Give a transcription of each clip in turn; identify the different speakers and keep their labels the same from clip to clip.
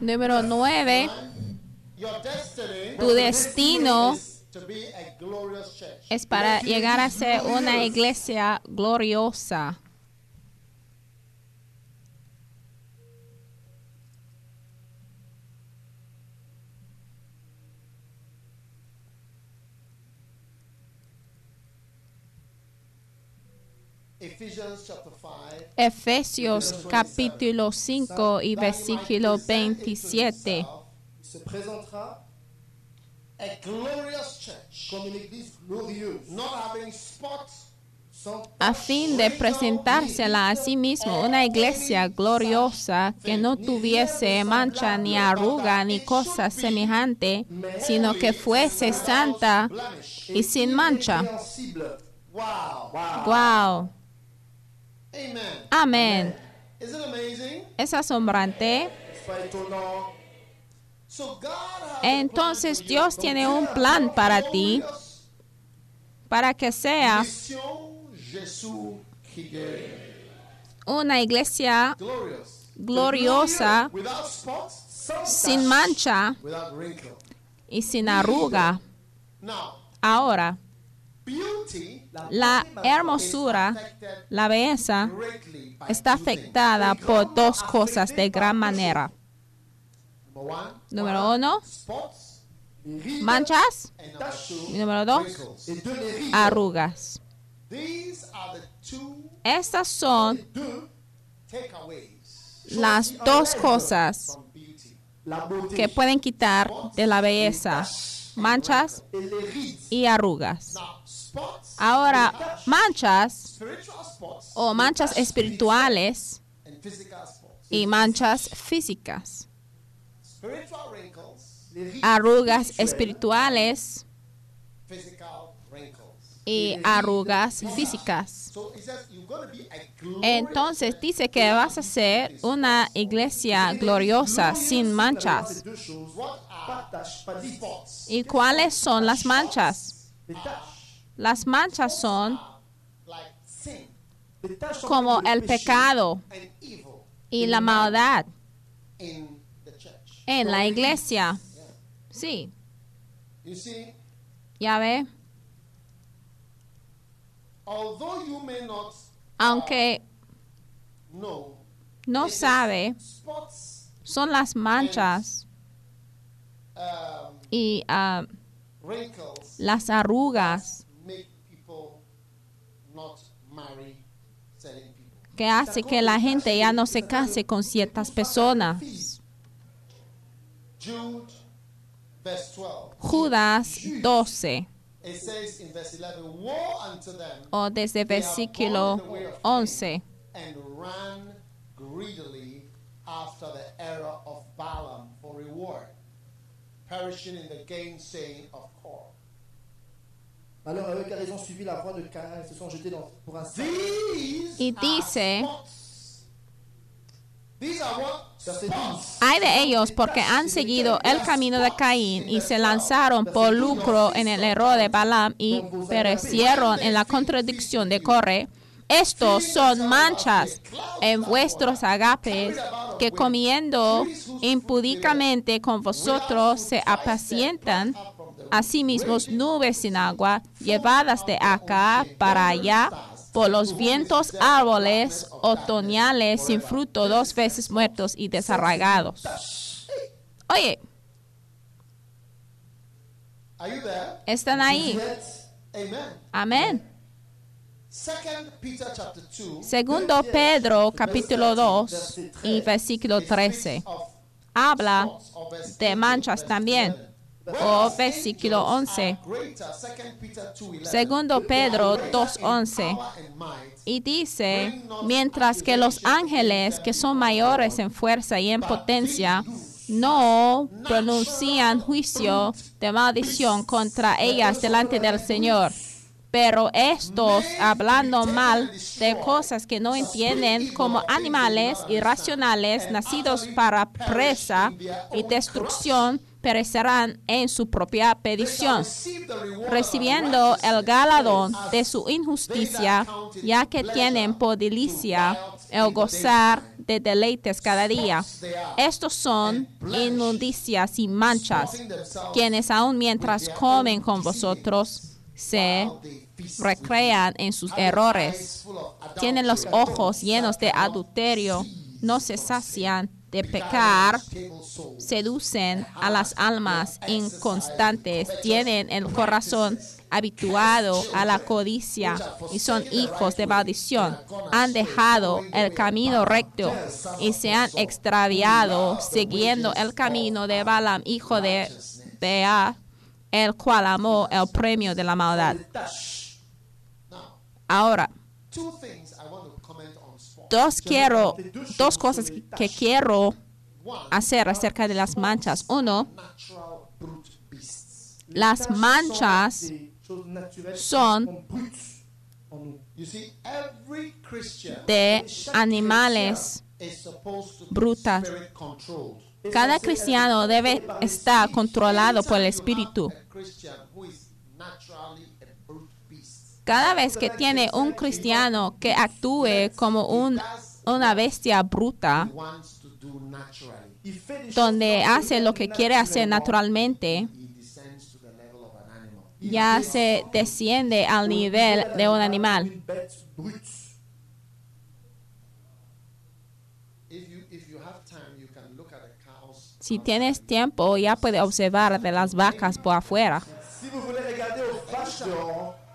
Speaker 1: Número 9. Tu destino es para llegar a ser una iglesia gloriosa. Efesios capítulo 5 y versículo 27.
Speaker 2: se présentera a
Speaker 1: fin de presentársela a sí mismo una iglesia gloriosa que no tuviese mancha ni arruga ni cosa semejante, sino que fuese santa y sin mancha.
Speaker 2: Wow.
Speaker 1: Amén. Es asombrante. Entonces Dios tiene un plan para ti, para que sea una iglesia gloriosa, sin mancha y sin arruga. Ahora, la hermosura, la belleza, está afectada por dos cosas de gran manera. Número uno, manchas. Y número dos, arrugas. Estas son las dos cosas que pueden quitar de la belleza, manchas y arrugas. Ahora, manchas o manchas espirituales y manchas físicas. Arrugas espirituales y arrugas físicas. Entonces dice que vas a ser una iglesia gloriosa, sin manchas. ¿Y cuáles son las manchas? Las manchas son como el pecado y la maldad en la iglesia. Sí, ya ve. Aunque no sabe, son las manchas y
Speaker 2: wrinkles
Speaker 1: las arrugas que hace que la gente ya no se case con ciertas personas.
Speaker 2: Jude, verse 12.
Speaker 1: Judas 12
Speaker 2: It says in verse 11, Woe unto them
Speaker 1: o desde versículo 11.
Speaker 2: and ran greedily after the error of Balaam for reward, perishing in the gainsaying of Korah.
Speaker 3: Alors eux, car ils ont suivi la voie de Caïn et se sont jetés dans, pour un sac.
Speaker 2: These
Speaker 1: Y dice-. Hay de ellos porque han seguido el camino de Caín y se lanzaron por lucro en el error de Balaam y perecieron en la contradicción de Corre. Estos son manchas en vuestros agapes que comiendo impúdicamente con vosotros se apacientan a sí mismos nubes sin agua, llevadas de acá para allá por los vientos árboles otoñales sin fruto, dos veces muertos y desarraigados. Oye? ¿Están ahí? Amén.
Speaker 2: Second Peter chapter 2.
Speaker 1: Segundo Pedro capítulo 2 y versículo 13 habla de manchas también. O versículo 11. Segundo Pedro 2:11. Y dice, mientras que los ángeles que son mayores en fuerza y en potencia no pronuncian juicio de maldición contra ellas delante del Señor. Pero estos, hablando mal de cosas que no entienden, como animales irracionales nacidos para presa y destrucción, perecerán en su propia perdición, recibiendo el galardón de su injusticia, ya que tienen por delicia el gozar de deleites cada día. Estos son inmundicias y manchas, quienes aun mientras comen con vosotros se recrean en sus errores. Tienen los ojos llenos de adulterio, no se sacian de pecar, seducen a las almas inconstantes, tienen el corazón habituado a la codicia y son hijos de maldición. Han dejado el camino recto y se han extraviado siguiendo el camino de Balaam, hijo de Bea, el cual amó el premio de la maldad. Ahora,
Speaker 2: Two things I want to comment on sport.
Speaker 1: Dos quiero, dos cosas que quiero hacer acerca de las manchas. Uno, las manchas son de animales brutas. Cada cristiano debe estar controlado por el Espíritu.
Speaker 2: A Christian who is naturally a brute beast.
Speaker 1: Cada vez que tiene un cristiano que actúe como un, una bestia bruta, donde hace lo que quiere hacer naturalmente, ya se desciende al nivel de un animal. Si tienes tiempo, ya puedes observar de las vacas por afuera.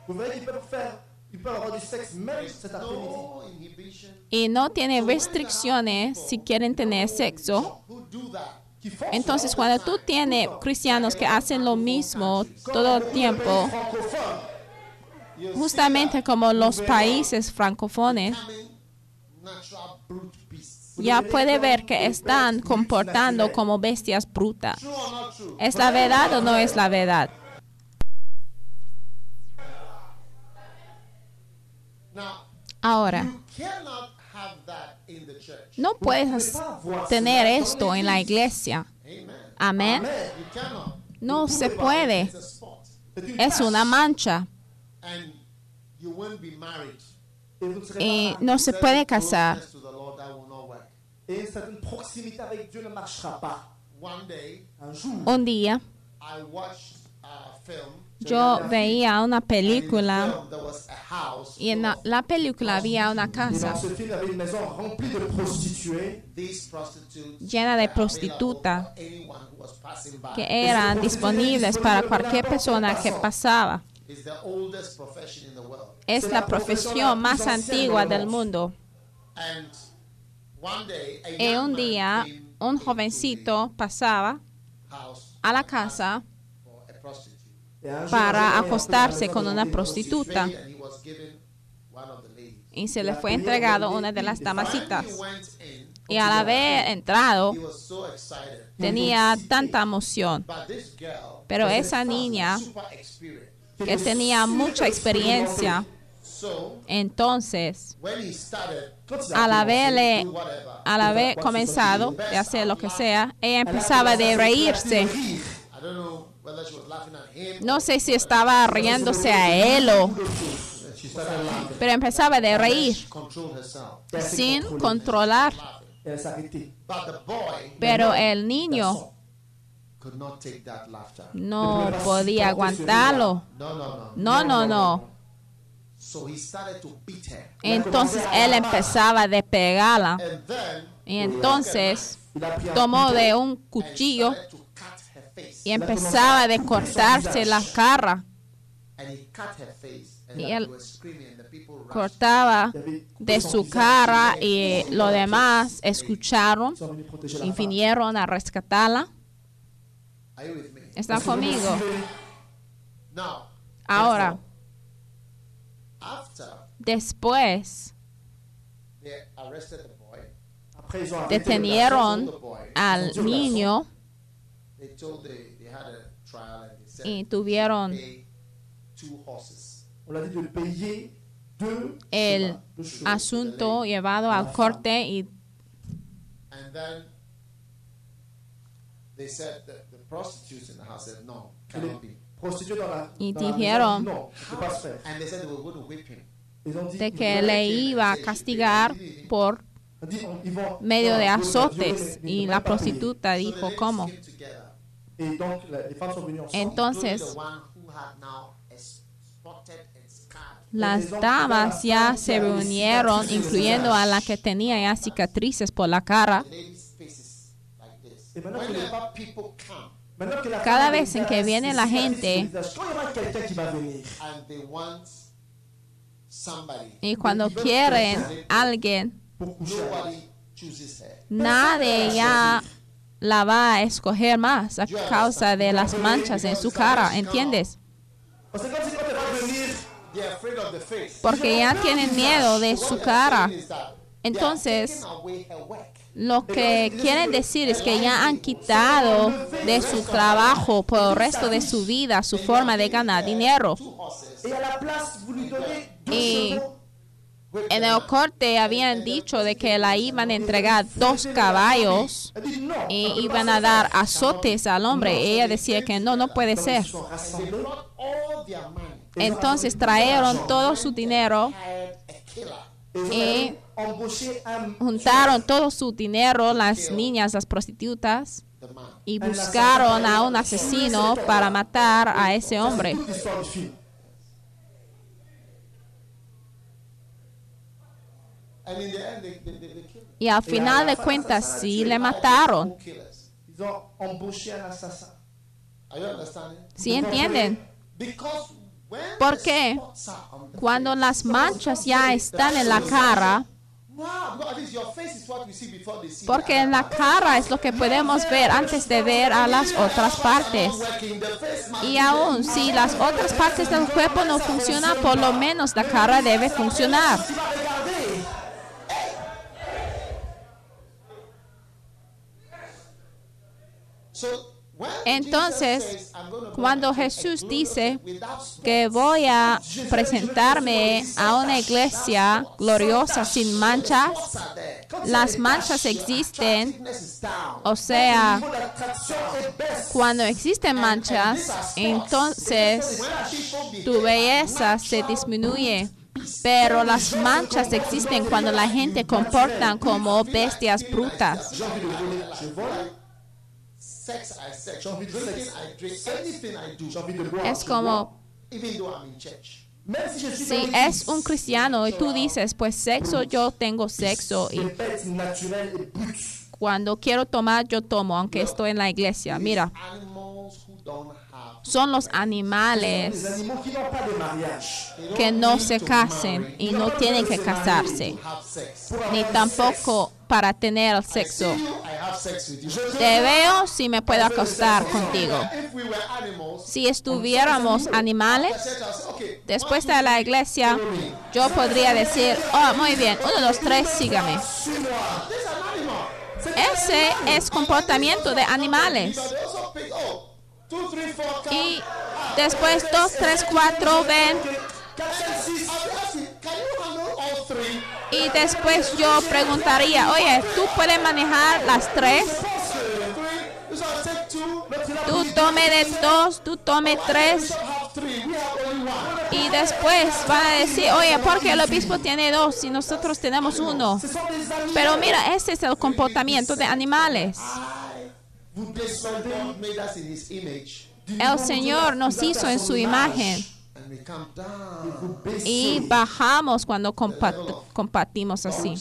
Speaker 3: Vous qu'ils peuvent faire, ils peuvent avoir du même cet après-midi.
Speaker 1: Y no tiene restricciones si quieren tener sexo. Entonces, cuando tú tienes cristianos que hacen lo mismo todo el tiempo, justamente como los países francofones, ya puede ver que están comportando como bestias brutas.
Speaker 2: True or not true?
Speaker 1: ¿Es la verdad o no es la verdad?
Speaker 2: Now,
Speaker 1: Ahora, no puedes tener esto en la iglesia.
Speaker 2: Amen.
Speaker 1: Amén. No se puede. Es una mancha y no se puede casar.
Speaker 3: Un
Speaker 1: día Yo veía una película y en la, película había una casa llena de prostitutas
Speaker 2: for anyone who was passing by.
Speaker 1: que eran disponibles para cualquier persona que pasaba.
Speaker 2: It's the oldest profession in the world.
Speaker 1: Es la profesión más antigua del mundo.
Speaker 2: And one day, a
Speaker 1: Y
Speaker 2: young
Speaker 1: un día un jovencito pasaba a la casa
Speaker 2: for a prostitute.
Speaker 3: Et un jour,
Speaker 1: para acostarse con una prostituta y se le fue entregado una de las damasitas. Y al haber entrado
Speaker 2: he was so excited.
Speaker 1: tenía tanta emoción.
Speaker 2: But this girl,
Speaker 1: Pero esa niña que tenía mucha experiencia,
Speaker 2: So
Speaker 1: entonces al haberle, al haber comenzado de hacer lo que sea, ella empezaba de reírse. No sé si estaba riéndose a él o,
Speaker 2: She started laughing.
Speaker 1: pero empezaba de reír sin controlar. Pero el niño
Speaker 2: could not take that laughter.
Speaker 1: no podía aguantarlo.
Speaker 2: No, no, no.
Speaker 1: No, no, no.
Speaker 2: So he started to beat her.
Speaker 1: Entonces él empezaba de pegarla. Y entonces
Speaker 3: a
Speaker 1: tomó de un cuchillo
Speaker 2: started to cut her face.
Speaker 1: Y empezaba de cortarse la cara.
Speaker 2: And he cut her face. And
Speaker 1: Y él. Cortaba de su cara y los demás escucharon y vinieron a rescatarla. ¿Están conmigo? Ahora, después detenieron al niño y tuvieron el asunto llevado al corte y Y dijeron- de que le iba a castigar por medio de azotes. y la prostituta dijo cómo. Entonces, las damas ya se reunieron, incluyendo a la que tenía ya cicatrices por la cara. Cada vez en que viene la gente-
Speaker 3: y
Speaker 1: cuando quieren alguien, nadie ya la va a escoger más a causa de las manchas en su cara, ¿entiendes? Porque ya tienen miedo de su cara. Entonces. Lo que quieren decir es que ya han quitado de su trabajo por el resto de su vida su forma de ganar dinero. Y en el corte habían dicho de que la iban a entregar dos caballos y iban a dar azotes al hombre. Y ella decía que no, no puede ser. Entonces trajeron todo su dinero,
Speaker 3: un
Speaker 1: juntaron todo su dinero, las niñas, las prostitutas, y buscaron a un asesino para matar a ese hombre.
Speaker 3: toute l'histoire du film.
Speaker 2: And in the end, they, they, they, they killed him.
Speaker 1: Y al final de cuentas sí le mataron. ¿Sí entienden?
Speaker 2: Because when
Speaker 1: ¿Por
Speaker 2: the
Speaker 1: qué?
Speaker 2: spots are on the
Speaker 1: Cuando las manchas ya están en la cara, porque en la cara es lo que podemos ver antes de ver a las otras partes. Y aún si las otras partes del cuerpo no funcionan, por lo menos la cara debe funcionar. Entonces,
Speaker 2: Jesus says, "I'm gonna go
Speaker 1: cuando Jesús dice
Speaker 2: without spots",
Speaker 1: que voy a presentarme a una iglesia gloriosa sin manchas, las manchas existen, o sea, cuando existen manchas, entonces tu belleza se disminuye. Pero las manchas existen cuando la gente comportan como bestias brutas. Es como
Speaker 3: si
Speaker 1: es un cristiano y tú dices, pues sexo, yo tengo sexo y cuando quiero tomar, yo tomo, aunque estoy en la iglesia. Mira, son los
Speaker 3: Les
Speaker 1: animales que no se
Speaker 2: to
Speaker 1: casen y no tienen que casarse,
Speaker 2: to have sex.
Speaker 1: ni tampoco para tener sexo. Te veo si me puedo acostar contigo. Si estuviéramos animales, después de la iglesia, yo podría decir, oh, muy bien, uno, dos, tres, sígame. Ese es comportamiento de animales. Y después dos, tres, cuatro ven. Y después yo preguntaría, oye, ¿tú puedes manejar las tres? Tú tome de dos, tú tome tres. Y después van a decir, oye, porque el obispo tiene dos y nosotros tenemos uno. Pero mira, ese es el comportamiento de animales. El Señor nos hizo en su imagen y bajamos cuando compa- compartimos así.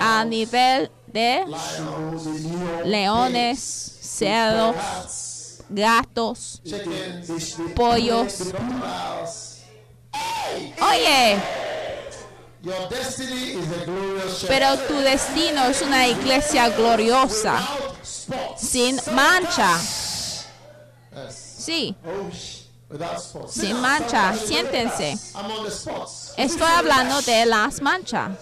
Speaker 1: A nivel de leones, cerdos, gatos, pollos. Oye, pero tu destino es una iglesia gloriosa, sin mancha. Sí, Sin mancha. Siéntense. Estoy hablando de las manchas.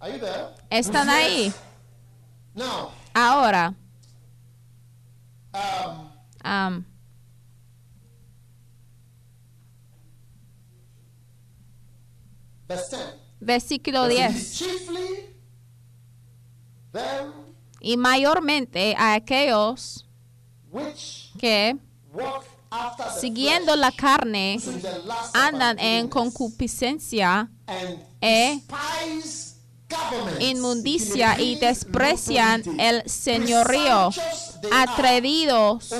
Speaker 2: Are you there?
Speaker 1: Están ahí. Ahora,
Speaker 2: um, 10.
Speaker 1: versículo 10. Y mayormente a aquellos que, siguiendo la carne, andan en concupiscencia,
Speaker 2: and
Speaker 1: e inmundicia y desprecian el señorío, atrevidos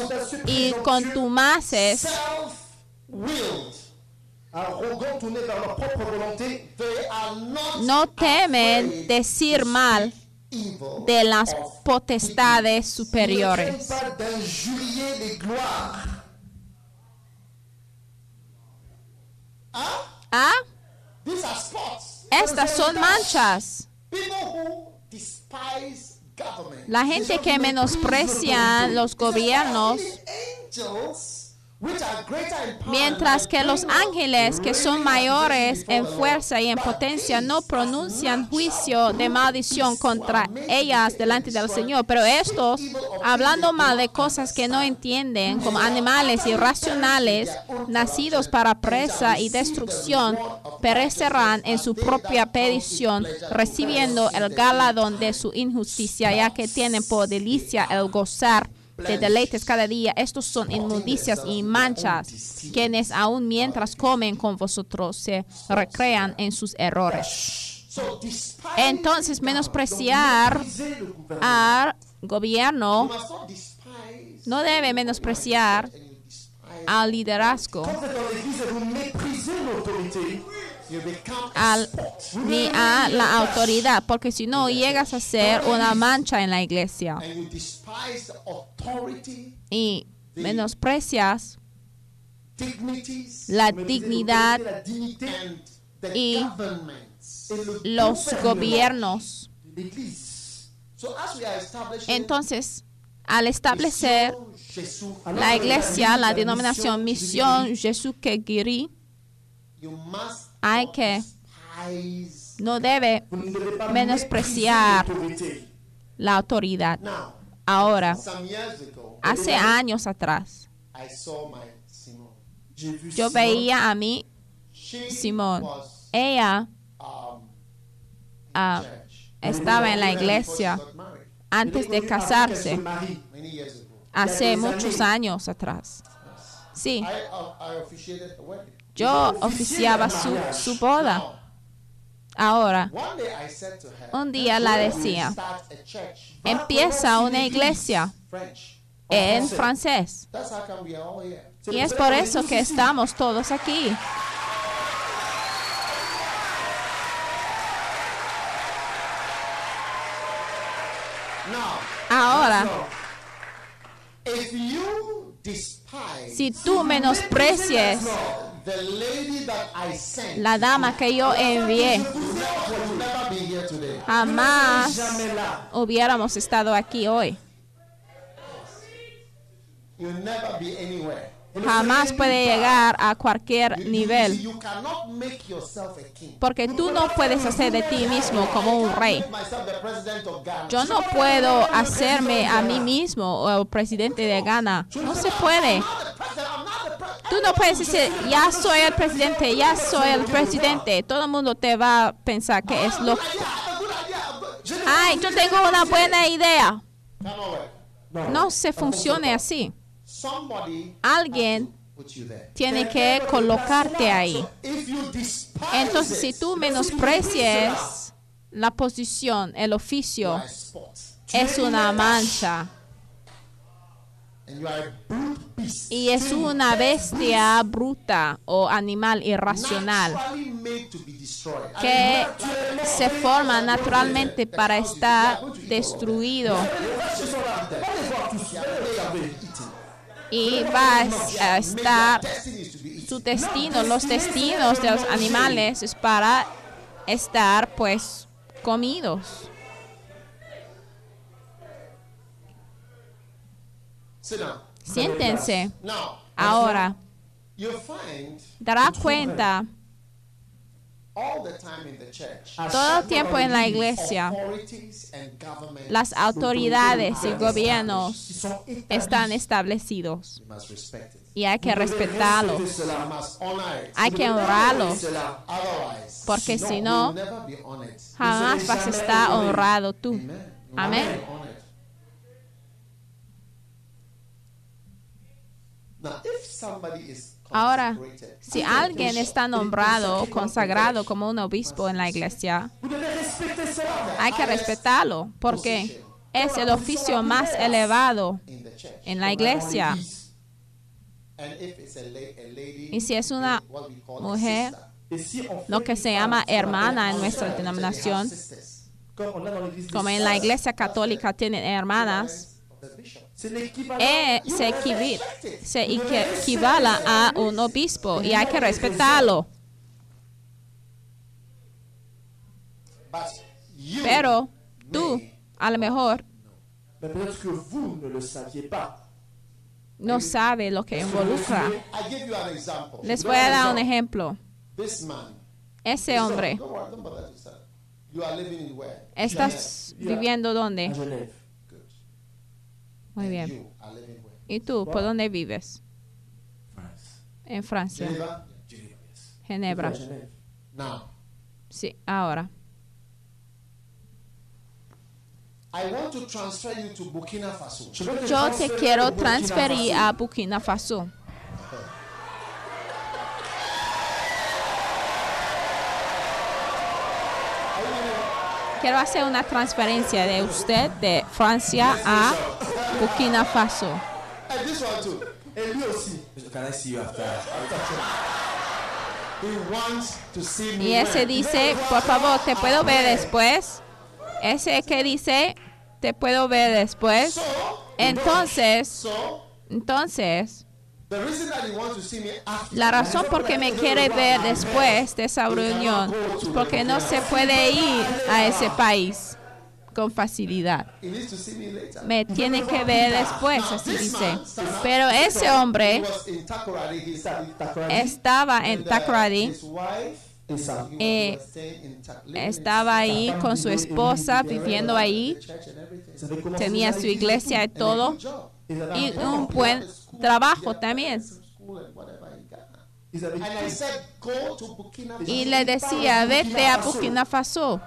Speaker 1: y contumaces, no temen decir mal de las potestades superiores. Ah,
Speaker 2: spots.
Speaker 1: estas son manchas. La gente que menosprecia los gobiernos, Mientras que los ángeles que son mayores en fuerza y en potencia no pronuncian juicio de maldición contra ellas delante del Señor. Pero estos, hablando mal de cosas que no entienden, como animales irracionales, nacidos para presa y destrucción, perecerán en su propia perdición, recibiendo el galardón de su injusticia, ya que tienen por delicia el gozar de deleites cada día. Estos son inmundicias y manchas, quienes aun mientras comen con vosotros se recrean en sus errores. Entonces, menospreciar al gobierno no debe menospreciar al liderazgo, Al, ni a la autoridad, porque si no llegas a ser una mancha en la iglesia y menosprecias la dignidad y los gobiernos. Entonces, al establecer la iglesia, la denominación Misión Jesús que guirí,
Speaker 2: you must
Speaker 1: hay que no debe menospreciar la autoridad. Ahora, hace años atrás, yo veía a mi Simón. Ella
Speaker 2: um,
Speaker 1: ah, estaba en la iglesia antes de casarse, hace muchos años atrás. Sí, Yo oficiaba su, su boda. Ahora, un día la decía, empieza una iglesia en francés. Y es por eso que estamos todos aquí. Ahora, si tú menosprecies
Speaker 2: the lady that I sent,
Speaker 1: la dama que yo envié, jamás hubiéramos estado aquí hoy. Jamás puede llegar a cualquier nivel. Porque tú no puedes hacer de ti mismo como un rey. Yo no puedo hacerme a mí mismo el presidente de Ghana. No se puede. Tú no puedes decir, ya soy el presidente, ya soy el presidente. Todo el mundo te va a pensar que es lo...
Speaker 2: Yeah, I have a good idea. But you
Speaker 1: Ay, yo tengo una buena idea. No se funcione así. Alguien tiene que colocarte ahí. Entonces, si tú menosprecies la posición, el oficio, es una mancha. y es una bestia bruta o animal irracional que se forma naturalmente para estar destruido
Speaker 3: Ce sont là. Allez voir tous. Allez regarder.
Speaker 2: eaten.
Speaker 1: Y va a estar su destino, los destinos de los animales es para estar pues comidos. Siéntense. Ahora, dará cuenta
Speaker 2: all the time in the church
Speaker 1: todo el tiempo en la iglesia,
Speaker 2: authorities and government
Speaker 1: las autoridades y gobiernos. están establecidos. Y hay que respetarlos. Hay que honrarlos porque si
Speaker 2: you
Speaker 1: no,
Speaker 2: will never be honored.
Speaker 1: jamás vas a estar honrado tú. Amén.
Speaker 2: Now, if somebody is
Speaker 1: Ahora, si alguien está nombrado o consagrado como un obispo en la iglesia, hay que respetarlo porque es el oficio más elevado en la iglesia. Y si es una mujer, lo que se llama hermana en nuestra denominación, como en la iglesia católica tienen hermanas, Eh, se, equivi- se equi- equivale a un obispo y hay que respetarlo.
Speaker 2: But you
Speaker 1: Pero tú, a lo mejor, no sabes lo que involucra.
Speaker 2: I give you an example.
Speaker 1: Les voy a dar un ejemplo. Ese hombre? ¿estás viviendo dónde? Muy bien. ¿Y tú, por dónde vives?
Speaker 3: France.
Speaker 1: En Francia,
Speaker 2: Geneva.
Speaker 3: Genève, yes.
Speaker 1: Ginebra. Sí, ahora.
Speaker 2: I want to transfer you to Burkina Faso.
Speaker 3: Je veux que
Speaker 1: Yo te quiero transferir a Burkina Faso. Quiero hacer una transferencia de usted de Francia a Burkina Faso.
Speaker 2: And this one too.
Speaker 3: Et lui aussi.
Speaker 4: Can I see you after?
Speaker 2: He wants to see me.
Speaker 1: Y ese dice, por favor, te puedo ver después. Ese que dice, te puedo ver después. Entonces,
Speaker 2: so
Speaker 1: entonces,
Speaker 2: the reason that he wants to see me after
Speaker 1: la razón por que me quiere ver después de esa reunión es porque no se puede ir a ese país con facilidad.
Speaker 2: he needs to see me later.
Speaker 1: Me tiene que ver después, así dice. Pero ese hombre
Speaker 2: was in Takoradi. He's,
Speaker 3: Takoradi.
Speaker 1: estaba en
Speaker 2: uh, was-
Speaker 1: Eh, estaba ahí con su esposa viviendo ahí, tenía su iglesia y todo, Y
Speaker 3: un
Speaker 1: buen trabajo también. Y le decía, vete a Burkina Faso.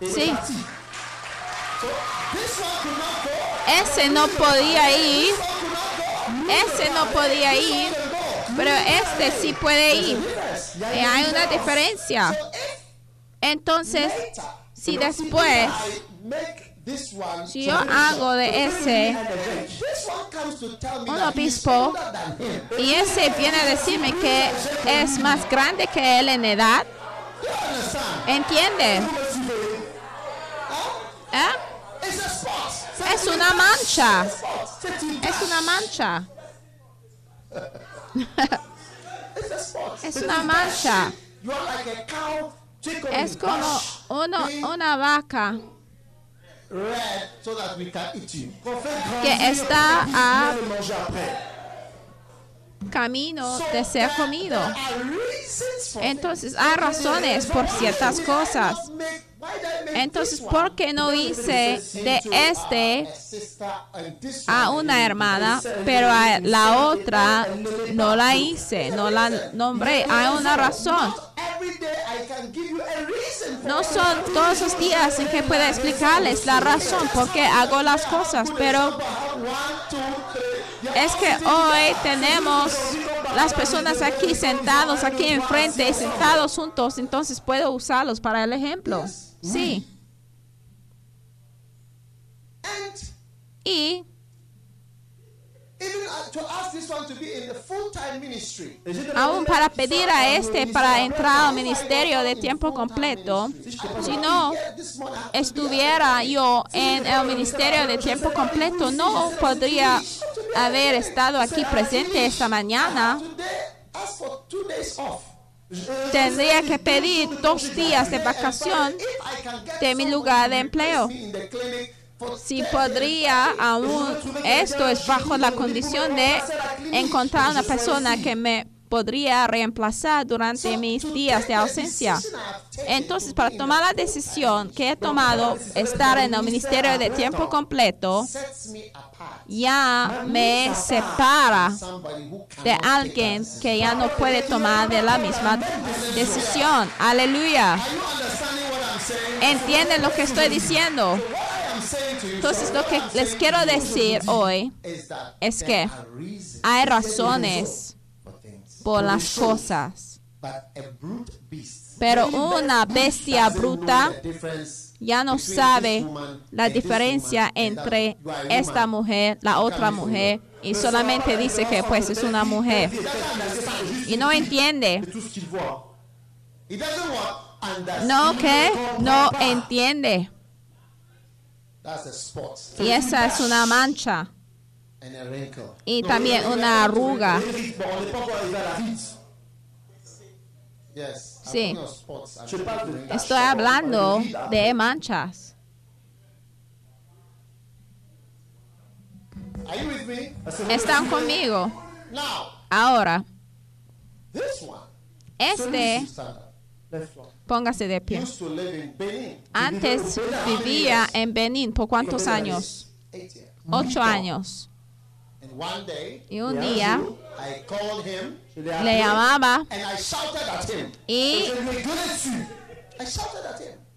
Speaker 1: Sí. Ese no podía ir, ese no podía ir, pero este sí puede ir.
Speaker 3: Y une
Speaker 1: hay una diferencia.
Speaker 2: If
Speaker 1: Entonces, si después, Si yo hago de ese un obispo, y ese viene a decirme que es más grande que él en edad? ¿entiende? ¿Eh? Es una mancha, es una mancha, es una mancha.
Speaker 3: Es
Speaker 1: como uno, una vaca que está a camino de ser comido. Entonces hay razones por ciertas cosas. Entonces, ¿por qué no hice de este a una hermana, pero a la otra no la hice, no la nombré? Hay una razón. No son todos los días en que pueda explicarles la razón por qué hago las cosas, pero es que hoy tenemos las personas aquí sentados, aquí enfrente, sentados juntos, entonces puedo usarlos para el ejemplo. Sí. Y
Speaker 2: to ask this one to be in the full-time ministry.
Speaker 3: Et j'ai demandé
Speaker 1: Aún para pedir a este para entrar al ministerio de tiempo completo, si no estuviera yo en el ministerio de tiempo completo, no podría haber estado aquí presente esta mañana. Tendría que pedir dos días de vacación de mi lugar de empleo. Si
Speaker 2: 10
Speaker 1: podría aún, esto es bajo la condición de encontrar una persona que me podría reemplazar durante mis días de ausencia. Entonces, para tomar la decisión que he tomado, estar en el ministerio de tiempo completo, ya me separa de alguien que ya no puede tomar de la misma decisión. Aleluya. ¿Entienden lo que estoy diciendo? Entonces, lo que les quiero decir hoy es que hay razones. Por las cosas,
Speaker 2: But a brute beast.
Speaker 1: Pero una bestia bruta ya no sabe la diferencia entre esta mujer, la otra mujer, y solamente dice que pues es una mujer. Y no entiende. No que no entiende.
Speaker 2: That's a spot
Speaker 1: Y esa es una mancha
Speaker 2: and a wrinkle.
Speaker 1: y también una arruga. Sí. Estoy hablando de manchas.
Speaker 2: Are you with me?
Speaker 1: ¿Están conmigo?
Speaker 2: Now,
Speaker 1: Ahora,
Speaker 2: this one.
Speaker 1: este, póngase de pie. Antes vivía en Benín por cuántos años?
Speaker 2: Eight years.
Speaker 1: Ocho años.
Speaker 2: And one day,
Speaker 1: Y un día
Speaker 2: I called him
Speaker 3: Je l'ai
Speaker 1: le llamaba
Speaker 2: and I shouted at him.
Speaker 1: y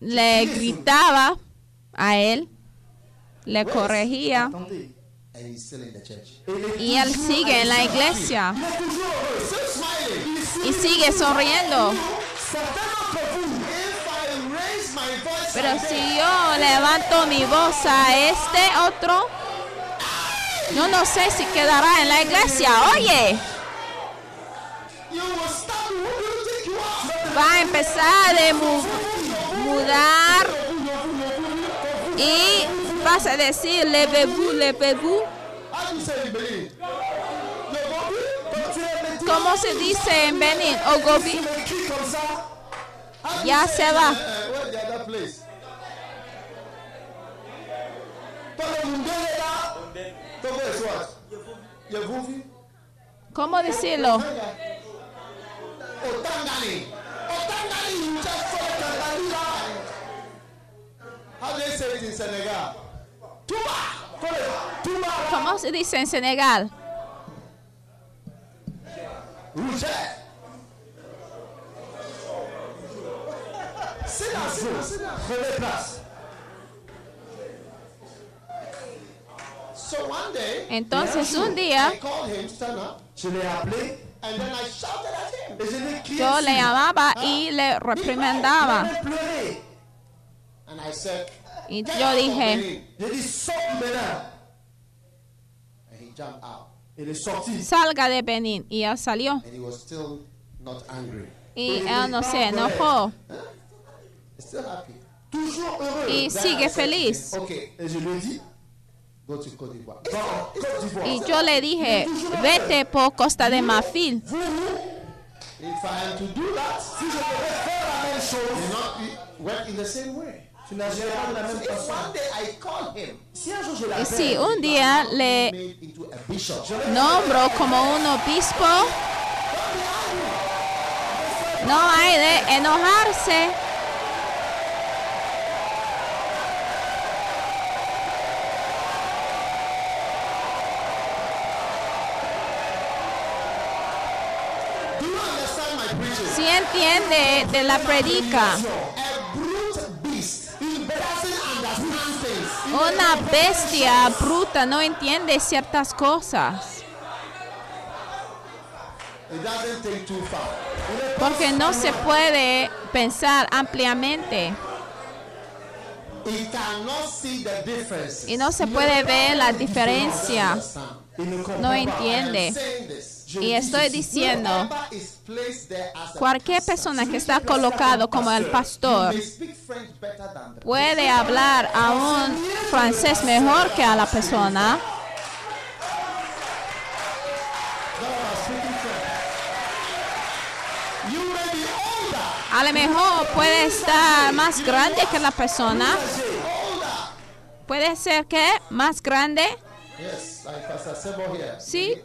Speaker 1: le gritaba a él, le corregía
Speaker 3: Attendez.
Speaker 2: And he's still in the church.
Speaker 3: Et il est
Speaker 1: y él sigue en la iglesia. Y sigue sonriendo.
Speaker 3: Certains d'entre vous,
Speaker 2: If I raise my voice
Speaker 1: Pero si yo levanto mi voz a este otro, yo no sé si quedará en la iglesia. Oye, va a empezar a mu- mudar y vas a decir
Speaker 3: quand tu es métis,
Speaker 1: ¿Cómo se dice en Benin? Ogobi. Ya se va.
Speaker 2: Togo is what? Yevuvi?
Speaker 1: ¿Cómo decirlo?
Speaker 2: Otangani. Otangani, you just saw. How do they say it in Senegal?
Speaker 3: Touma là,
Speaker 1: ¿Cómo se dice en Senegal?
Speaker 3: Prenez place. Et je l'ai crié
Speaker 1: yo le llamaba y le reprimandaba.
Speaker 3: même pleuré.
Speaker 2: And I said,
Speaker 1: Y
Speaker 2: "Get
Speaker 1: yo dije,
Speaker 2: Benin."
Speaker 3: J'ai dit, sors du Bénin.
Speaker 2: And he jumped out.
Speaker 3: Il est sorti.
Speaker 1: salga de Benín. Y él salió.
Speaker 2: And he was still not angry.
Speaker 1: Y él no se enojó.
Speaker 2: He's still happy.
Speaker 3: Toujours heureux.
Speaker 1: Y sigue feliz. Y yo le dije, vete por Costa de Marfil. Y si un día le nombro como un obispo, no hay de enojarse. Entiende de la predica, una bestia bruta no entiende ciertas cosas. Porque no se puede pensar ampliamente y no se puede ver la diferencia. No entiende. Y estoy diciendo, cualquier persona que está colocado como el pastor. puede hablar a un francés mejor que a la persona, a lo mejor puede estar más grande que la persona, puede ser que más grande. Sí.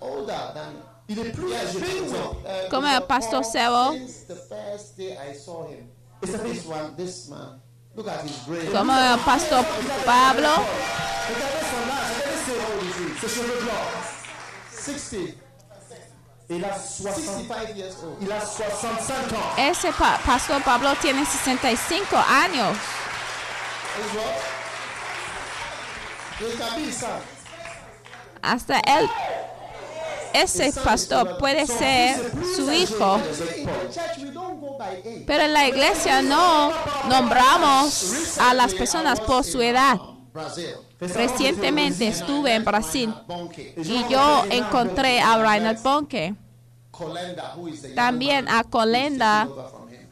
Speaker 1: El Pastor
Speaker 2: Paul
Speaker 1: Sebo.
Speaker 2: Since the first day I saw him.
Speaker 3: Et ça fait
Speaker 2: This one, this man. Look at his brain.
Speaker 1: como el pastor Pablo,
Speaker 3: Regardez son âge, regardez ses, ses cheveux blancs.
Speaker 2: 60,
Speaker 3: Il a 60,
Speaker 2: 65 years old.
Speaker 3: il a 65 ans.
Speaker 1: ese pa- pastor Pablo tiene 65 años. Hasta él, ese pastor puede ser su hijo. Pero en la iglesia no nombramos a las personas por su edad.
Speaker 2: Brazil.
Speaker 1: Recientemente estuve en Brasil y yo encontré a Reinhard Bonke, también
Speaker 2: man.
Speaker 1: a Colenda,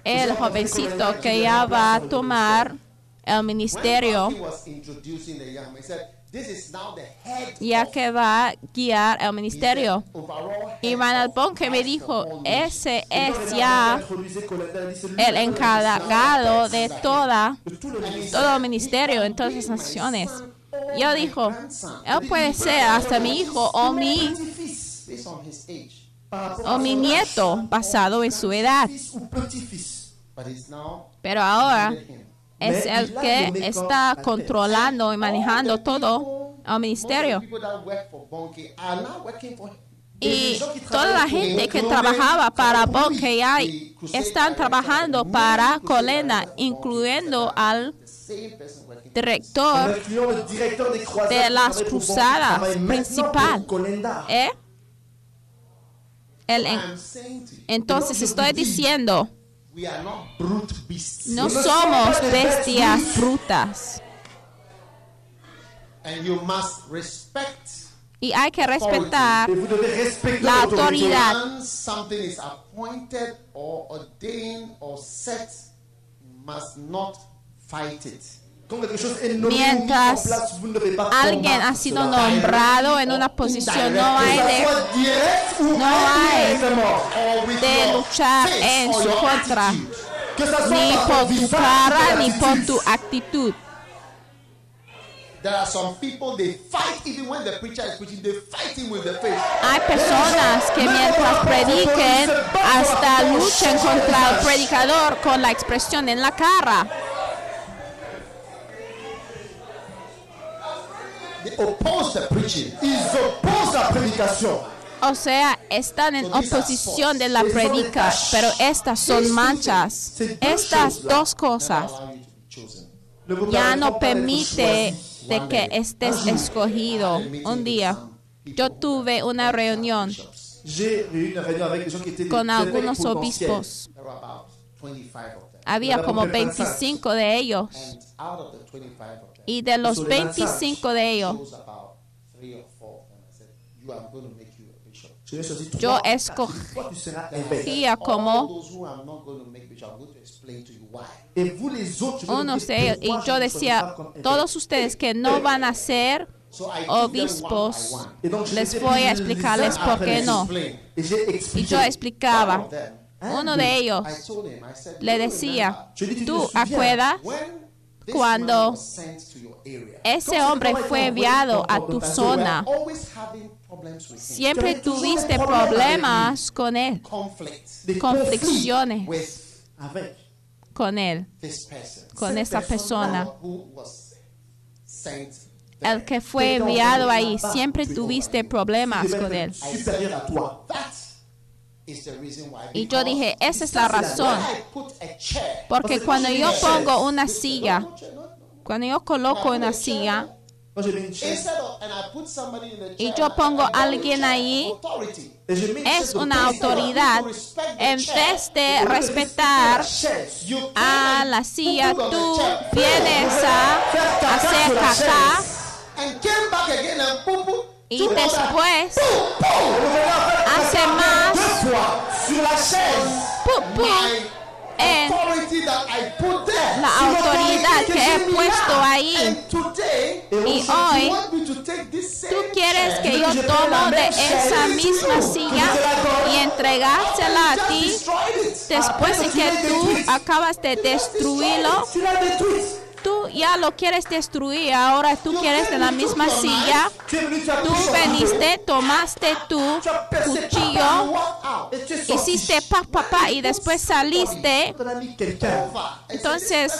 Speaker 1: el jovencito que ya va a tomar el ministerio, Ya que va a guiar el ministerio. Reinhard
Speaker 2: of
Speaker 1: Bonke me dijo, ese es ya el encargado de toda
Speaker 3: ministère.
Speaker 1: todo el ministerio
Speaker 2: "He
Speaker 1: en todas las naciones. Yo
Speaker 2: my
Speaker 1: dijo,
Speaker 2: grandson."
Speaker 1: él puede ser hasta mi hijo o mi, o mi nieto basado en su edad. Pero ahora. Es el que está controlando y manejando todo el ministerio. Y toda la gente que trabajaba para Bonke ya están trabajando para Colena, incluyendo al director de las cruzadas principal. ¿eh? El en- entonces estoy diciendo,
Speaker 2: we are not brute beasts.
Speaker 1: no somos bestias brutas
Speaker 2: And you must respect
Speaker 1: y hay que respetar La autoridad.
Speaker 2: once something is appointed or ordained or set, you must not fight it.
Speaker 1: Mientras alguien ha sido nombrado en una posición, no hay de, no hay de
Speaker 2: your
Speaker 1: luchar en su contra, ni por tu cara ni por tu actitud. Hay personas que mientras prediquen hasta luchan contra el predicador con la expresión en la cara.
Speaker 2: They oppose the preaching.
Speaker 3: Ils opposent la prédication.
Speaker 1: O sea, están en oposición de la predica, pero estas son manchas. Estas dos cosas ya no permite de que estés escogido. Un día yo tuve una reunión con algunos obispos.
Speaker 2: There were about 25 of them.
Speaker 1: Había como 25 de ellos.
Speaker 2: And out of the 25 of them,
Speaker 1: Y de los 25 de ellos. Yo
Speaker 3: Toi,
Speaker 1: escogí
Speaker 3: tu seras évêque.
Speaker 1: a
Speaker 2: All
Speaker 1: como
Speaker 2: those who I'm not going to make bishop, I'm going to explain to you why.
Speaker 3: Et vous les autres, je vais vous
Speaker 1: unos de ellos. Y yo decía, todos ustedes que no van a ser obispos, les voy a explicarles por qué no. Y yo explicaba. Uno de ellos le
Speaker 2: "You
Speaker 1: decía, ¿tú acuerdas Cuando ese hombre fue enviado a tu zona? Siempre tuviste problemas con él, conflicciones. Con él, con esa persona. El que fue enviado ahí, siempre tuviste problemas con él. Y yo dije, esa es la razón.
Speaker 2: A
Speaker 1: Porque cuando yo pongo una silla, cuando yo coloco una silla
Speaker 3: Moi, j'ai mis une chaise
Speaker 2: Instead of, and I put somebody in the
Speaker 1: y
Speaker 2: chair,
Speaker 1: yo pongo
Speaker 2: call
Speaker 1: alguien ahí, es una autoridad. En vez de respetar a la silla, tú vienes a hacer caca y después hace más en la
Speaker 3: Sur
Speaker 1: autoridad que he puesto ahí. Y hoy, Tú quieres que yo tomo de esa misma silla y entregársela a ti después de que tú acabas de destruirlo. Tú ya lo quieres destruir, ahora tú quieres de la misma silla. Tú veniste, tomaste tu cuchillo, hiciste pa pa pa y después saliste. Entonces.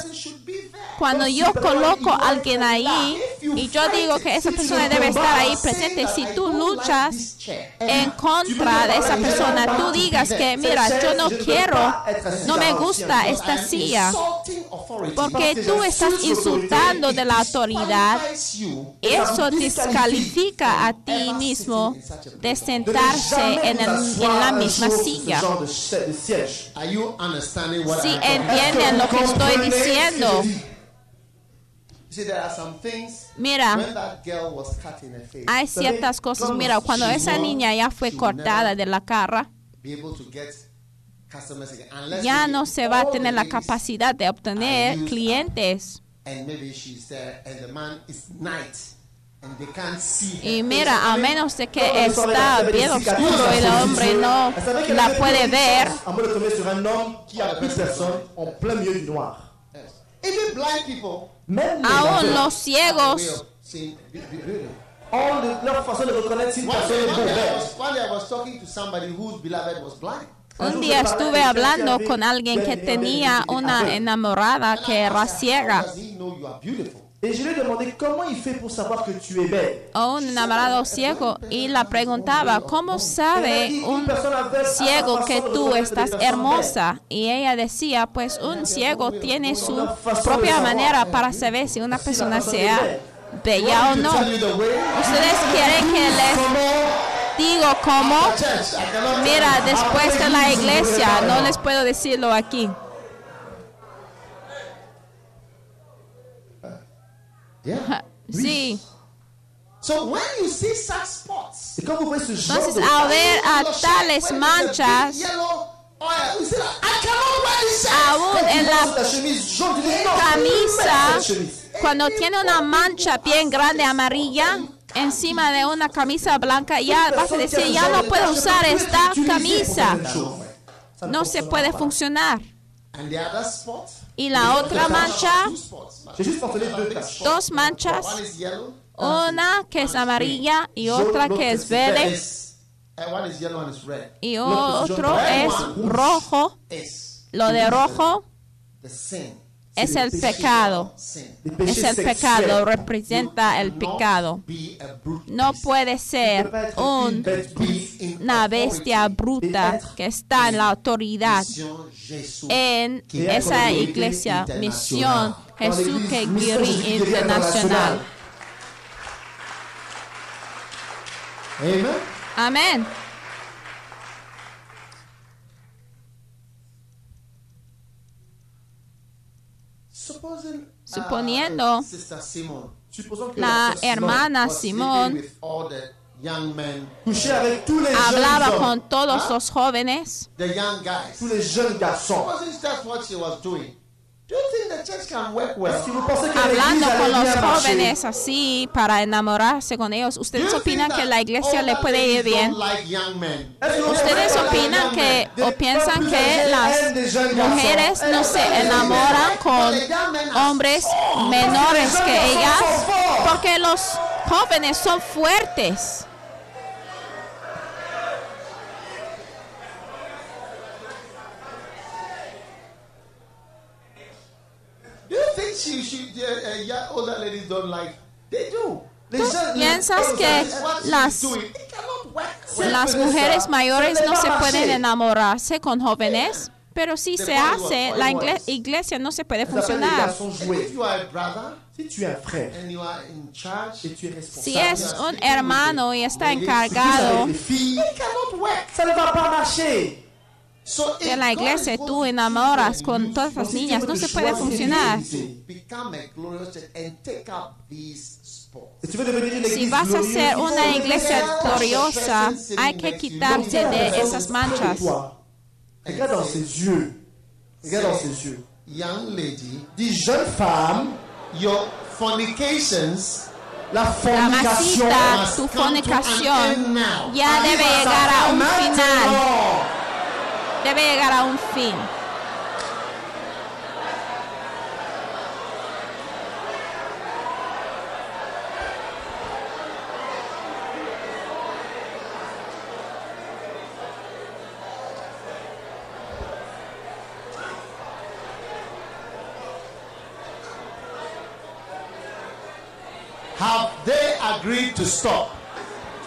Speaker 1: Cuando yo coloco a alguien ahí y yo digo que esa persona debe estar ahí presente, si tú luchas en contra de esa persona, tú digas que, mira, yo no quiero, no me gusta esta silla, porque tú estás insultando de la autoridad. Eso descalifica a ti mismo de sentarse en, el- en la misma silla. Si
Speaker 2: about?
Speaker 1: entienden lo que estoy diciendo,
Speaker 3: je dis.
Speaker 2: You see, there are some things
Speaker 1: mira, hay ciertas cosas. Mira, cuando esa niña ya fue cortada de la cara, ya
Speaker 2: maybe
Speaker 1: no se va a tener la capacidad de obtener clientes. Y mira, a menos de que está bien oscuro el hombre no la puede ver, aún los ciegos un día estuve hablando con alguien que tenía una enamorada que era ciega
Speaker 3: Et je lui ai demandé comment il fait pour savoir que tu es belle.
Speaker 1: o un enamorado ciego y la preguntaba, ¿cómo sabe un ciego que tú estás hermosa? Y ella decía, pues un ciego tiene su propia manera para saber si una persona sea bella o no. ¿Ustedes quieren que les digo cómo? Mira, después de la iglesia, no les puedo decirlo aquí.
Speaker 2: Yeah.
Speaker 1: Sí.
Speaker 2: So when you see such spots,
Speaker 3: ce genre
Speaker 1: Entonces,
Speaker 3: de
Speaker 1: a ver a tales manchas, aún en la camisa, cuando tiene una mancha bien grande amarilla encima de una camisa blanca, ya vas a decir, ya no puedo usar esta camisa. No se puede funcionar. Y la otra mancha, dos manchas, una que es amarilla y otra que es verde. y otro es rojo. Lo de rojo. Es el pecado. Es el pecado, representa el pecado. No puede ser un una bestia bruta que está en la autoridad en esa iglesia, Misión Jesús que Guiri Internacional.
Speaker 2: Amen.
Speaker 1: Amén.
Speaker 2: Supposing,
Speaker 1: Suponiendo
Speaker 2: uh, Sister Simon
Speaker 3: Supposons que
Speaker 1: la
Speaker 3: sœur Simone
Speaker 1: hermana
Speaker 2: was sleeping
Speaker 1: Simón
Speaker 2: with all the young men,
Speaker 3: couchait avec tous les
Speaker 1: hablaba con todos los jóvenes,
Speaker 2: well?
Speaker 1: Hablando con los jóvenes así para enamorarse con ellos. ¿Ustedes opinan
Speaker 2: think
Speaker 1: que la iglesia le puede ir bien? ¿Ustedes opinan que o piensan que
Speaker 3: âgés
Speaker 1: las mujeres no se enamoran con hombres menores que ellas? Porque los jóvenes son fuertes.
Speaker 2: Do you uh, uh, young older ladies don't like? They do.
Speaker 1: ¿Tú piensas que las, las mujeres mayores no se pueden enamorarse con jóvenes? Pero si se hace, la iglesia no se puede funcionar.
Speaker 3: garçons
Speaker 2: And
Speaker 3: joués.
Speaker 2: if you are a brother
Speaker 3: Si tu es un frère
Speaker 1: Si es hermano y está encargado
Speaker 3: ça ne va pas marcher.
Speaker 1: De la iglesia tú enamoras con todas las niñas, no se puede funcionar. Si vas a ser una iglesia gloriosa, hay que quitarse de esas manchas.
Speaker 2: Young lady,
Speaker 3: Dis, jeune femme,
Speaker 2: your fornications
Speaker 3: la
Speaker 1: La
Speaker 3: fornication
Speaker 1: masita,
Speaker 2: must
Speaker 1: tu fornicación ya debe llegar a un final.
Speaker 3: Maintenant.
Speaker 1: Debe llegar a un fin.
Speaker 2: Have they agreed to stop?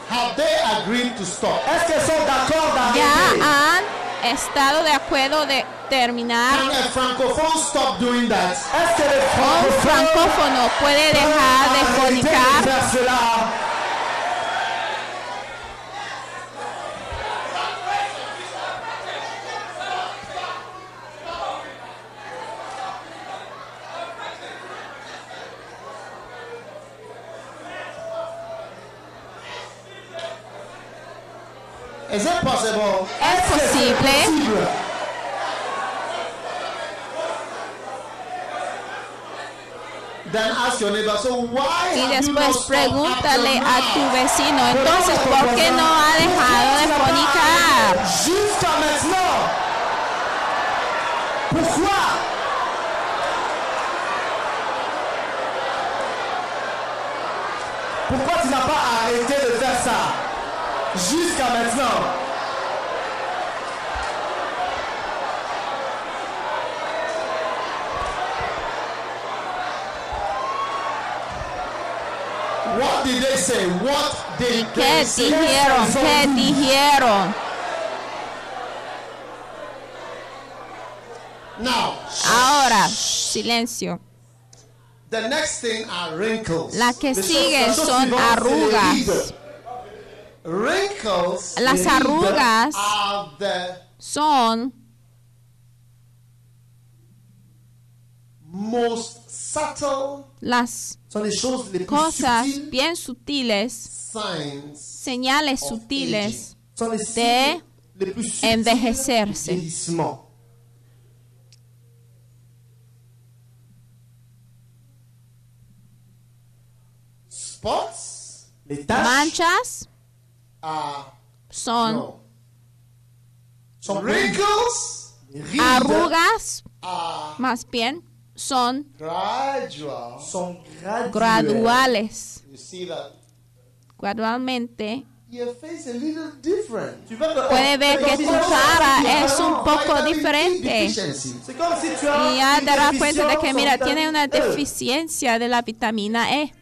Speaker 2: Have they agreed to stop?
Speaker 3: Est-ce qu'elles sont d'accord
Speaker 1: Ya han estado de acuerdo de terminar. Un
Speaker 3: francophones
Speaker 1: francófono puede dejar de
Speaker 3: de
Speaker 1: fornicar.
Speaker 2: Is it possible?
Speaker 1: Es posible.
Speaker 3: Possible.
Speaker 2: Then ask your neighbor, so why
Speaker 1: Y después pregúntale a tu vecino, entonces, ¿por qué no ha dejado de fornicar?
Speaker 3: Jusqu'à maintenant. Pourquoi Pourquoi tu n'as pas arrêté de faire ça Jusqu'à maintenant.
Speaker 2: What did they say? What did
Speaker 1: ¿Qué
Speaker 2: they say?
Speaker 1: dijeron? ¿Qué dijeron?
Speaker 2: Now,
Speaker 1: Ahora, silencio.
Speaker 2: the next thing are wrinkles.
Speaker 1: La que sigue son arrugas. Las arrugas son
Speaker 2: most subtle
Speaker 1: las cosas bien sutiles,
Speaker 2: signs
Speaker 1: señales sutiles de envejecerse. Manchas
Speaker 2: are
Speaker 1: son
Speaker 2: no.
Speaker 3: sont
Speaker 2: Wrinkles
Speaker 1: arrugas,
Speaker 2: are
Speaker 1: más bien, son
Speaker 2: gradual.
Speaker 1: graduales.
Speaker 2: You see that
Speaker 1: Gradualmente
Speaker 2: your face a little different.
Speaker 3: Tu vois que-
Speaker 1: puede ver que tu cara es un poco diferente. Y ya das cuenta de que, mira,
Speaker 3: en
Speaker 1: tiene una deficiencia de la vitamina E.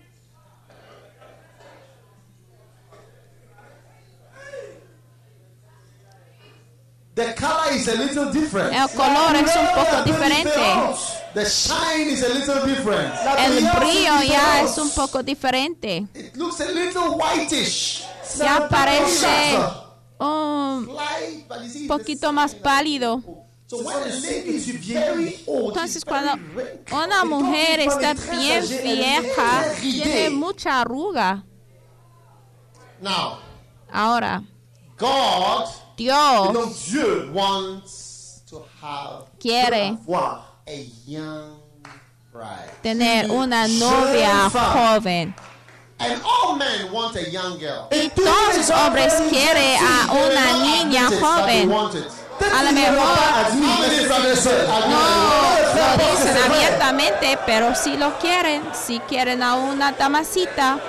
Speaker 2: The color is a little different.
Speaker 1: El color es un poco diferente.
Speaker 2: The shine is a little different.
Speaker 1: El brillo ya es un poco diferente.
Speaker 2: It looks a little whitish.
Speaker 1: Ya parece un poquito más pálido. Entonces, cuando una mujer está bien vieja, tiene mucha arruga.
Speaker 2: Now,
Speaker 1: Ahora,
Speaker 2: God
Speaker 1: Dios
Speaker 3: donc Dieu
Speaker 2: wants to have
Speaker 1: quiere
Speaker 3: voir
Speaker 2: a young bride.
Speaker 1: tener una novia joven.
Speaker 2: And all men want a young girl.
Speaker 1: Y todos los hombres quieren a una niña joven. A lo mejor no lo dicen abiertamente, pero si lo quieren, si quieren a una damasita,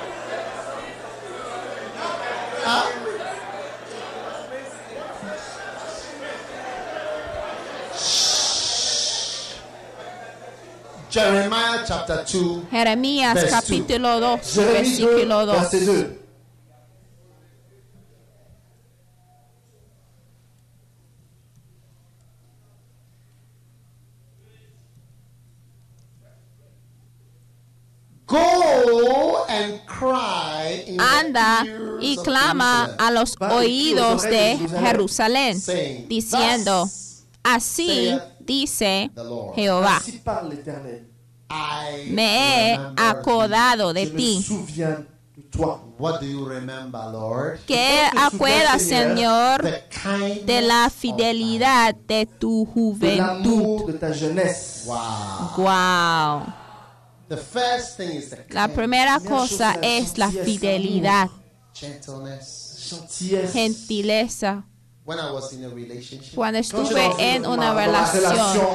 Speaker 2: Jeremiah chapter 2,
Speaker 1: Jeremías
Speaker 2: Verse
Speaker 1: capítulo 2,
Speaker 3: Jérémie 2,
Speaker 1: versículo 2.
Speaker 3: verset 2.
Speaker 2: Go and cry in the
Speaker 1: Anda y clama a los oídos de Jerusalén, diciendo, así dice. Jehová.
Speaker 2: I
Speaker 1: me he acordado de ti.
Speaker 2: What do you remember, Lord?
Speaker 1: ¿Qué acuerdas,
Speaker 3: Señor,
Speaker 1: de la fidelidad de tu juventud?
Speaker 3: l'amour de ta jeunesse.
Speaker 2: thy- Wow.
Speaker 1: Wow.
Speaker 2: The first thing is the
Speaker 1: La primera cosa es la fidelidad, gentileza.
Speaker 2: When I was in a relationship,
Speaker 1: Cuando estuve en una relación,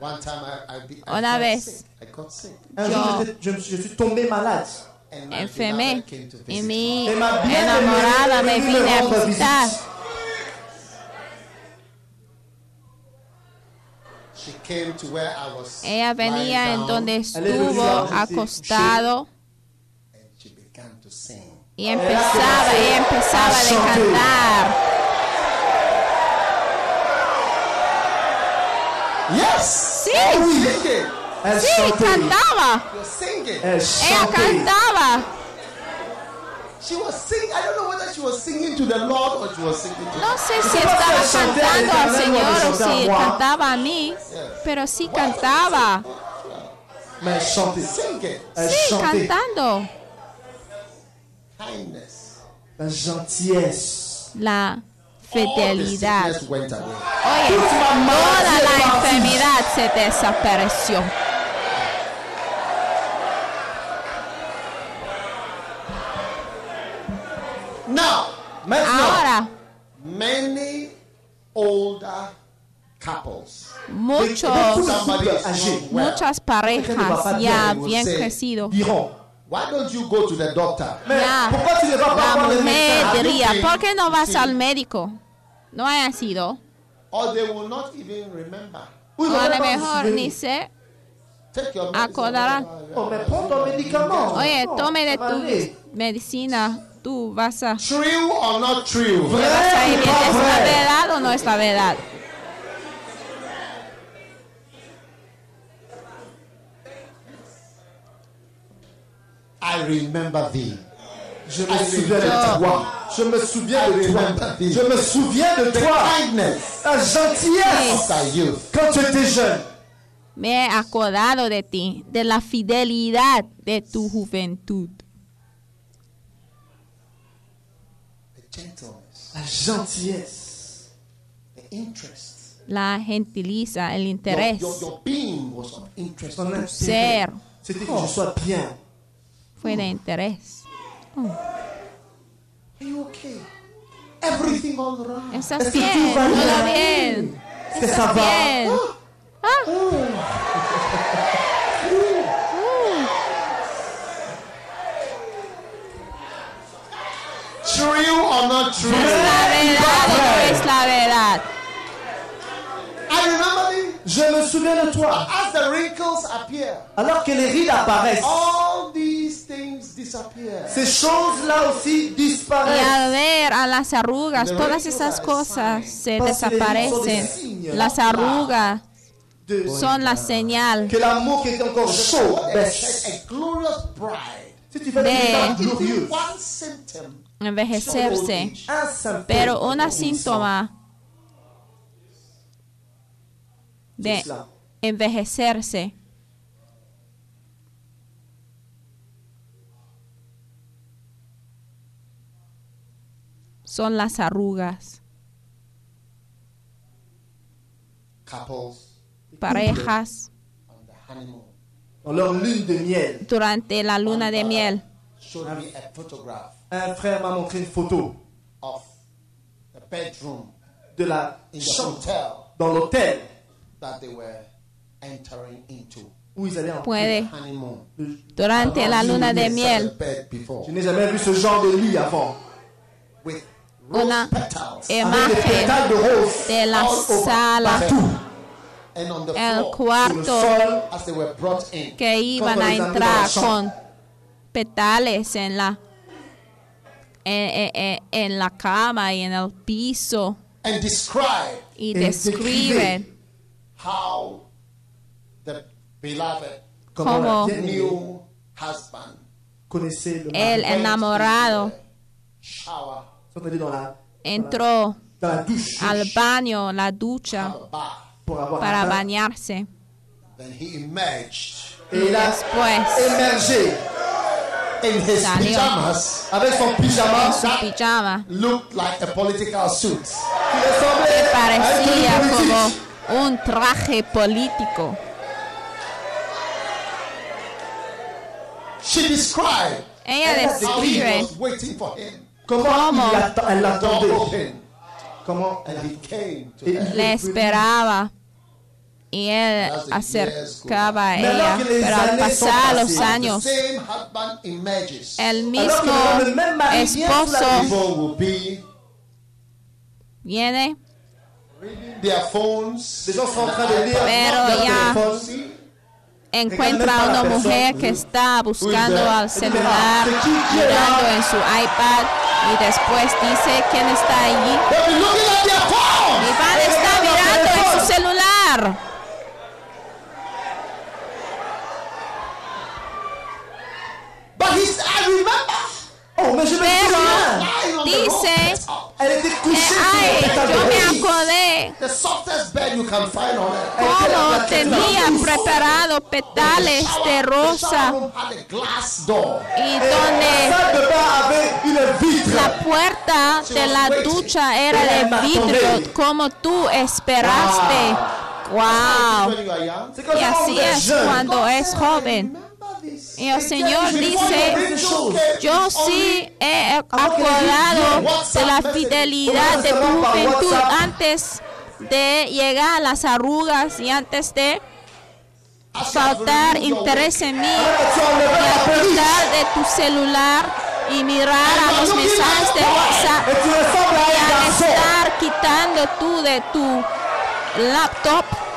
Speaker 2: one time I, I, be, I
Speaker 1: Una
Speaker 2: got
Speaker 1: vez.
Speaker 2: sick. I got sick.
Speaker 3: un
Speaker 1: Yo-
Speaker 3: je, me suis- tombé malade.
Speaker 1: Enfermé y mi enamorada me vine a visitar.
Speaker 2: She came to where I was
Speaker 1: Ella venía en donde estuvo acostado
Speaker 2: and she began to sing.
Speaker 1: y empezaba y empezaba a cantar.
Speaker 2: Yes!
Speaker 1: Sí, sí,
Speaker 3: chantait.
Speaker 1: cantaba. Ella cantaba.
Speaker 2: She was singing. I don't know whether she was singing to the Lord or she was singing to
Speaker 1: No sé si estaba cantando al Señor o si cantaba a mí, pero sí cantaba. Sí, cantando.
Speaker 3: La
Speaker 1: fidelidad. Oye, toda la enfermedad se desapareció.
Speaker 2: Now,
Speaker 1: Ahora,
Speaker 2: many older couples.
Speaker 1: muchos, muchas parejas ya bien
Speaker 2: say,
Speaker 1: crecido,
Speaker 3: diront.
Speaker 2: Why don't you go to the doctor?
Speaker 1: La mujer diría, ¿por qué no vas al médico? No haya sido.
Speaker 2: Or they will not even remember.
Speaker 1: O a lo mejor ni se acordará. Oye, tome de tu medicina, tú vas a,
Speaker 2: True or not true?
Speaker 1: vas a ir
Speaker 3: Vrai ou
Speaker 1: bien.
Speaker 3: pas
Speaker 1: ¿Es la verdad o no es la verdad?
Speaker 2: I remember thee.
Speaker 3: Je me
Speaker 2: I
Speaker 3: souviens de
Speaker 2: remember
Speaker 3: toi. Je me souviens
Speaker 2: I
Speaker 3: de toi.
Speaker 2: remember thee.
Speaker 3: Je me souviens de
Speaker 2: The
Speaker 3: toi. La gentillesse. Quand tu étais jeune.
Speaker 1: Me he acordado de ti, de la fidelidad de tu juventud.
Speaker 2: The gentleness.
Speaker 3: La gentillesse.
Speaker 2: The interest.
Speaker 1: La gentiliza, el
Speaker 2: Your,
Speaker 1: interés,
Speaker 2: your, your being was of interest.
Speaker 3: Ton
Speaker 1: ser
Speaker 3: C'était que je sois bien.
Speaker 1: Fue de interés.
Speaker 2: Right.
Speaker 1: ¿Estás bien? ¿Todo
Speaker 3: bien? va?
Speaker 1: Bien. Ah,
Speaker 2: True or not true?
Speaker 1: ¿Es la verdad o no es la verdad?
Speaker 2: I remember thee.
Speaker 3: Je me souviens de toi.
Speaker 2: As the wrinkles appear,
Speaker 3: Alors que les rides apparaissent,
Speaker 2: all these things disappear.
Speaker 3: ces choses-là aussi
Speaker 1: Y
Speaker 3: disparaissent.
Speaker 1: al ver a las arrugas, todas esas cosas se desaparecen. Las arrugas
Speaker 3: De-
Speaker 1: son la señal
Speaker 3: que l'amour qui était encore chaud
Speaker 2: What a,
Speaker 3: baisse.
Speaker 2: a glorious bride.
Speaker 3: Si tu fais
Speaker 1: De- envejecerse. Pero una síntoma de envejecerse. Son las arrugas.
Speaker 2: Couples
Speaker 1: Parejas. Durante la luna de miel.
Speaker 2: showed me a photograph
Speaker 3: un frère m'a montré une photo.
Speaker 2: of the bedroom
Speaker 3: de la chambre.
Speaker 2: hotel.
Speaker 3: Dans l'hôtel
Speaker 2: that they were entering into.
Speaker 1: Puede. Durante la luna de
Speaker 2: I've never seen
Speaker 1: miel.
Speaker 2: a bed before.
Speaker 3: Je n'ai jamais vu ce genre de lit avant.
Speaker 2: with rose
Speaker 1: una imagen
Speaker 3: de
Speaker 1: la
Speaker 2: all over
Speaker 1: sala,
Speaker 3: partout.
Speaker 2: and on the
Speaker 1: el cuarto
Speaker 3: sol,
Speaker 2: as they were brought in.
Speaker 1: que iban a entrar con petales en la en, en- en la cama y en el piso.
Speaker 2: And describe
Speaker 1: y describen
Speaker 2: how the beloved
Speaker 3: como
Speaker 2: new husband
Speaker 1: el enamorado entró
Speaker 3: dans la douche
Speaker 1: al baño, la ducha para bañarse,
Speaker 2: Then he emerged
Speaker 3: Et il a
Speaker 1: Después,
Speaker 2: in his
Speaker 1: Salió.
Speaker 2: pajamas.
Speaker 3: avec son pyjama
Speaker 1: su pijama
Speaker 2: Looked like a political suit.
Speaker 1: parecía como
Speaker 3: politique.
Speaker 1: Un traje político.
Speaker 2: She described
Speaker 1: Ella describe
Speaker 3: il
Speaker 1: le esperaba y él acercaba a ella. Pero al pasar los años, el mismo esposo viene,
Speaker 2: their phones.
Speaker 3: Les gens sont en train de lire
Speaker 1: Pero ya-
Speaker 3: téléphone.
Speaker 1: encuentra a una mujer que está buscando al celular, mirando en su iPad y después dice quién está allí. Van a estar mirando en su celular.
Speaker 3: Oh, me
Speaker 1: Pero dice, eh, ay, yo me acordé
Speaker 2: The softest bed you can find on earth.
Speaker 1: cómo tenía preparado petales de rosa y donde
Speaker 3: vitre.
Speaker 1: la puerta de la ducha era de vidrio como tú esperaste. Wow.
Speaker 3: C'est quand
Speaker 1: Y así es cuando es joven. Y el Señor dice, yo sí he acordado de la fidelidad de tu juventud antes de llegar a las arrugas y antes de faltar interés en mí y quitar de tu celular y mirar a los mensajes de WhatsApp y al estar quitando tú de tu laptop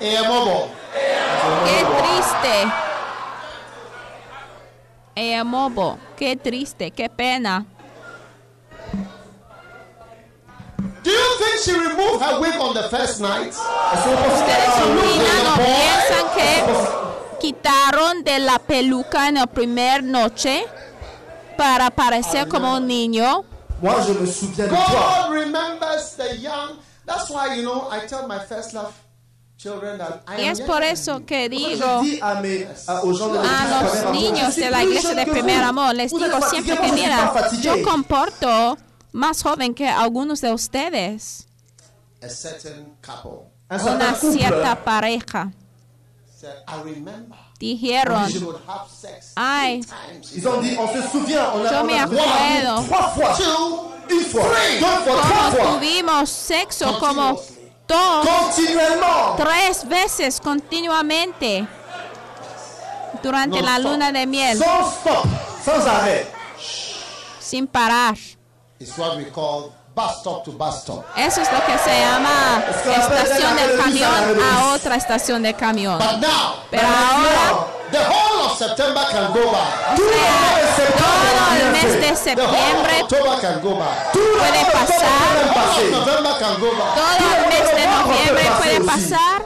Speaker 2: Eh.
Speaker 1: Qué triste. Qué triste, qué pena.
Speaker 2: Do you think she removed her wig on the first night?
Speaker 1: Ustedes opinan o piensan que quitaron de la peluca en la primera noche para parecer como un niño.
Speaker 3: Moi, je me souviens de toi.
Speaker 2: God remembers the young. That's why, you know, I tell my first love
Speaker 1: Y es por eso que digo a los niños de la iglesia de primer amor, les digo siempre que mira, yo comporto más joven que algunos de ustedes. Una cierta pareja.
Speaker 2: Said, I remember.
Speaker 1: Dijeron, Ay.
Speaker 3: a,
Speaker 1: Yo me acuerdo. tuvimos sexo como
Speaker 3: continuellement.
Speaker 1: tres veces continuamente durante
Speaker 2: No
Speaker 1: la
Speaker 2: stop.
Speaker 1: luna de miel,
Speaker 3: Sans stop, sans arrêt.
Speaker 1: sin parar.
Speaker 2: It's what we call bus stop to bus stop.
Speaker 1: Eso es lo que se llama estación del camión a otra estación de camión.
Speaker 2: But now,
Speaker 1: Pero ahora,
Speaker 2: the whole of September can go by.
Speaker 1: Todo el mes de septiembre, puede pasar. todo el mes de noviembre puede pasar.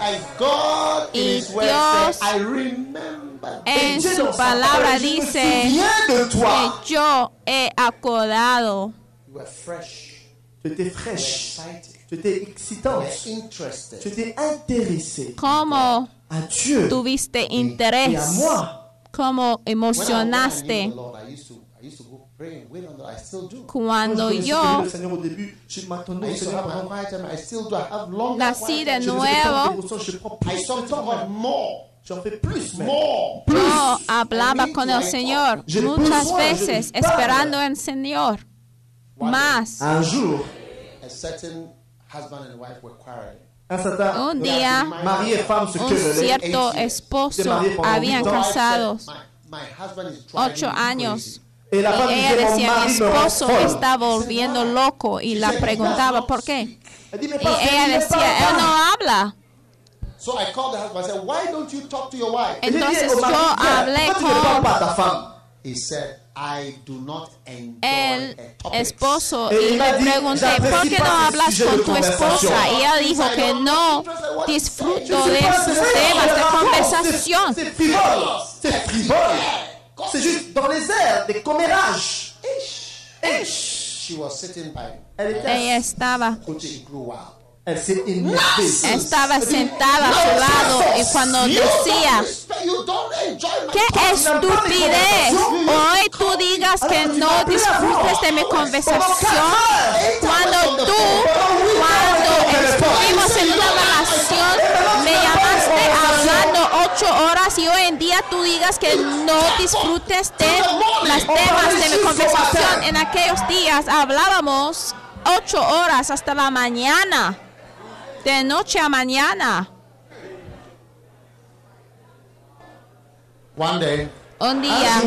Speaker 2: And God in
Speaker 1: Y Dios
Speaker 2: said, I remember.
Speaker 1: En su palabra dice que yo he acordado.
Speaker 2: You were fresh.
Speaker 3: Tu étais fraîche, tu étais excitante, tu étais intéressée
Speaker 1: Cómo
Speaker 3: à Dieu.
Speaker 1: Tuviste
Speaker 3: et à
Speaker 1: interés,
Speaker 3: moi.
Speaker 1: cómo emocionaste
Speaker 2: the Lord, I used to, I used to go pray and wait on the I still do.
Speaker 1: cuando yo nací de nuevo.
Speaker 3: J'en fais plus,
Speaker 1: hablaba con el Señor muchas veces, esperando en el Señor. Más.
Speaker 3: Un jour,
Speaker 2: A certain husband and wife were quarreling.
Speaker 3: un certain
Speaker 1: Un día, un cierto esposo habían casados ocho
Speaker 2: me
Speaker 1: años. Y ella decía, mi
Speaker 3: me
Speaker 1: esposo
Speaker 3: folle.
Speaker 1: está volviendo loco y la preguntaba por qué.
Speaker 3: Mais
Speaker 1: Y ella decía, él no habla.
Speaker 2: So I called the husband. I said, Why don't you talk to your wife?
Speaker 3: Et j'ai dit
Speaker 1: Entonces yo hablé con
Speaker 2: I do not enjoy
Speaker 1: el esposo
Speaker 3: Eh,
Speaker 1: y le pregunté,
Speaker 3: "J'apprécie
Speaker 1: ¿por qué no hablas con tu
Speaker 3: conversation."
Speaker 1: esposa? Y ella dijo que no disfruto de sus temas de conversación.
Speaker 3: C'est frivole, c'est juste dans les airs, des commérages.
Speaker 1: Ella estaba, estaba sentada a su lado y cuando decía, ¡Qué estupidez! Hoy tú digas que no disfrutes de mi conversación cuando tú, cuando estuvimos en una relación, me llamaste hablando ocho horas y hoy en día tú digas que no disfrutes de las temas de mi conversación. En aquellos días hablábamos ocho horas hasta la mañana, de noche a mañana.
Speaker 2: One day,
Speaker 1: Un día,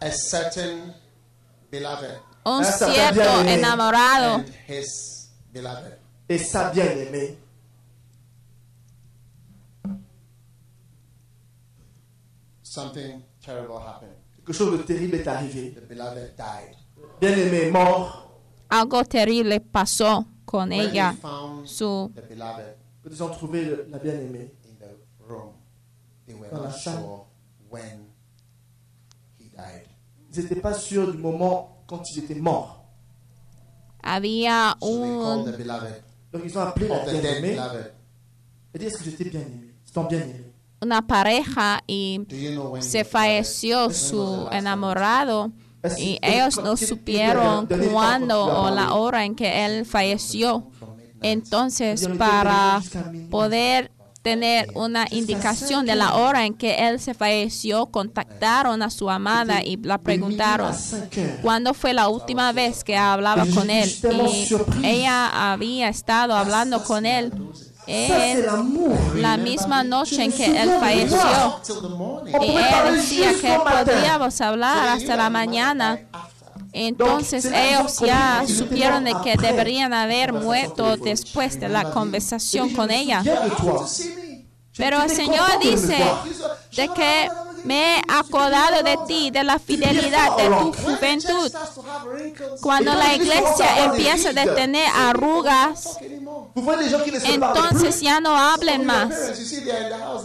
Speaker 2: a certain beloved
Speaker 1: un cierto enamorado
Speaker 2: and his beloved
Speaker 3: Et sa bien-aimée.
Speaker 2: something terrible happened.
Speaker 3: Quelque chose de terrible est arrivé.
Speaker 2: The beloved died.
Speaker 3: Bien-aimé est mort.
Speaker 1: algo terrible pasó con
Speaker 2: When
Speaker 1: ella.
Speaker 2: they found
Speaker 1: Su
Speaker 2: the beloved
Speaker 3: Quand ils ont trouvé le- la bien-aimée,
Speaker 2: they were
Speaker 3: Dans la
Speaker 2: not
Speaker 3: salle.
Speaker 2: sure when he died.
Speaker 3: ils n'étaient pas sûrs du moment quand il était mort.
Speaker 1: había
Speaker 2: So they called the beloved
Speaker 3: Donc ils ont appelé la
Speaker 2: of the dead
Speaker 3: bien-aimée
Speaker 2: beloved.
Speaker 3: et dit Est-ce que j'étais C'est ton bien-aimé.
Speaker 1: una pareja y
Speaker 2: Do you know when
Speaker 1: se falleció su enamorado y ellos no supieron cuándo o la hora en que él falleció.
Speaker 2: From midnight.
Speaker 1: Entonces, para poder tener una indicación de la hora en que él se falleció, contactaron a su amada y la preguntaron cuándo fue la última vez que hablaba con él. Y ella había estado hablando con él en la misma noche en que él falleció. Y él decía que podríamos hablar hasta la mañana. Entonces ellos ya supieron de que deberían haber muerto después de la conversación con ella. Pero el Señor dice de que me he acordado de ti, de la fidelidad de tu juventud. Cuando la iglesia empieza a tener arrugas, entonces ya no hablen más.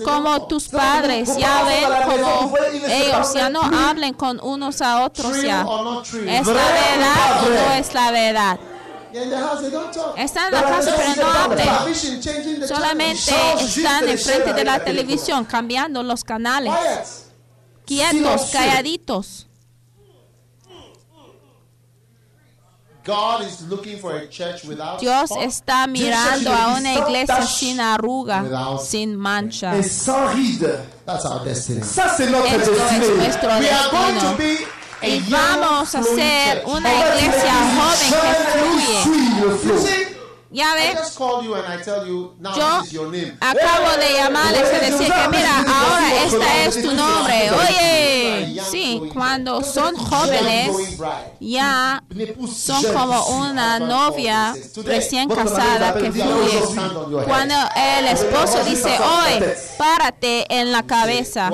Speaker 1: Como tus padres, ya ven como ellos ya no hablen con unos a otros ya. ¿Es la verdad o no es la verdad? Están en la casa pero no
Speaker 2: the
Speaker 1: Solamente están enfrente de la televisión, cambiando los canales. Quietos,
Speaker 3: Silencieux.
Speaker 1: calladitos.
Speaker 2: God is looking for a church without
Speaker 1: Dios está mirando a una iglesia sin arruga,
Speaker 2: Without-
Speaker 1: sin mancha.
Speaker 2: That's our destiny.
Speaker 1: Esto es nuestro
Speaker 2: We are going to
Speaker 1: destino.
Speaker 2: be a
Speaker 1: Y vamos a ser una iglesia joven que fluye. Ya
Speaker 2: I
Speaker 1: ves,
Speaker 2: just called you and I tell you now
Speaker 1: yo acabo de llamarles y decir que mira, ahora esta es tu nombre. Oye, sí, cuando son jóvenes ya son como una novia recién casada que fluye. Cuando el esposo dice, hoy, párate en la cabeza,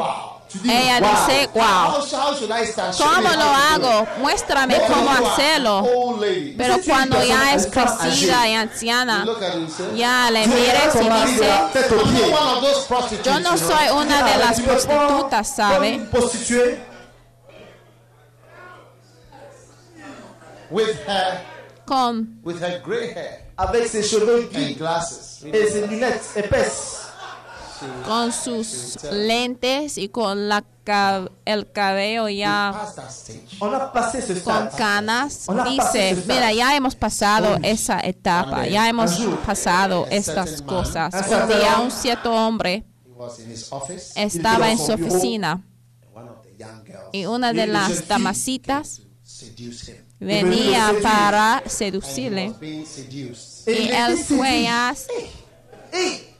Speaker 1: ella
Speaker 3: wow.
Speaker 1: dice, wow, ¿cómo lo hago? Muéstrame cómo hacerlo. Pero cuando ya es crecida y anciana, ya le mires y dice, yo no soy una de las prostitutas, ¿sabe? Con,
Speaker 2: with her gray hair
Speaker 3: avec ses cheveux gris
Speaker 2: glasses.
Speaker 3: et ses lunettes épaisses.
Speaker 1: Con sus lentes y con la ca- el cabello ya con canas, dice, mira, ya hemos pasado esa etapa, ya hemos pasado estas cosas. Un día un cierto hombre
Speaker 2: He was in his office.
Speaker 1: estaba en su oficina.
Speaker 2: One of the young girls.
Speaker 1: Y una de las damasitas venía para seducirle. Y él fue
Speaker 3: séduit.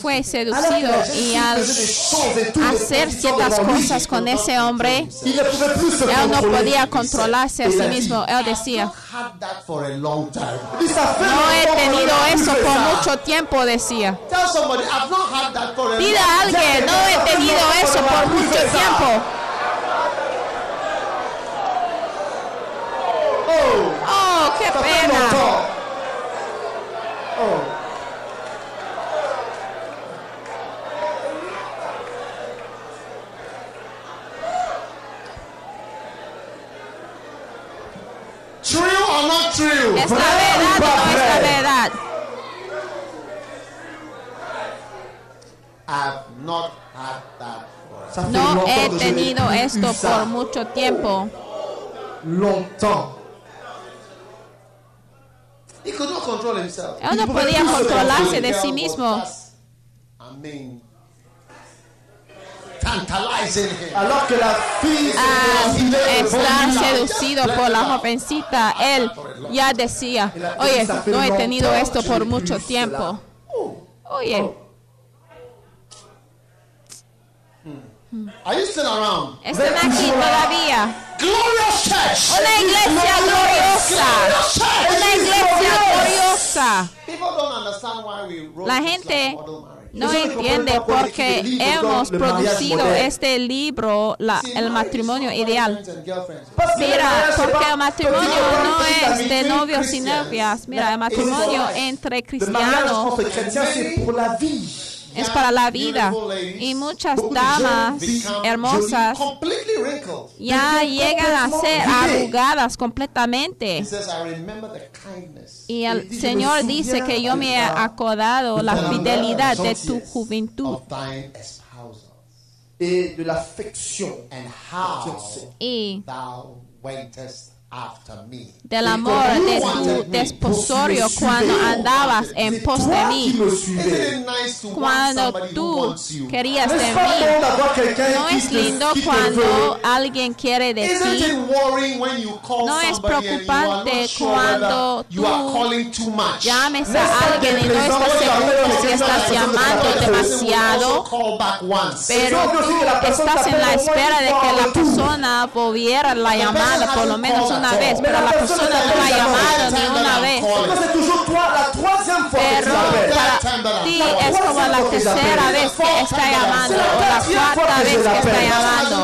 Speaker 1: Fue seducido y al hacer ciertas cosas con ese hombre, él no podía controlarse a sí mismo. Él decía, no he tenido eso por mucho tiempo, decía. Dile a alguien, no he tenido eso por mucho tiempo.
Speaker 3: Oh,
Speaker 1: Oh, qué pena.
Speaker 3: longtemps. Oh.
Speaker 1: ¿Es la verdad o no es la verdad?
Speaker 2: I've not had that for
Speaker 3: Ça fait
Speaker 1: No he tenido esto por mucho tiempo.
Speaker 3: Longtemps.
Speaker 2: He could not control himself.
Speaker 1: Él no podía controlarse de sí mismo.
Speaker 2: just,
Speaker 3: Alors que la fille
Speaker 1: Al estar seducido por la jovencita, él ya decía, oye, no he tenido esto por mucho tiempo. Oye,
Speaker 2: Are you still around?
Speaker 1: están aquí todavía.
Speaker 2: Glorious church.
Speaker 1: Una iglesia gloriosa. Una iglesia gloriosa.
Speaker 2: People don't understand why we wrote
Speaker 1: La gente. No entiende por qué hemos producido este libro, la- el matrimonio ideal. Mira, porque el matrimonio no es de novios y novias. Mira, el matrimonio entre cristianos
Speaker 3: la
Speaker 1: es para la vida. Y muchas damas hermosas ya llegan a ser arrugadas completamente. Y el Señor dice que yo me he acordado la fidelidad de tu juventud.
Speaker 2: espousal,
Speaker 3: Et de
Speaker 2: and how
Speaker 1: y del amor de tu desposorio cuando andabas en pos de mí, cuando tú querías de mí. No es lindo cuando alguien quiere de ti. No es preocupante cuando tú? Llames a alguien y no estás seguro si estás llamando demasiado, pero tú estás en la espera de que la persona volviera la llamada por lo menos una vez, pero la persona no ha llamado ni una vez. Pero para ti es como la tercera vez que está llamando o la cuarta vez que está llamando.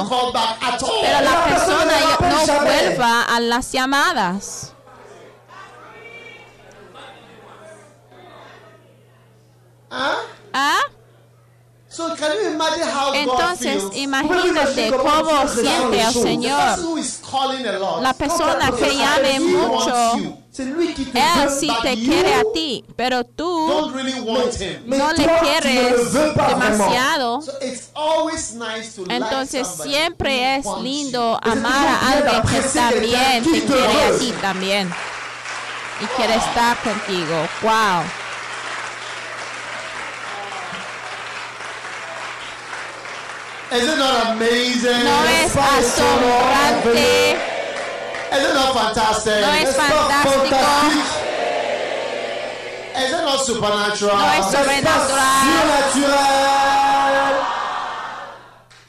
Speaker 1: Pero la persona no vuelva a las llamadas.
Speaker 2: Huh?
Speaker 1: ¿Ah?
Speaker 2: So can you imagine how God
Speaker 1: Entonces, imagínate cómo siente el Señor. La persona que llame mucho, él sí te quiere a ti, pero tú no le quieres demasiado.
Speaker 2: So it's always nice to like
Speaker 1: Entonces siempre es lindo amar a alguien que también te quiere a ti también y quiere estar contigo. Wow.
Speaker 2: You. Is it not amazing?
Speaker 1: No es asombrante,
Speaker 2: Is it not fantastic?
Speaker 1: no es fantástico?
Speaker 2: Is it not supernatural?
Speaker 1: no es sobrenatural.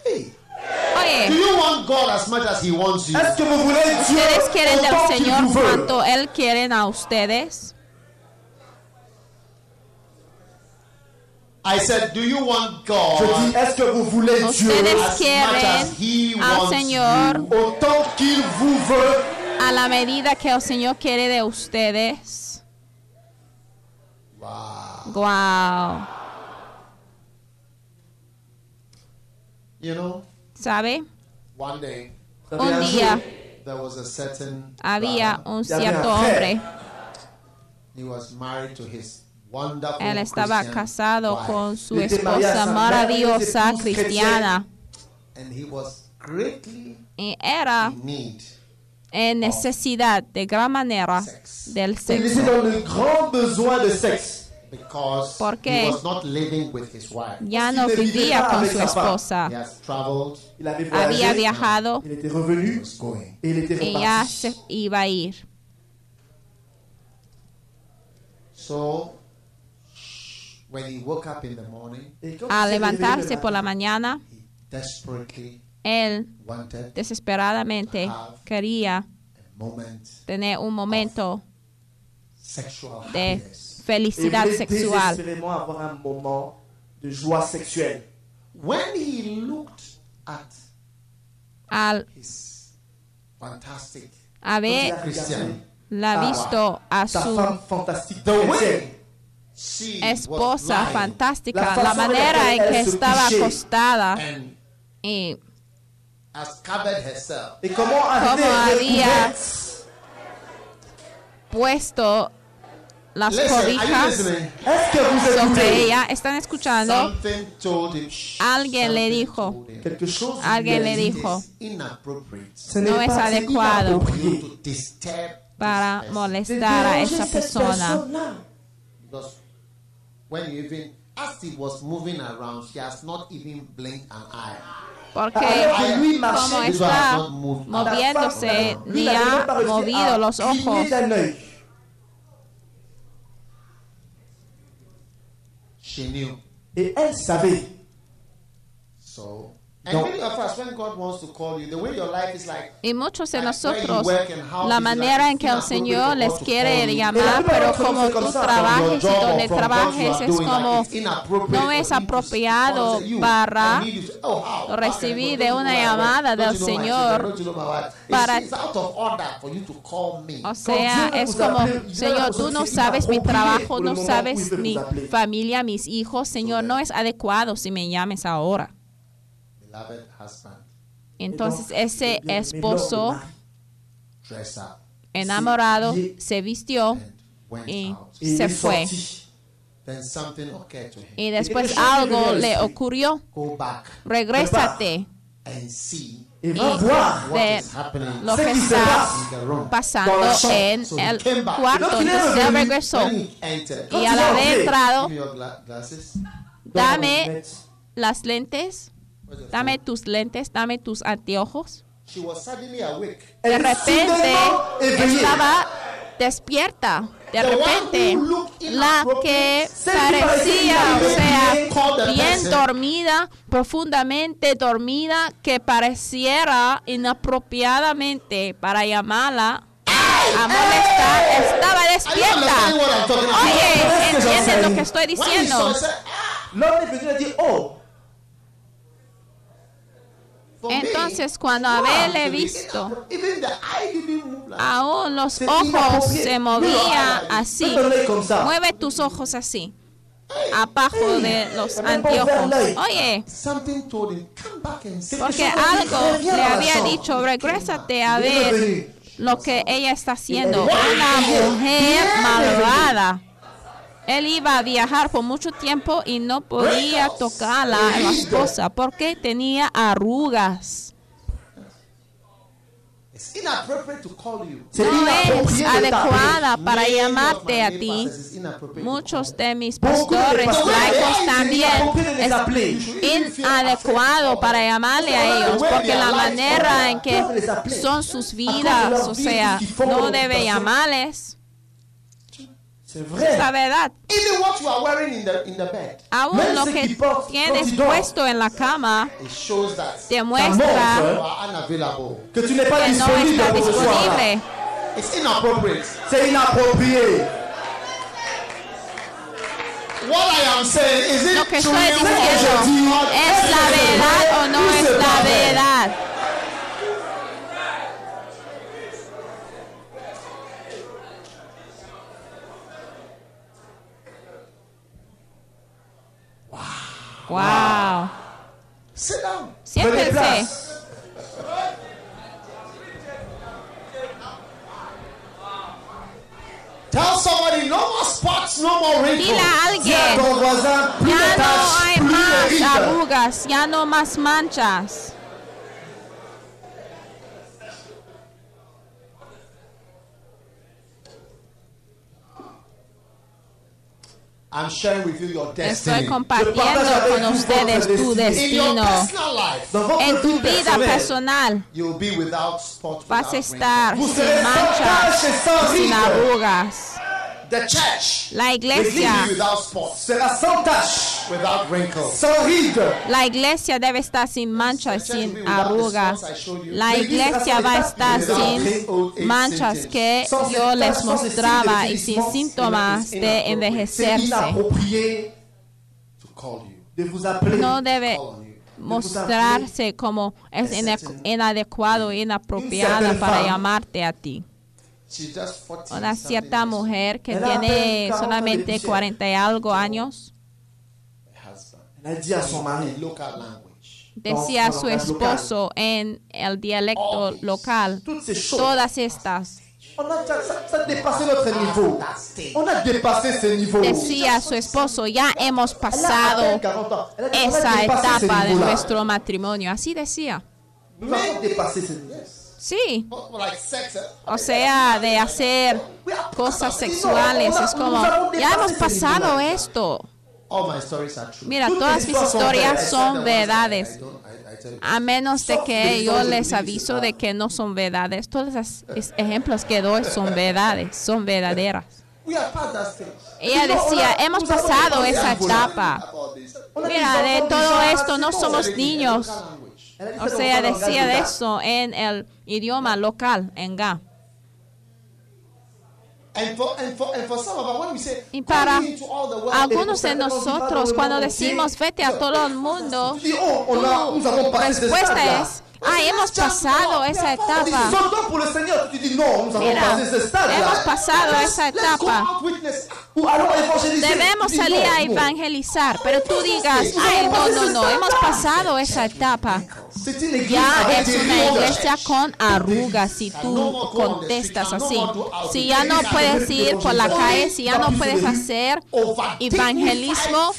Speaker 2: Hey, do you want God as much as He wants you?
Speaker 1: ¿ustedes quieren del Señor cuanto Él quiere a ustedes?
Speaker 2: I said, do you want
Speaker 3: Je
Speaker 2: God
Speaker 3: dis, est-ce que vous voulez Dieu
Speaker 1: Ustedes
Speaker 2: as much
Speaker 1: quieren
Speaker 2: as He
Speaker 1: al
Speaker 2: wants
Speaker 1: Señor
Speaker 2: you?
Speaker 3: autant qu'il vous veut?
Speaker 1: a la medida que el Señor quiere de ustedes.
Speaker 2: Wow.
Speaker 1: Wow.
Speaker 2: You know,
Speaker 1: ¿Sabe?
Speaker 2: one day
Speaker 1: Un día
Speaker 2: there was a certain
Speaker 1: había
Speaker 2: brother.
Speaker 1: un cierto hombre.
Speaker 2: He was married to his
Speaker 1: Él estaba casado con su esposa
Speaker 3: sa
Speaker 1: maravillosa cristiana
Speaker 2: and he was greatly
Speaker 1: y era
Speaker 2: in need.
Speaker 1: en necesidad de gran manera del sexo.
Speaker 3: dans le grand besoin de sexe.
Speaker 2: because
Speaker 1: ¿Por
Speaker 2: he
Speaker 1: qué?
Speaker 2: was not living with his wife.
Speaker 1: Ya no vivía
Speaker 3: pas
Speaker 1: con su esposa. Había viajado
Speaker 3: était
Speaker 1: y ya se iba a ir.
Speaker 2: So when he woke up in the morning,
Speaker 3: réveillé
Speaker 1: levantarse
Speaker 3: le
Speaker 1: por la mañana,
Speaker 2: he desperately
Speaker 1: él
Speaker 2: wanted
Speaker 1: desesperadamente quería
Speaker 2: a moment
Speaker 1: tener un momento
Speaker 2: sexual
Speaker 1: de felicidad sexual.
Speaker 3: désespérément avoir un moment de joie sexuelle.
Speaker 2: When he looked at
Speaker 1: Al
Speaker 2: his fantastic
Speaker 1: haber
Speaker 2: Christian,
Speaker 1: la visto a su esposa fantástica,
Speaker 3: La
Speaker 1: la manera en
Speaker 3: que
Speaker 1: estaba acostada
Speaker 2: and
Speaker 1: y
Speaker 3: Comment
Speaker 1: había- puesto las cobijas sobre ella. ¿Están escuchando?
Speaker 2: Something told him. shh,
Speaker 1: Alguien le dijo. Alguien le dijo. No es adecuado.
Speaker 3: inapproprié
Speaker 2: to disturb
Speaker 1: para molestar a esa persona.
Speaker 3: Personne-là.
Speaker 2: Because when you even, as it was moving around, she has not even blinked an eye.
Speaker 1: Porque
Speaker 3: Alors que lui
Speaker 1: como
Speaker 3: marchait,
Speaker 2: This one has
Speaker 1: está
Speaker 2: not moved.
Speaker 3: la
Speaker 1: moviéndose,
Speaker 3: femme, lui
Speaker 1: ni
Speaker 3: n'avait même
Speaker 1: ha
Speaker 3: pas réussi
Speaker 1: movido
Speaker 3: à
Speaker 1: los
Speaker 3: cligner
Speaker 1: ojos.
Speaker 3: d'un œil.
Speaker 2: She knew.
Speaker 3: Et elle savait.
Speaker 2: So,
Speaker 1: Y muchos de nosotros, la manera en que el Señor les quiere llamar,
Speaker 3: Pero como
Speaker 1: tú trabajes y donde trabajes es como no es apropiado
Speaker 2: call and say, "You,
Speaker 1: para
Speaker 2: oh,
Speaker 1: recibir de una llamada del Señor para-. O sea, es como, Señor, tú no sabes mi trabajo, no sabes mi familia, mis hijos. Señor, no es adecuado si me llames ahora. Entonces ese esposo enamorado se vistió
Speaker 2: and went
Speaker 1: y se fue.
Speaker 3: sorti.
Speaker 2: Then something occurred to him.
Speaker 1: Y después algo le ocurrió.
Speaker 2: Go back.
Speaker 1: Regrésate
Speaker 2: and see
Speaker 3: Et
Speaker 1: y de
Speaker 2: is happening.
Speaker 1: lo que está pasando en el cuarto. Entonces él regresó. Y al haber entrado, dame las lentes, dame tus lentes, dame tus anteojos.
Speaker 2: She was suddenly awake.
Speaker 1: De repente estaba despierta. De repente, la que parecía, o sea, bien dormida, profundamente dormida, que pareciera inapropiadamente para llamarla a molestar, estaba despierta. Oye, ¿entiendes lo que estoy diciendo?
Speaker 2: it, said,
Speaker 3: L'homme est venu et dit Oh,
Speaker 2: For me,
Speaker 1: Entonces, cuando
Speaker 2: to be
Speaker 1: visto, aún los ojos se movían así. Mueve tus ojos así, abajo de los anteojos. Oye, porque algo le había dicho, regrésate a ver lo que ella está haciendo. Una mujer malvada. Él iba a viajar por mucho tiempo y no podía tocarla a la esposa porque tenía arrugas.
Speaker 2: It's inappropriate to call you.
Speaker 3: C'est
Speaker 1: No es adecuada para llamarte a ti. Muchos de mis pastores laicos también es inadecuado para llamarle a ellos porque la manera en que son sus vidas, o sea, no debe llamarles.
Speaker 3: C'est
Speaker 1: Es la verdad.
Speaker 2: Even what you are wearing in the in the bed,
Speaker 1: Aún lo que tienes puesto en la cama
Speaker 2: it shows that
Speaker 1: demuestra
Speaker 3: montre
Speaker 2: you are unavailable.
Speaker 3: Que tu n'es pas
Speaker 1: que no
Speaker 3: disponible
Speaker 1: está disponible.
Speaker 2: It's inappropriate.
Speaker 3: C'est inapproprié.
Speaker 2: What I am saying is
Speaker 1: Lo
Speaker 2: it
Speaker 1: que
Speaker 2: truly
Speaker 1: estoy diciendo? ¿es la verdad o no es la verdad? Wow.
Speaker 2: Sit down.
Speaker 3: Place.
Speaker 2: Tell somebody no more spots, no more wrinkles.
Speaker 1: Dile a alguien, ya no hay más arrugas, ya no más manchas.
Speaker 2: I'm sharing with you your
Speaker 1: Estoy
Speaker 2: destiny.
Speaker 1: compartiendo con ustedes tu destino. En tu vida personal
Speaker 2: you'll be without spots,
Speaker 1: vas a estar sin manchas sin arrugas.
Speaker 2: The church
Speaker 1: La
Speaker 2: will
Speaker 1: iglesia,
Speaker 2: be without spots,
Speaker 3: Sera sans taches,
Speaker 2: without wrinkles.
Speaker 3: sans rides.
Speaker 1: la iglesia debe estar sin manchas, sin arrugas. La iglesia va a estar sin manchas que yo les mostraba y sin síntomas de envejecerse. No debe mostrarse como es inadecuado e inapropiada para llamarte a ti.
Speaker 2: She's just 40
Speaker 1: Una cierta mujer que tiene solamente
Speaker 3: 40
Speaker 1: 40 y algo años decía a su esposo en el dialecto local todas estas
Speaker 3: On a, ça, ça- ça a dépassé notre niveau.
Speaker 2: that stage.
Speaker 3: On a dépassé ce niveau.
Speaker 1: Decía a su esposo, ya hemos pasado
Speaker 3: peine 40 ans. Elle a dit, on a
Speaker 1: esa etapa de nuestro matrimonio. Así decía.
Speaker 3: Nous avons dépassé ce niveau.
Speaker 1: Sí,
Speaker 2: eh?
Speaker 1: o sea, de hacer cosas sexuales. Es como, ya hemos pasado esto. Mira, todas mis
Speaker 3: sont
Speaker 1: historias son verdades. A menos de que yo les aviso de que no son verdades. Todos los ejemplos que doy son verdades, son verdaderas. Ella decía, hemos pasado esa etapa. Mira, de todo esto no somos niños. O sea, decía de eso en el idioma local, en Ga. Y para algunos de nosotros, cuando decimos vete a todo el mundo,
Speaker 3: Tu
Speaker 1: respuesta es, ay, hemos pasado esa etapa. Mira, hemos pasado esa etapa. Debemos salir a evangelizar, pero tú digas, ay, no, no, no, hemos pasado esa etapa. Ya es una iglesia con arrugas si tú contestas así. Si ya no puedes ir por la calle, si ya no puedes hacer evangelismo,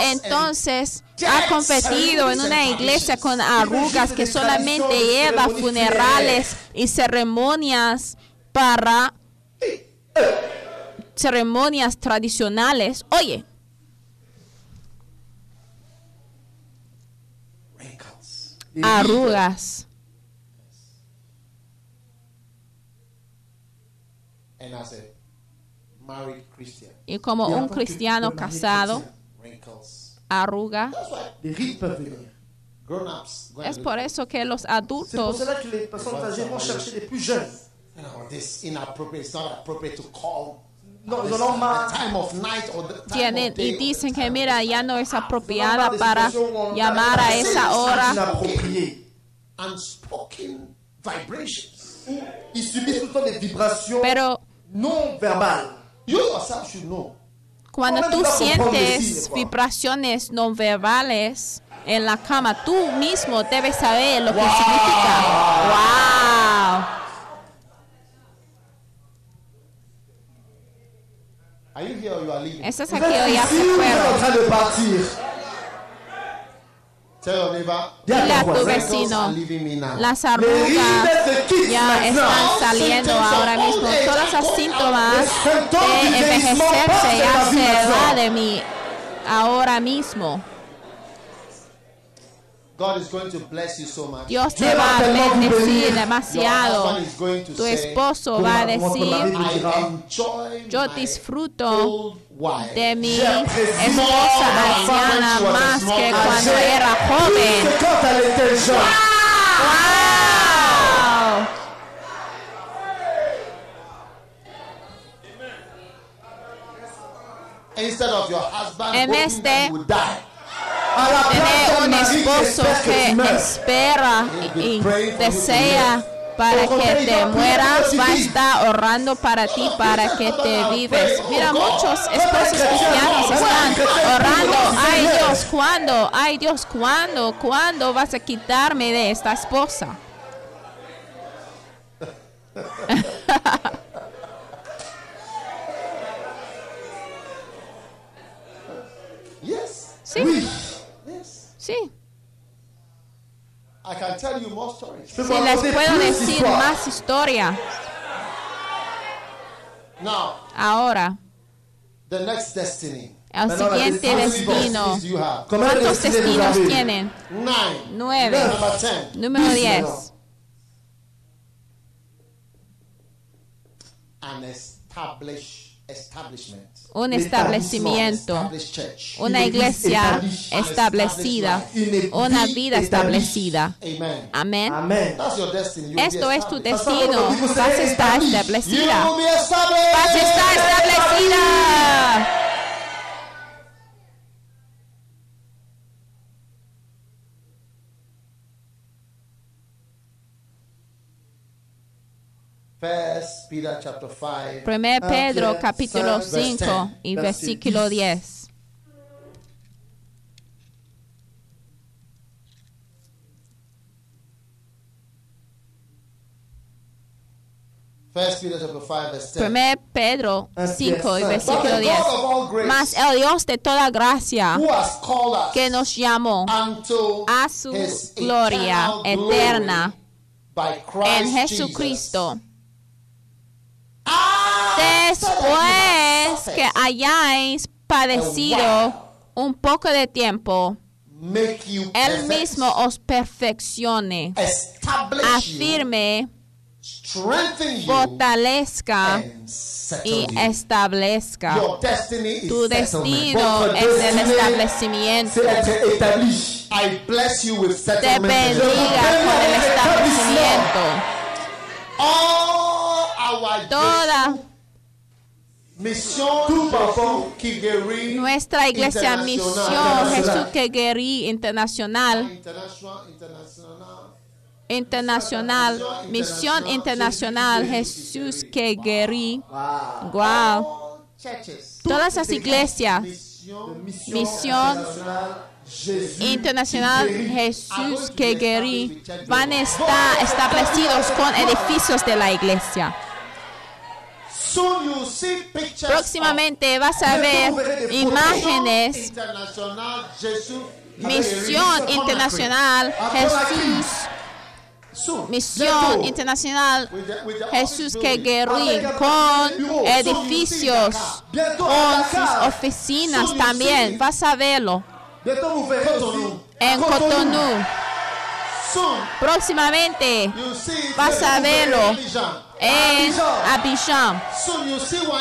Speaker 1: entonces ha competido en una iglesia con arrugas que solamente lleva funerales y ceremonias para ceremonias tradicionales. Oye, arrugas. Y como un cristiano casado,
Speaker 2: wrinkles.
Speaker 1: Arruga. Es por eso que los adultos.
Speaker 3: No, no, no,
Speaker 1: tienen y dicen
Speaker 2: the
Speaker 1: que
Speaker 2: time
Speaker 1: mira, ya no es apropiada para llamar a esa hora. Pero
Speaker 3: non verbales.
Speaker 1: Cuando tú sientes vibraciones no verbales en la cama, tú mismo debes saber lo que significa. ¡Wow! ¿Estás aquí o ya se fueron?
Speaker 3: train de partir.
Speaker 2: Tell your neighbor.
Speaker 3: Dis à
Speaker 1: Dile a tu vecino, las arrugas ya están saliendo ahora mismo. Todos los síntomas de envejecerse. ya se va de mí ahora mismo.
Speaker 2: God is going to bless you so much.
Speaker 1: Dios te va a bendecir demasiado. Tu esposo va a decir,
Speaker 2: enjoy
Speaker 1: yo disfruto de mi esposa anciana más que cuando era joven.
Speaker 3: Jeune.
Speaker 1: ¡Wow!
Speaker 2: Instead of your husband
Speaker 1: En vez
Speaker 2: that
Speaker 1: de- Tener un esposo
Speaker 3: que
Speaker 1: espera y desea para que te mueras, va a estar ahorrando para ti, para que te vives. Mira, muchos esposos cristianos están ahorrando. Ay Dios, ¿cuándo? Ay Dios, ¿cuándo? ¿Cuándo vas a quitarme de esta esposa? Sí. Sí.
Speaker 2: I can tell you more stories.
Speaker 1: Sí, les puedo decir más historia.
Speaker 2: Now,
Speaker 1: Ahora,
Speaker 2: the next destiny.
Speaker 1: el siguiente destino. ¿Cuántos
Speaker 3: destinos
Speaker 1: tienen? Nueve. Número
Speaker 3: Dix
Speaker 1: 10.
Speaker 3: maintenant.
Speaker 2: An established establishment.
Speaker 1: Un establecimiento. Una iglesia establecida. Una vida establecida. Amén. Esto es tu
Speaker 2: established.
Speaker 1: destino. Vas a estar establecida. Vas a estar establecida.
Speaker 2: First Peter chapter 5.
Speaker 1: 1 Pedro
Speaker 3: Ok,
Speaker 1: capítulo
Speaker 3: verse
Speaker 1: 5 y
Speaker 3: 10,
Speaker 1: versículo 10.
Speaker 2: First Peter chapter 5 verse 10.
Speaker 1: 1 Pedro 5 y versículo
Speaker 3: the
Speaker 1: 10.
Speaker 3: God of all grace,
Speaker 1: Mas el Dios de toda gracia que nos llamó a su gloria eterna en Jesucristo.
Speaker 2: Jesus.
Speaker 1: Después que hayáis padecido un poco de tiempo, Él mismo os perfeccione, afirme, fortalezca y establezca. Tu destino es el establecimiento.
Speaker 3: c'est être établi.
Speaker 2: I bless you with
Speaker 1: Te bendiga con el establecimiento. Toda
Speaker 2: Kigeri
Speaker 1: nuestra iglesia. Misión Jesús
Speaker 3: Internacional.
Speaker 1: Queguerí Internacional
Speaker 2: International International
Speaker 1: Internacional Misión Internacional Jesús Queguerí Wow.
Speaker 2: all churches
Speaker 1: Todas las iglesias
Speaker 2: mission
Speaker 1: Misión Internacional. Jesús Queguerí van a estar establecidos con edificios de la iglesia.
Speaker 2: soon you see pictures
Speaker 1: Próximamente vas a ver imágenes. Misión Internacional Jesús. Misión. Internacional Jesús
Speaker 2: building.
Speaker 1: Queguerí con edificios, con sus oficinas también. Vas a verlo. En Cotonou. Próximamente Vas a verlo.
Speaker 2: Abidjan.
Speaker 1: en Abidjan.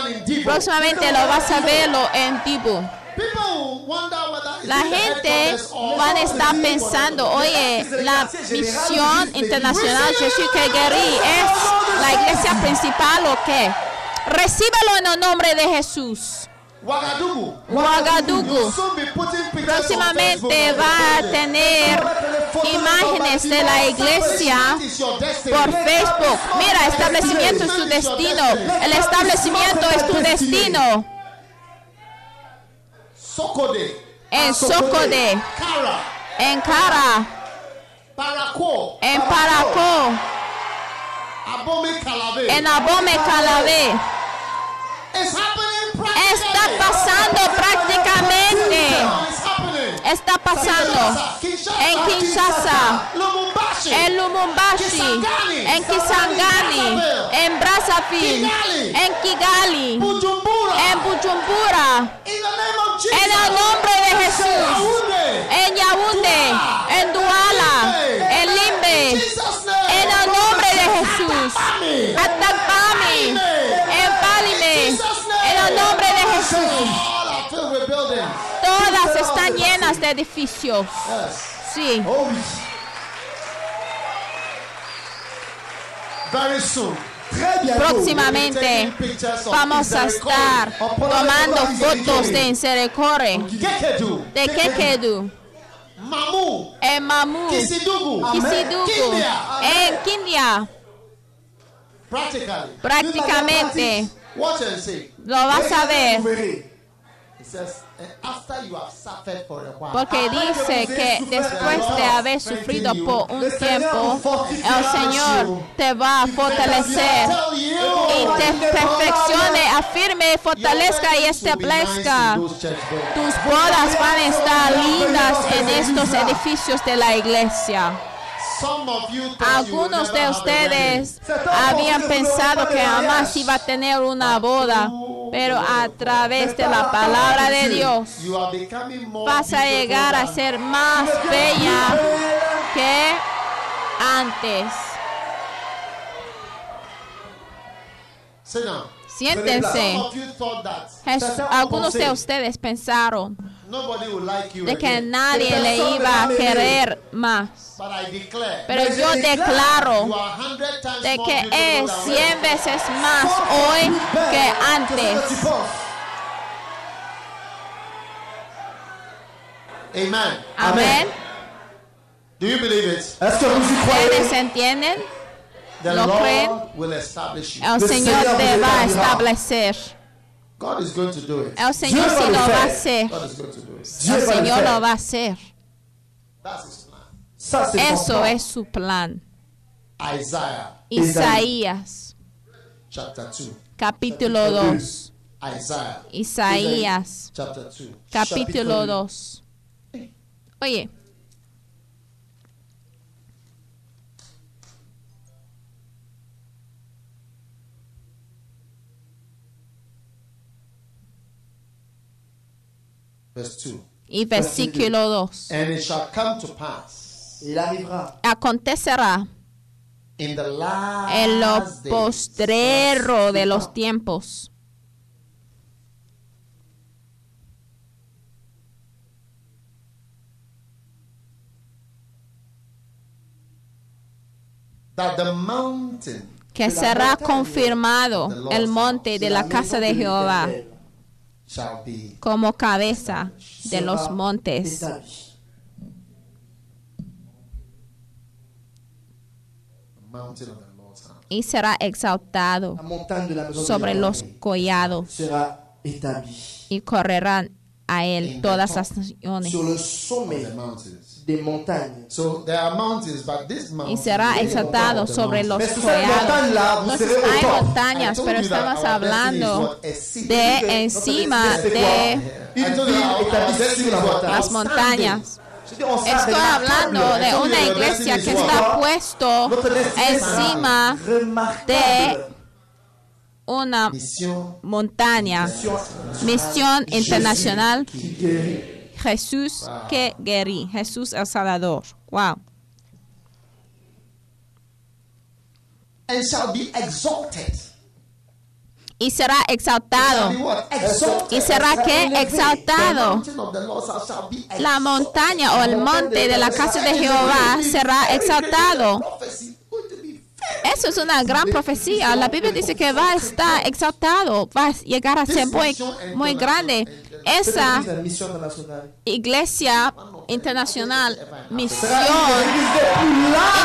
Speaker 2: in Debo.
Speaker 1: Próximamente lo vas a verlo en Dibu. La gente van a estar pensando, oye, la misión internacional Jesús Queguerí es la iglesia principal o qué? Recíbelo en el nombre de Jesús.
Speaker 2: Ouagadougou.
Speaker 1: Próximamente va a tener imágenes de la iglesia por Facebook. Mira, establecimiento es tu destino. El establecimiento es tu destino.
Speaker 2: Sokode,
Speaker 1: En Socode,
Speaker 2: Kara,
Speaker 1: en Cara, en Paracó, en Abome Calabé. Pasando prácticamente. Está pasando en Kinshasa, en Lumumbashi, en Kisangani, en Brazzaville, en Kigali, en Bujumbura, en el nombre de Jesús, en Yaoundé, en Douala, en Limbe, en el nombre de Jesús, en Palime, en el nombre de Todas están llenas de edificios. Sí,
Speaker 3: Oh.
Speaker 1: Próximamente vamos a estar tomando fotos de Inserecore, de Kekedu, en Mamu,
Speaker 2: Kisidugu,
Speaker 1: en Kindia.
Speaker 2: Practically.
Speaker 1: Prácticamente. Lo vas a ver.
Speaker 3: Vous verrez.
Speaker 2: It says, "And after you have suffered for a while.
Speaker 1: Porque dice que después de haber sufrido por un tiempo, el Señor te va a fortalecer y te perfeccione, afirme, fortalezca y establezca. Tus bodas van a estar lindas en estos edificios de la iglesia. Algunos de ustedes habían pensado que jamás iba a tener una boda, pero a través de la palabra de Dios vas a
Speaker 2: beautiful
Speaker 1: llegar a
Speaker 2: than-
Speaker 1: ser más bella que antes. Siéntense. Algunos de ustedes pensaron
Speaker 2: nobody would like you
Speaker 1: de que
Speaker 2: again.
Speaker 1: nadie le iba a querer más.
Speaker 2: But I declare
Speaker 1: Pero yo declaro de que es
Speaker 2: than
Speaker 1: 100 veces más hoy que antes.
Speaker 2: Amen.
Speaker 1: Amén.
Speaker 2: Do you believe it?
Speaker 1: ¿Ustedes entienden? ¿Lo creen?
Speaker 2: will.
Speaker 1: El Señor te va a establecer.
Speaker 2: God is going to do it.
Speaker 1: El Señor sí lo va a hacer.
Speaker 2: God is going to do it.
Speaker 1: El Señor lo va a hacer.
Speaker 2: That's his plan.
Speaker 1: Eso es su plan.
Speaker 2: Isaiah
Speaker 1: Isaías
Speaker 2: chapter 2.
Speaker 1: capítulo 2.
Speaker 2: Isaiah
Speaker 1: Isaías,
Speaker 2: 2.
Speaker 1: capítulo 2. Oye,
Speaker 2: Verse 2.
Speaker 1: y versículo 2.
Speaker 2: And it shall come to pass
Speaker 3: Il arrivera
Speaker 1: Acontecerá
Speaker 2: in the last
Speaker 1: en lo
Speaker 2: days,
Speaker 1: postrero de los tiempos.
Speaker 2: That the mountain
Speaker 1: que será confirmado el monte de la casa de Jehová como cabeza de los montes. Y será exaltado sobre los collados y correrán a él todas las naciones
Speaker 3: des montagnes.
Speaker 2: So there are mountains, but this
Speaker 1: y
Speaker 2: mountain
Speaker 1: será exaltado sobre los collados. Entonces hay
Speaker 3: top.
Speaker 1: montañas, pero estamos hablando de encima de las montañas. Estoy hablando de una iglesia que está puesto encima
Speaker 3: remarquable.
Speaker 1: una
Speaker 2: mission
Speaker 1: montaña. Misión internacional Jesús que guéri, Jesús el Salvador. Wow.
Speaker 2: and shall be exalted.
Speaker 1: Y será exaltado. ¿Y será que exaltado? La montaña o el monte de la casa de Jehová será exaltado. Eso es una gran profecía. La Biblia dice que va a estar exaltado, va a llegar a ser muy, muy grande. Esa iglesia internacional, misión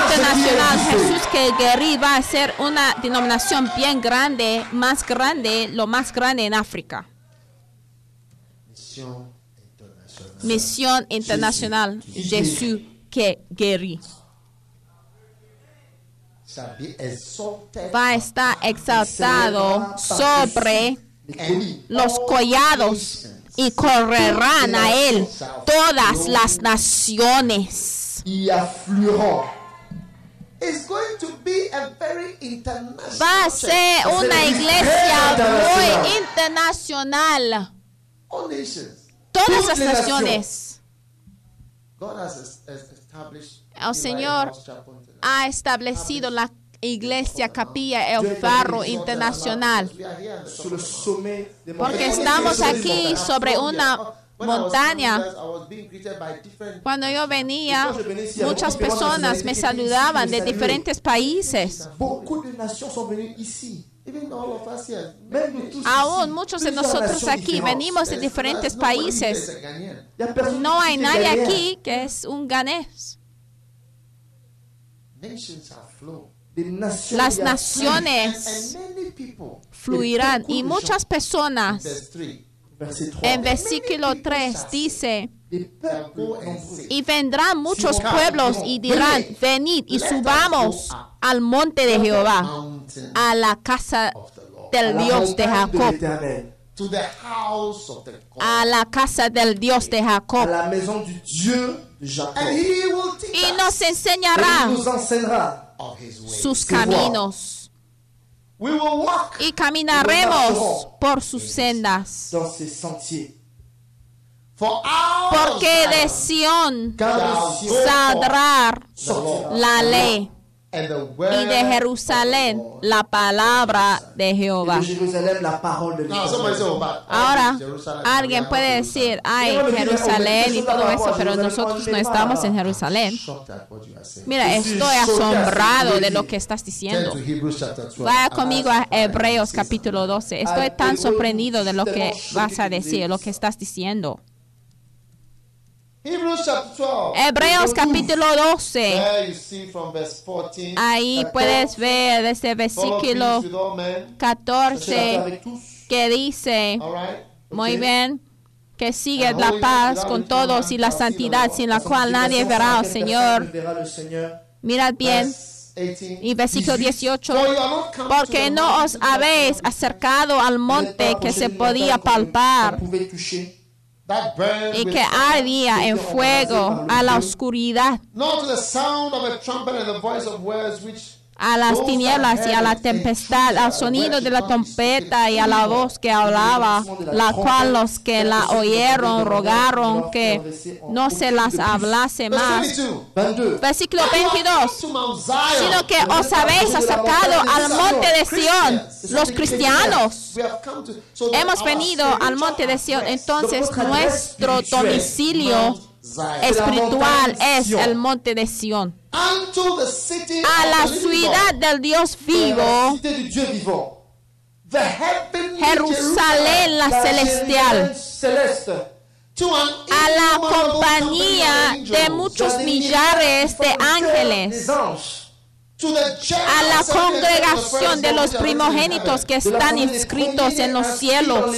Speaker 1: internacional. Jesús que guéri va a ser una denominación bien grande, más grande, lo más grande en África. Misión internacional, Jesús que
Speaker 2: exalted.
Speaker 1: Va a estar exaltado sobre los collados y correrán a él todas las naciones.
Speaker 3: Y.
Speaker 1: Va a ser una iglesia muy internacional. Todas las naciones. El Señor ha establecido la iglesia Capilla El Farro Internacional. Porque estamos aquí sobre una montaña. Cuando yo venía, muchas personas me saludaban de diferentes países. Aún muchos de nosotros aquí venimos de diferentes países. No hay nadie aquí que es un ganés. Las naciones fluirán y muchas personas.
Speaker 2: Verse 3.
Speaker 3: Verset 3.
Speaker 1: En versículo 3 dice, y vendrán muchos pueblos y dirán, venid y subamos al monte de Jehová, a la casa del Dios de Jacob, a la casa del Dios de Jacob, y nos enseñará sus caminos,
Speaker 2: We will walk
Speaker 1: y caminaremos por sus sendas, porque de Sión saldrá la ley, y de Jerusalén la palabra de Jehová.
Speaker 2: oh,
Speaker 1: Ahora,
Speaker 2: Jerusalem,
Speaker 1: alguien
Speaker 2: we
Speaker 1: puede decir, ay. Jerusalén y todo eso, pero nosotros no estamos en Jerusalén. Mira, estoy asombrado de lo que estás diciendo.
Speaker 2: Turn to Hebrews chapter 12.
Speaker 1: Vaya conmigo a Hebreos capítulo 12. Estoy tan sorprendido de lo que vas a decir, lo que estás diciendo.
Speaker 2: something. Hebrews chapter 12.
Speaker 1: Hebreos capítulo 12.
Speaker 2: There you see from verse 14.
Speaker 1: Ahí puedes ver desde versículo
Speaker 2: with all men.
Speaker 3: Chacun
Speaker 1: 14
Speaker 3: avec tous.
Speaker 1: que dice, muy bien, que sigue la paz con todos y la santidad sin la cual nadie verá al Señor. Mirad bien,
Speaker 2: Verse 18.
Speaker 1: Y versículo
Speaker 2: "Is it-
Speaker 1: 18,
Speaker 2: "For you are not come to
Speaker 1: porque no os habéis acercado al monte que se podía palpar y
Speaker 2: with
Speaker 1: que
Speaker 2: fire,
Speaker 1: ardía en fuego a la oscuridad,
Speaker 2: a
Speaker 1: las tinieblas y a la tempestad, al sonido de la trompeta y a la voz que hablaba, la cual los que la oyeron rogaron que no se las hablase más.
Speaker 2: 22.
Speaker 3: 22.
Speaker 1: Versículo 22.
Speaker 2: To Mount Zion.
Speaker 1: sino que os habéis acercado al monte de Sión, los cristianos. Hemos venido al monte de Sión, entonces nuestro domicilio. Espiritual es el monte de Sión. A la ciudad del Dios vivo, Jerusalén la celestial, a la compañía de muchos millares de ángeles, a la congregación de los primogénitos que están inscritos en los cielos,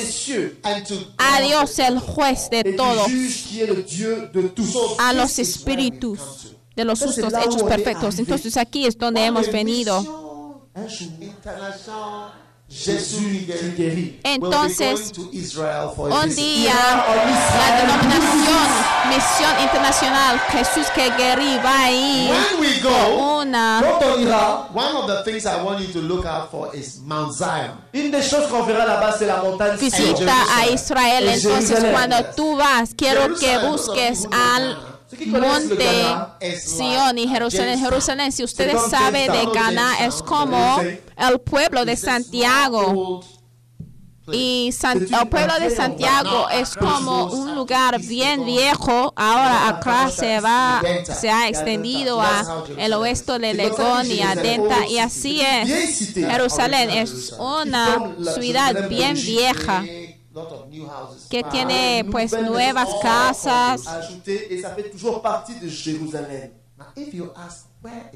Speaker 1: a Dios el juez de todos. a los espíritus de los justos hechos perfectos. Entonces aquí es donde hemos venido. Entonces, un día la denominación Misión Internacional Jesús que va a ir
Speaker 3: Ira,
Speaker 2: one of the things I want you to look out for is Mount Zion.
Speaker 3: une des choses qu'on verra là-bas, c'est la montagne Sion.
Speaker 1: visita a Israel.
Speaker 3: En
Speaker 1: Entonces cuando tú vas, quiero que busques al monte Sion y Jerusalén. Jerusalén, si ustedes saben de. Ghana, es como el pueblo de Santiago. Y San- el pueblo de Santiago es como un lugar bien viejo. Ahora acá se va, se ha extendido a el oeste de Legón y a Denta y así es. Jerusalén es una ciudad bien vieja que
Speaker 3: Ah,
Speaker 1: tiene pues nuevas casas.
Speaker 2: is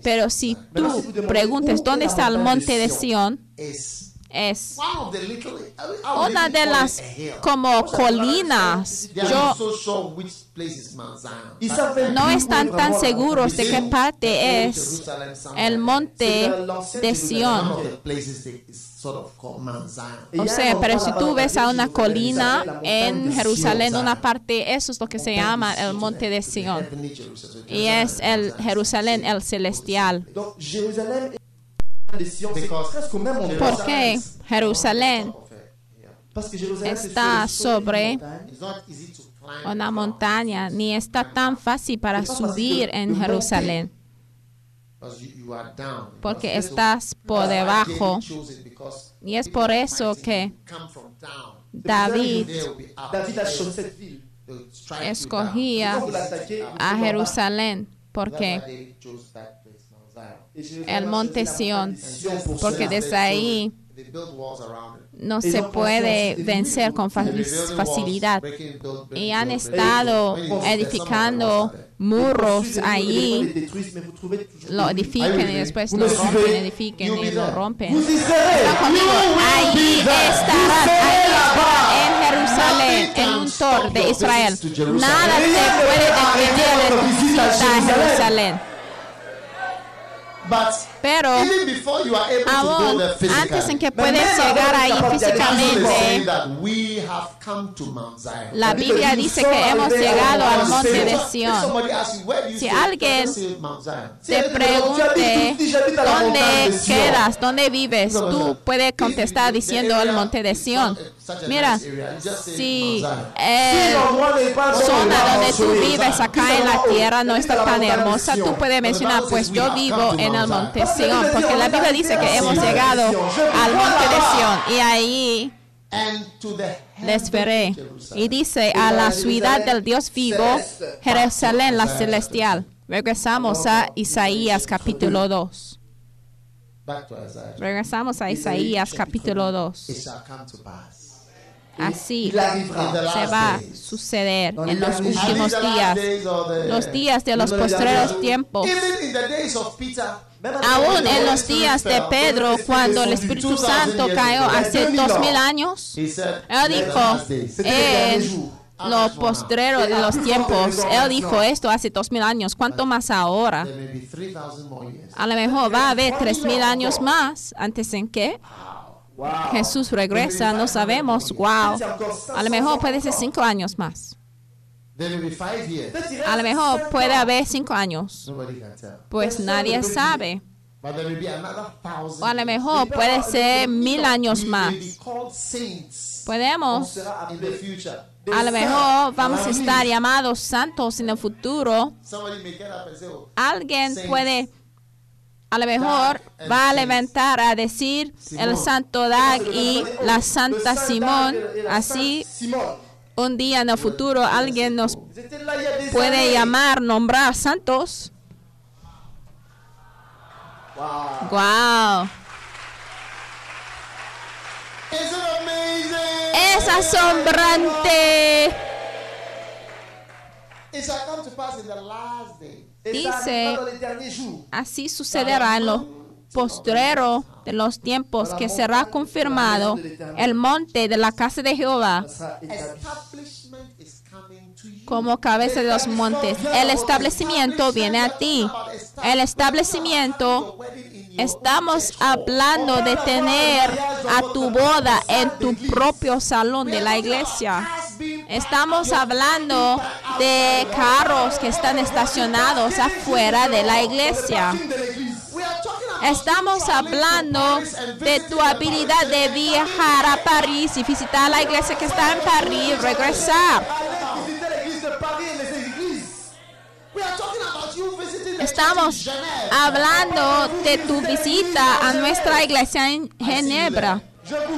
Speaker 1: Pero si tú preguntes dónde está el monte de Sión,
Speaker 2: is
Speaker 1: es una de las
Speaker 2: hill.
Speaker 1: como colinas.
Speaker 2: They are
Speaker 1: Yo
Speaker 2: not so sure which place is Mount Zion.
Speaker 3: Ils savent
Speaker 1: no están
Speaker 3: est
Speaker 1: tan seguros de qué parte es el monte de
Speaker 3: il
Speaker 1: O sea, pero si tú ves a una colina en Jerusalén,
Speaker 3: Sion.
Speaker 1: una parte, eso es lo que se llama el monte de
Speaker 2: Jerusalem.
Speaker 1: Y es el Jerusalén, el celestial.
Speaker 3: Donc Jérusalem et de Sion, c'est
Speaker 2: Because
Speaker 3: presque au même endroit.
Speaker 1: ¿Por qué Jerusalén está sobre
Speaker 3: d'une montagne.
Speaker 2: It's not easy to climb.
Speaker 1: una montaña, ni está tan fácil para subir en Jerusalén? Porque estás por
Speaker 2: David
Speaker 1: debajo. Y es por eso que. David escogía a Jerusalén. porque El monte
Speaker 3: pour
Speaker 1: Porque desde ahí no se puede vencer con facilidad. Y han estado edificando muros allí, lo edifican y después lo rompen,
Speaker 2: You'll
Speaker 1: y lo rompen. Están conmigo. Allí ahí estarán, en Jerusalén, en un tor de Israel. Nada te puede detener de tu visita a Jerusalén.
Speaker 2: But
Speaker 1: Pero aún antes en que puedes llegar ahí físicamente, la Biblia dice que hemos llegado al monte de
Speaker 2: you
Speaker 1: Si alguien. Te pregunte dónde quedas, dónde vives, tú puedes contestar diciendo el monte de Sión. Mira, si el zona donde tú vives acá en la tierra no está tan hermosa, tú puedes mencionar, pues yo vivo en el monte Porque la Biblia dice que hemos llegado al monte de Sión y ahí les veré. Y dice a la ciudad del Dios vivo, Jerusalén la celestial. Regresamos a Isaías capítulo 2. Regresamos a Isaías capítulo 2. Así se va a suceder en los últimos días, los días de los postreros tiempos. Aún en los días de Pedro, cuando el Espíritu Santo cayó hace dos mil años,
Speaker 2: said,
Speaker 1: él dijo, en lo postrero de los tiempos. Él dijo esto hace dos mil años. ¿Cuánto más ahora?
Speaker 2: There may be 3,000 more years.
Speaker 1: A lo mejor va a haber tres mil años más. Antes en que. Jesús regresa. No sabemos. Wow. A lo mejor puede ser cinco años más.
Speaker 2: There may be five years.
Speaker 3: Peut-être il
Speaker 1: A lo mejor puede haber cinco años.
Speaker 2: Nobody can tell.
Speaker 1: Pues nadie sabe.
Speaker 2: But there may be another thousand.
Speaker 1: O a lo mejor puede ser mil años más. Podemos. A lo mejor vamos a estar llamados santos en el futuro.
Speaker 2: Oh,
Speaker 1: Alguien puede, a lo mejor va a levantar a decir el santo Dag y la santa Simón. Así un día en el futuro alguien nos
Speaker 3: des
Speaker 1: puede llamar, nombrar santos.
Speaker 3: Wow.
Speaker 1: Wow. Es asombrante. Dice-. Así sucederá en lo postrero de los tiempos que será confirmado el monte de la casa de Jehová como cabeza de los montes. El establecimiento viene a ti. El establecimiento, estamos hablando de tener a tu boda en tu propio salón de la iglesia. Estamos hablando de carros que están estacionados afuera de la iglesia. Estamos hablando de tu habilidad de viajar a París y visitar la iglesia que está en París y regresar. Estamos hablando de tu visita a nuestra iglesia en Ginebra.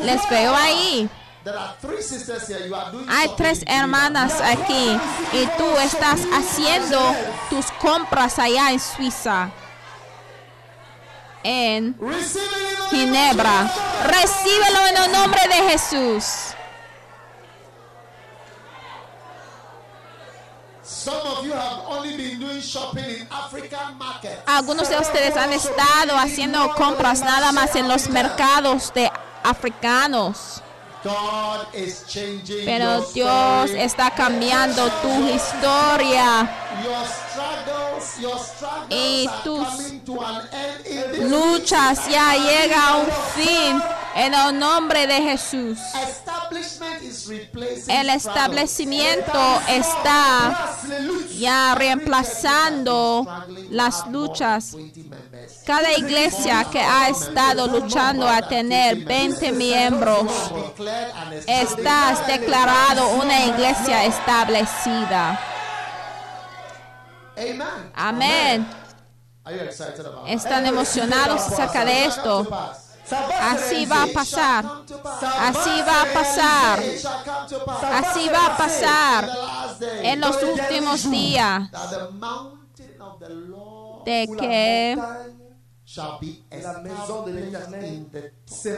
Speaker 1: Les veo ahí. Hay tres hermanas aquí y tú estás haciendo tus compras allá en Suiza, en Ginebra. Recíbelo en el nombre de Jesús. Algunos de ustedes han estado haciendo compras nada más en los mercados de africanos, pero
Speaker 2: your
Speaker 1: Dios está cambiando tu historia.
Speaker 2: Your struggles, your struggles
Speaker 1: Y tus
Speaker 2: coming to an end in this
Speaker 1: Luchas ya llega a un fin en el nombre de Jesús. El establecimiento está ya reemplazando las luchas.
Speaker 2: Than 20 members.
Speaker 1: Cada iglesia que ha estado luchando a tener 20 miembros, estás declarado una iglesia establecida. Amén. ¿Están emocionados acerca de esto? Así va a pasar. Así va a pasar. Así va a pasar en los últimos días de que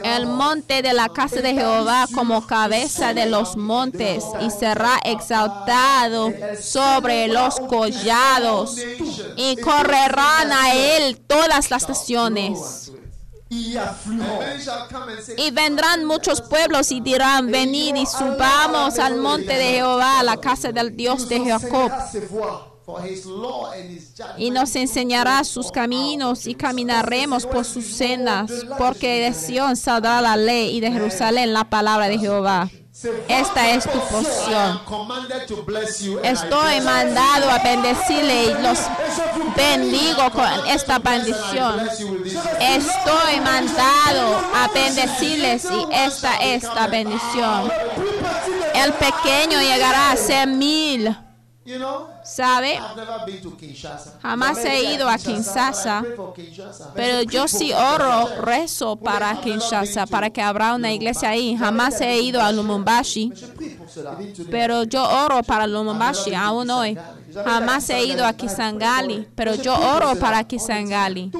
Speaker 1: el monte de la casa de Jehová como cabeza de los montes y será exaltado sobre los collados y correrán a él todas las naciones.
Speaker 3: y
Speaker 1: vendrán muchos pueblos y dirán, venid y subamos al monte de Jehová, a la casa del Dios de Jacob. Y nos enseñará sus caminos y caminaremos por sus sendas, porque de Sión saldrá la ley y de Jerusalén la palabra de Jehová. Esta es tu porción. Estoy mandado a bendecirle y los bendigo con esta bendición. Estoy mandado a bendecirles y esta es la bendición. El pequeño llegará a ser mil, ¿sabe? Jamás he ido a Kinshasa. pero yo sí oro, rezo para Kinshasa, para que habrá una iglesia ahí. Jamás he ido a Lumumbashi, Pero yo oro para Lumumbashi aún hoy. Jamás he ido a Kisangani, pero yo oro para Kisangani.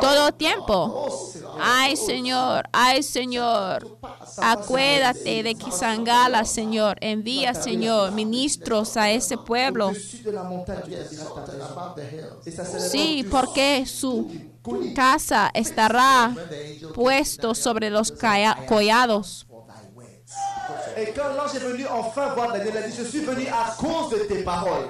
Speaker 1: Todo tiempo. Ay, Señor, ay, Señor. Acuérdate de Kisangala, Señor. Envía, Señor, ministros a ese pueblo. Sí, porque su casa estará puesto sobre los collados.
Speaker 3: Et quand l'ange est venu enfin voir Daniel, il a dit, je suis venu à cause de tes paroles.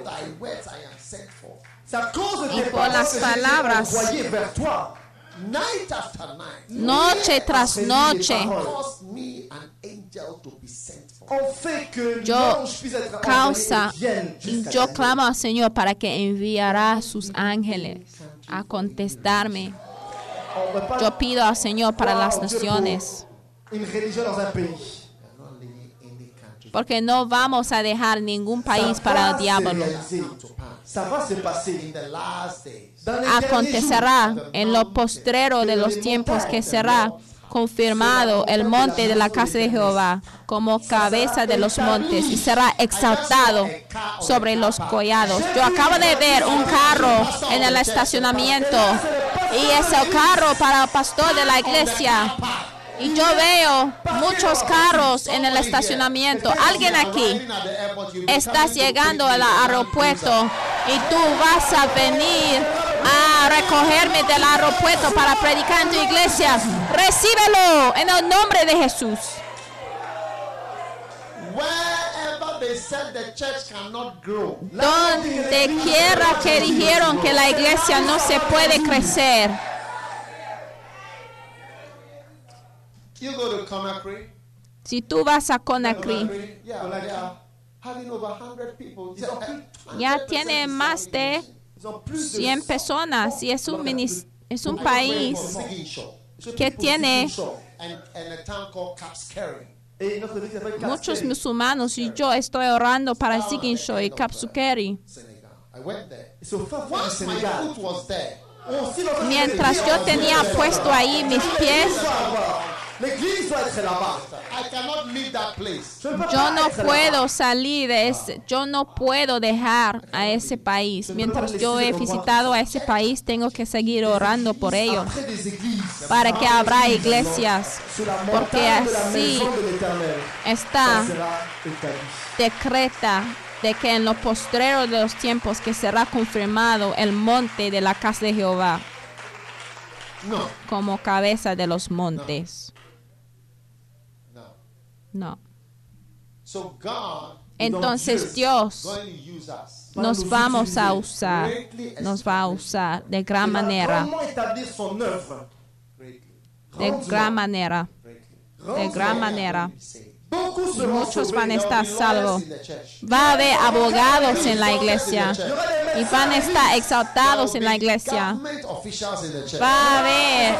Speaker 3: C'est à cause de tes
Speaker 1: por
Speaker 3: paroles
Speaker 1: las
Speaker 3: que été
Speaker 1: palabras.
Speaker 3: envoyé vers toi.
Speaker 2: Night after night.
Speaker 1: Noche tras noche
Speaker 2: Cause me an angel to be sent for.
Speaker 3: On fait que
Speaker 1: Yo causa yo clamo al Señor para que enviará sus ángeles a contestarme. Yo pido al Señor para las naciones,
Speaker 3: pour Une religion dans un pays.
Speaker 2: We are not leaving any country
Speaker 1: porque no vamos a dejar ningún país para el diablo. Acontecerá
Speaker 3: jours,
Speaker 1: en lo postrero de los tiempos que será confirmado el monte de la casa de Jehová como cabeza de los montes y será exaltado sobre los collados. Yo acabo de ver un carro en el estacionamiento y es el carro para el pastor de la iglesia. Y yo veo muchos carros en el estacionamiento. Alguien aquí estás llegando al aeropuerto y tú vas a venir a recogerme del aeropuerto para predicar en tu iglesia. Recíbelo en el nombre de Jesús.
Speaker 2: Wherever they said the church cannot grow,
Speaker 1: Donde quiera que dijeron que la iglesia no se puede crecer,
Speaker 2: you go to Conakry.
Speaker 1: si tú vas a Conakry,
Speaker 2: Conakry, yeah, they are having over 100 people.
Speaker 3: Ils ont plus-
Speaker 1: ya
Speaker 2: 100%
Speaker 1: tiene más de
Speaker 3: Ils ont plus de
Speaker 1: 100 personas y es un, minis- es un país que tiene
Speaker 3: Ziguinchor. s'appelle
Speaker 1: muchos musulmanos y yo estoy orando para Ziginsho y Kapsukeri.
Speaker 3: Oh,
Speaker 1: Mientras yo tenía puesto ahí mis pies,
Speaker 3: L'église doit avoir- L'église doit être là-bas.
Speaker 2: I cannot leave that place.
Speaker 3: Je ne peux
Speaker 1: yo no puedo salir de ese, yo no puedo dejar a ese país. Mientras yo he visitado a ese país, tengo que seguir orando por ellos para que habrá iglesias, porque así está decreta de que en los postreros de los tiempos que será confirmado el monte de la casa de Jehová
Speaker 2: No,
Speaker 1: como cabeza de los montes.
Speaker 2: no.
Speaker 1: No. Entonces Dios nos vamos a usar, nos va a usar de gran manera,
Speaker 3: son œuvre.
Speaker 2: Greatly.
Speaker 1: de gran manera, de gran manera. Muchos van a estar salvos. Va a haber abogados en la iglesia
Speaker 3: y
Speaker 1: van a estar exaltados en la iglesia. Va a haber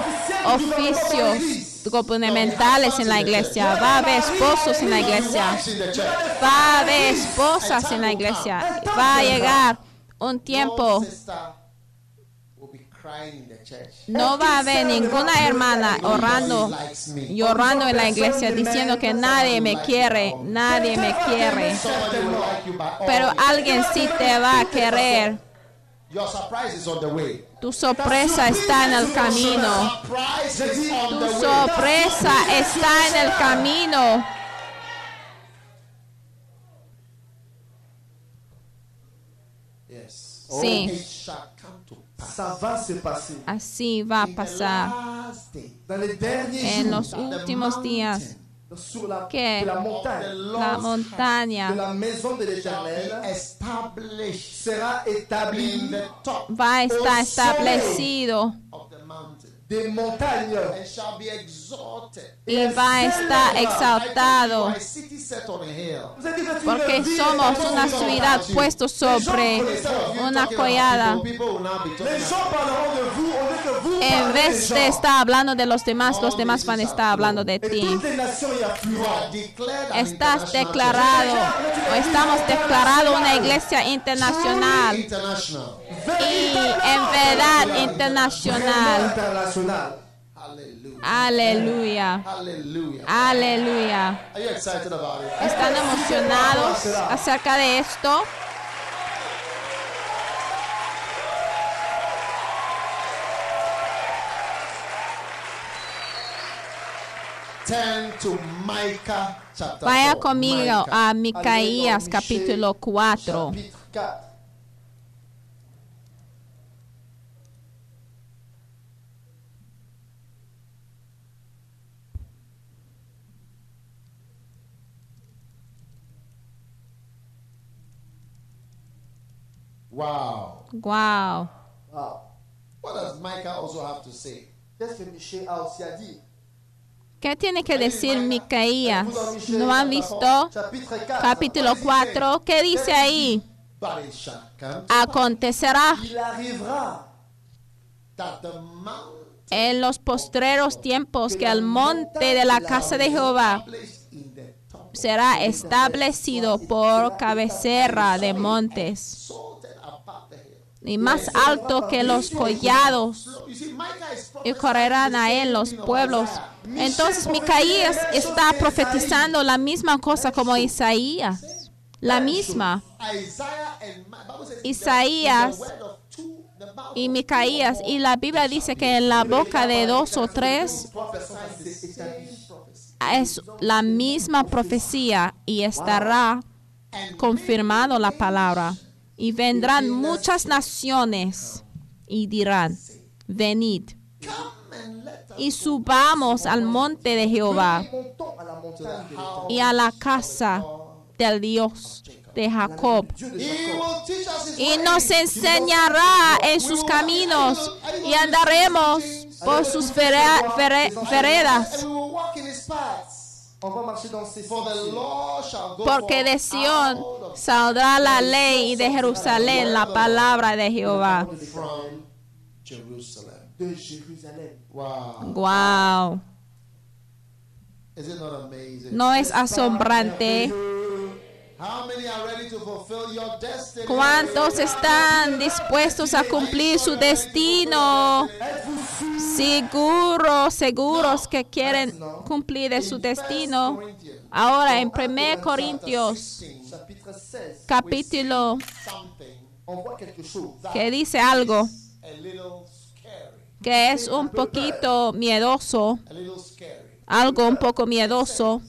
Speaker 1: oficios gubernamentales en la iglesia. Va a haber esposos en la iglesia. Va a haber esposas en la iglesia. Va a llegar un tiempo.
Speaker 2: sister will be crying in the church.
Speaker 1: No va a haber ninguna hermana orando, llorando en la iglesia diciendo que nadie me quiere, nadie me quiere. Pero alguien sí te va a querer.
Speaker 2: Your surprise is on the way.
Speaker 1: Tu sorpresa está en el camino.
Speaker 2: Surprise is on
Speaker 1: Tu
Speaker 2: the way.
Speaker 1: sorpresa está en el camino.
Speaker 2: Yes.
Speaker 1: Sí. Así va a pasar. en los últimos días. que
Speaker 3: de la de
Speaker 1: montaña
Speaker 3: de
Speaker 1: va a estar establecido.
Speaker 2: of the
Speaker 1: y va a estar exaltado. Porque somos una ciudad puesto sobre una collada. En vez de estar hablando de los demás, los demás van a estar hablando de ti. Estás declarado o estamos declarado una iglesia internacional y en verdad internacional. Aleluya, aleluya. ¿Están emocionados acerca de esto? Vaya
Speaker 2: 4.
Speaker 1: conmigo a Micaías capítulo
Speaker 3: Michée,
Speaker 1: 4.
Speaker 2: Wow.
Speaker 1: Wow.
Speaker 3: Wow.
Speaker 2: What does Micah also have to say?
Speaker 1: ¿Qué tiene que decir Micaías? ¿No han visto
Speaker 3: Chapitre 4.
Speaker 1: capítulo 4? ¿Qué dice ahí? Acontecerá en los postreros tiempos que el monte de la casa de Jehová será establecido por cabecera de montes y más alto que los collados y correrán a él los pueblos. Entonces Micaías está profetizando la misma cosa como Isaías, la misma. Isaías
Speaker 2: "In the word of two, the mouth
Speaker 1: y Micaías y la Biblia dice que en la boca de dos o tres es la misma profecía y estará confirmado la palabra. Y vendrán muchas naciones y dirán, venid y subamos al monte de Jehová y a la casa del Dios de Jacob. Y nos enseñará en sus caminos y andaremos por sus vere- vere- veredas. Porque de Sión saldrá la ley y de Jerusalén la palabra de Jehová.
Speaker 2: Wow.
Speaker 1: Wow.
Speaker 2: Is it not amazing?
Speaker 1: ¿No es asombrante? ¿Cuántos están dispuestos a cumplir su destino? Seguros, seguros que quieren cumplir su destino. Ahora en 1 Corintios
Speaker 3: Chapitre 16.
Speaker 1: capítulo que dice algo que es un poquito miedoso, algo un poco miedoso,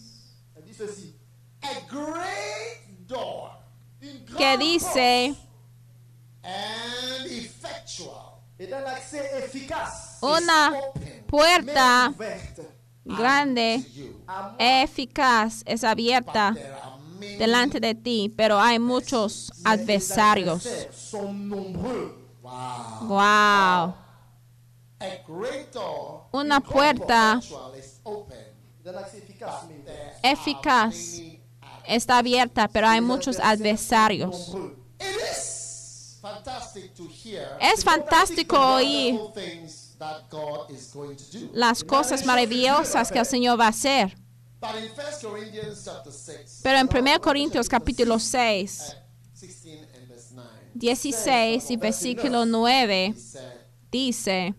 Speaker 1: que dice una puerta grande, eficaz, es abierta delante de ti, pero hay muchos adversarios.
Speaker 2: wow.
Speaker 1: Wow.
Speaker 2: A great door
Speaker 1: Una puerta eficaz está abierta, pero hay muchos adversarios. Es fantástico oír las cosas maravillosas que el Señor va a hacer.
Speaker 2: But in 1 Corinthians chapter 6,
Speaker 1: Pero en 1 Corintios capítulo 6,
Speaker 2: 16 and verse 9,
Speaker 1: 16 y versículo 9
Speaker 2: he said,
Speaker 1: dice,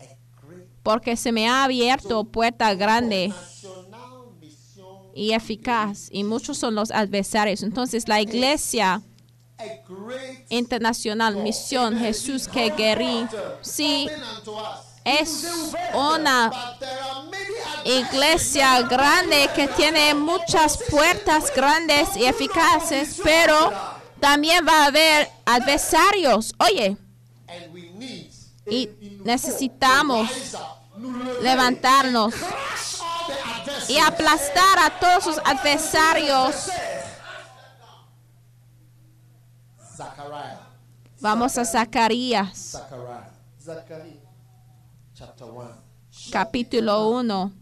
Speaker 2: A great
Speaker 1: porque se me ha abierto puerta grande y eficaz, y muchos son los adversarios. Entonces la iglesia internacional, misión Jesús que guerí, sí, es una iglesia grande que tiene muchas puertas grandes y eficaces, pero también va a haber adversarios. Oye, y necesitamos levantarnos y aplastar a todos sus adversarios. Vamos a Zacarías,
Speaker 2: Zechariah,
Speaker 3: Zacharie,
Speaker 2: chapter 1,
Speaker 1: capítulo 1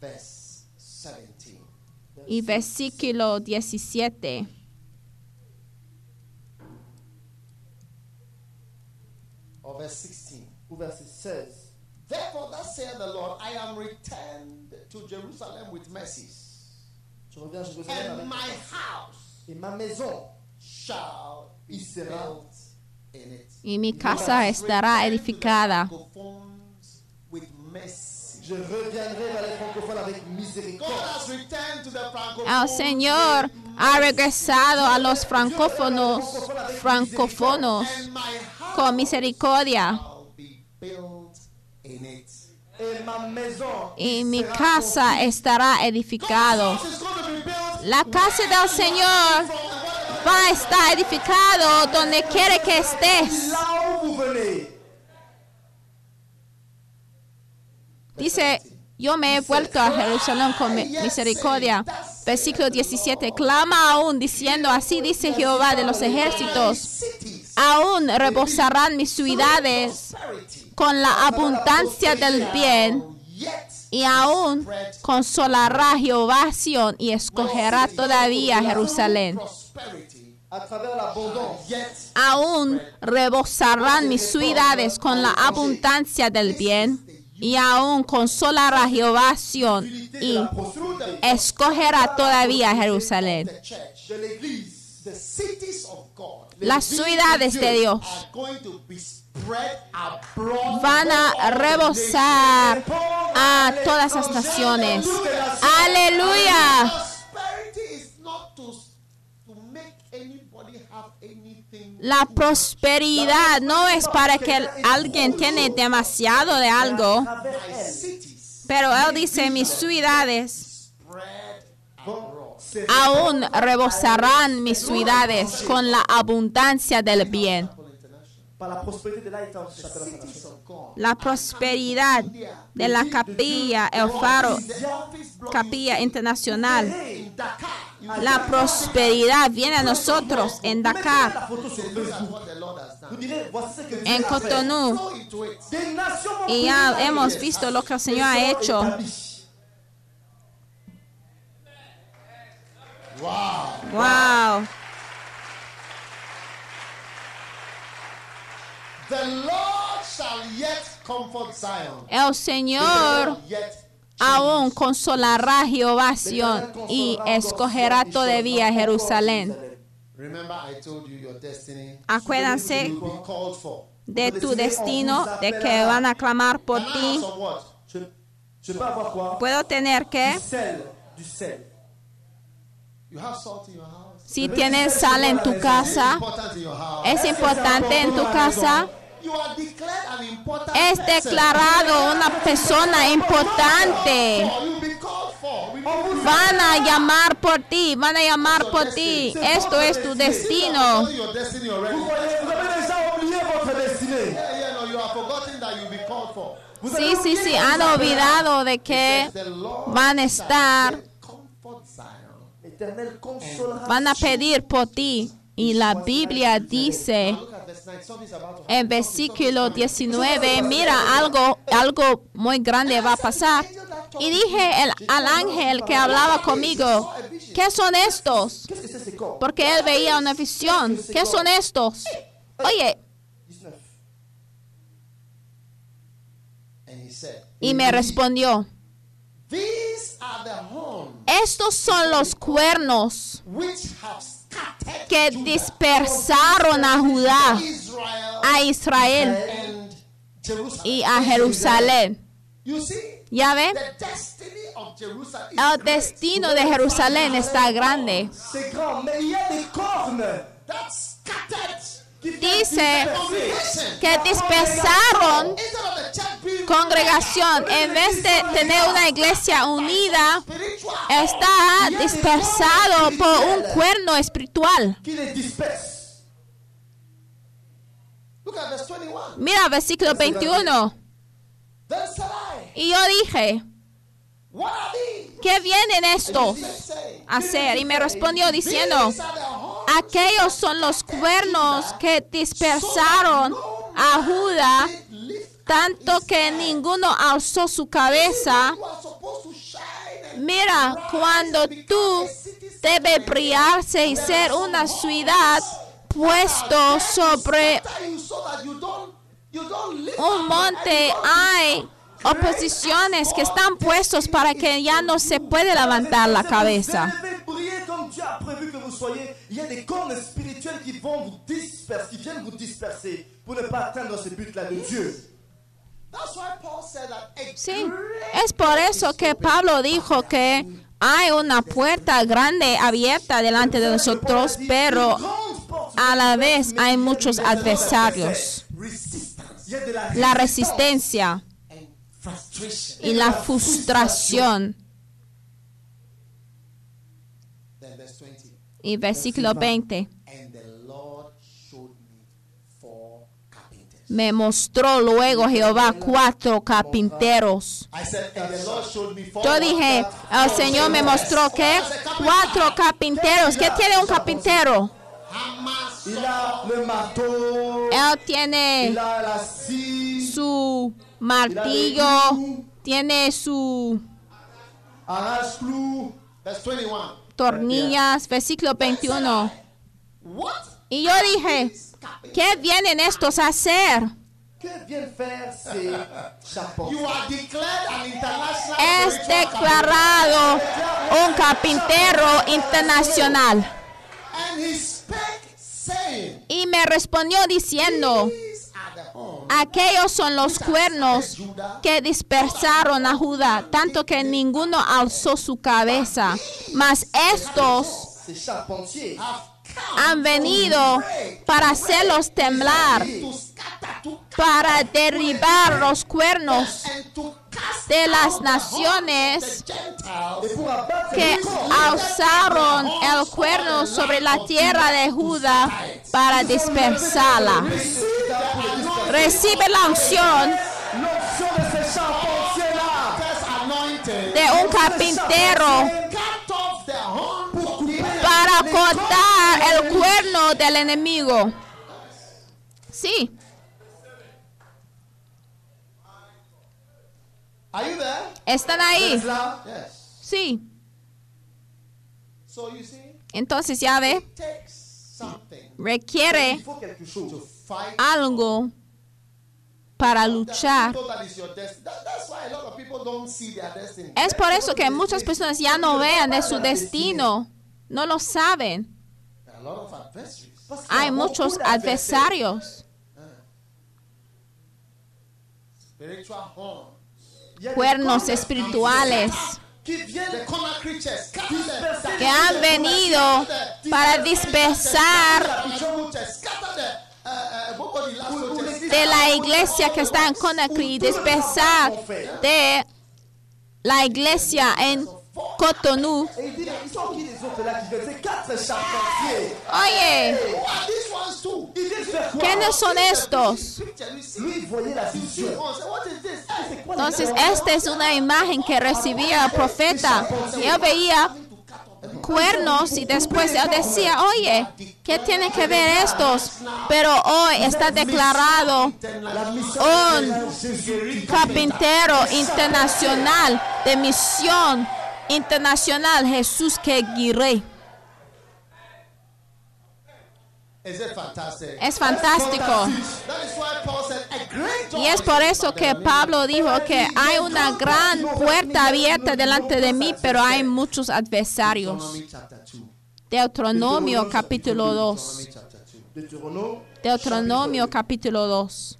Speaker 2: verse 17.
Speaker 1: y versículo 17.
Speaker 2: Or verse 16.
Speaker 3: au verset 16.
Speaker 2: Therefore, thus saith the Lord, I am returned to Jerusalem with mercies,
Speaker 3: Je reviens à Jérusalem
Speaker 2: and
Speaker 3: avec
Speaker 2: my house
Speaker 3: et ma maison
Speaker 2: shall be built in it.
Speaker 1: Y mi casa estará edificada.
Speaker 2: With.
Speaker 3: Je reviendrai vers les francophones avec
Speaker 2: the
Speaker 1: El. Señor ha regresado a los francófonos, francófonos con misericordia.
Speaker 2: shall be built in it.
Speaker 3: Et ma maison
Speaker 1: Y mi casa estará edificado. La casa del Señor va a estar edificado donde quiere que estés. Dice, yo me he vuelto a Jerusalén con mi- misericordia. Versículo 17. Clama aún diciendo, así dice Jehová de los ejércitos. Aún rebosarán mis ciudades con la abundancia del bien. Y aún consolará Jehová y escogerá todavía Jerusalén. Aún rebosarán mis ciudades con la abundancia del bien. Y aún consolará Jehová y escogerá todavía Jerusalén. Las ciudades de Dios
Speaker 2: spread abroad.
Speaker 1: van a rebosar a todas las naciones. Aleluya. La prosperidad no es para que alguien tiene demasiado de algo, pero él dice mis ciudades
Speaker 2: spread
Speaker 3: vont
Speaker 2: abroad.
Speaker 3: se
Speaker 1: aún rebosarán mis ciudades con la abundancia del bien.
Speaker 3: la
Speaker 1: prosperidad de la capilla, el faro, capilla internacional. La prosperidad viene a nosotros en Dakar, en. Cotonou. Y ya hemos visto lo que el Señor ha hecho.
Speaker 2: Wow.
Speaker 1: Wow.
Speaker 2: The Lord shall yet comfort Zion.
Speaker 1: El Señor
Speaker 2: Yet
Speaker 1: aún consolará Jehová Sión y escogerá todavía Jerusalén.
Speaker 2: remember I told you your destiny.
Speaker 1: Acuérdense
Speaker 2: You'll be called for.
Speaker 1: de tu destino, de que van a clamar por ti. Puedo tener que,
Speaker 3: Du sel. Du sel.
Speaker 2: You have salt in your house.
Speaker 1: Si tienes sal en tu casa,
Speaker 2: Important in your house.
Speaker 1: es importante en tu casa,
Speaker 2: You are declared an important
Speaker 1: es
Speaker 2: person.
Speaker 1: declarado una persona importante. Van a llamar por ti, van a llamar por ti. Esto es tu destino. Sí, sí, sí, han olvidado de que van a estar,
Speaker 2: yet comfort Zion.
Speaker 3: L'Éternel consolera.
Speaker 1: Van a pedir por ti. Y la Biblia dice
Speaker 2: Look at verse 9. Something's about to happen.
Speaker 1: en versículo 19, mira, algo, algo muy grande va a pasar. Y dije el- al ángel que hablaba conmigo, ¿qué son estos? Porque él veía una visión. ¿Qué son estos? Oye,
Speaker 3: 19.
Speaker 2: And he said,
Speaker 1: y me respondió, Estos son los cuernos que dispersaron a Judá, a Israel y a Jerusalén. ¿Ya ven? El destino de Jerusalén está grande. Dice que dispersaron congregación. En vez de tener una iglesia unida, está dispersado por un cuerno espiritual.
Speaker 3: qui les disperse.
Speaker 2: look at verse 21.
Speaker 1: Mira, versículo 21.
Speaker 2: Then said I,
Speaker 1: Y yo dije? ¿qué vienen estos a hacer? Y me respondió diciendo, Aquellos son los cuernos que dispersaron a Judá, tanto que ninguno alzó su cabeza. Mira, cuando tú debes brillarse y ser una ciudad puesto sobre un monte, hay oposiciones que están puestos para que ya no se puede levantar la cabeza.
Speaker 3: Dieu a prévu que vous soyez. Il y a des cornes spirituelles qui vont vous disperser, qui viennent vous disperser pour ne pas atteindre ce but-là de Dieu.
Speaker 2: That's why Paul said that a
Speaker 1: Sí, es por eso que Pablo dijo que hay una puerta grande abierta delante de nosotros, pero a la vez hay muchos adversarios.
Speaker 3: La,
Speaker 1: resistencia
Speaker 2: and frustration.
Speaker 1: y la frustración.
Speaker 2: Then verse 20.
Speaker 1: Y versículo 20.
Speaker 2: And the Lord showed me
Speaker 1: mostró luego Jehová cuatro carpinteros. Yo dije, el Señor me mostró que cuatro carpinteros. ¿Qué tiene un carpintero? Él tiene su martillo, tiene su
Speaker 3: arrache-clou.
Speaker 2: Verse 21.
Speaker 1: Tornillas, versículo 21.
Speaker 2: What?
Speaker 1: Y yo dije, ¿qué vienen estos a hacer? Es declarado un carpintero internacional.
Speaker 2: captain. And he spake, saying,
Speaker 1: Y me respondió diciendo,
Speaker 2: These are the horns
Speaker 1: aquellos son los cuernos que dispersaron a Judá, tanto que ninguno alzó su cabeza. Mas estos Han venido para hacerlos temblar, para derribar los cuernos de las naciones que alzaron el cuerno sobre la tierra de Judá para dispersarla. Recibe la unción
Speaker 3: de
Speaker 1: un carpintero para cortar el cuerno del enemigo. Sí, están ahí. Sí. Entonces ya ve, requiere algo para luchar. Es por eso que muchas personas ya no vean de su destino. No lo saben. Hay muchos adversarios, cuernos espirituales que han venido para dispersar de la iglesia que está en Conakry, dispersar de la iglesia en Cotonou. Oye, ¿quiénes son estos? Entonces, esta es una imagen que recibía el profeta. Él veía cuernos y después él decía, oye, ¿qué tienen que ver estos? Pero hoy está declarado un carpintero internacional de misión internacional Jesús que guiré.
Speaker 2: Is it fantastic?
Speaker 1: Es fantástico. Y es por eso que Pablo dijo que hay una gran puerta abierta delante de mí, pero hay muchos adversarios.
Speaker 2: Deuteronomy chapter 2.
Speaker 1: Deuteronomio capítulo 2.
Speaker 2: Deuteronomy chapter 2.
Speaker 3: Deutéronome,
Speaker 1: Deuteronomio capítulo 2.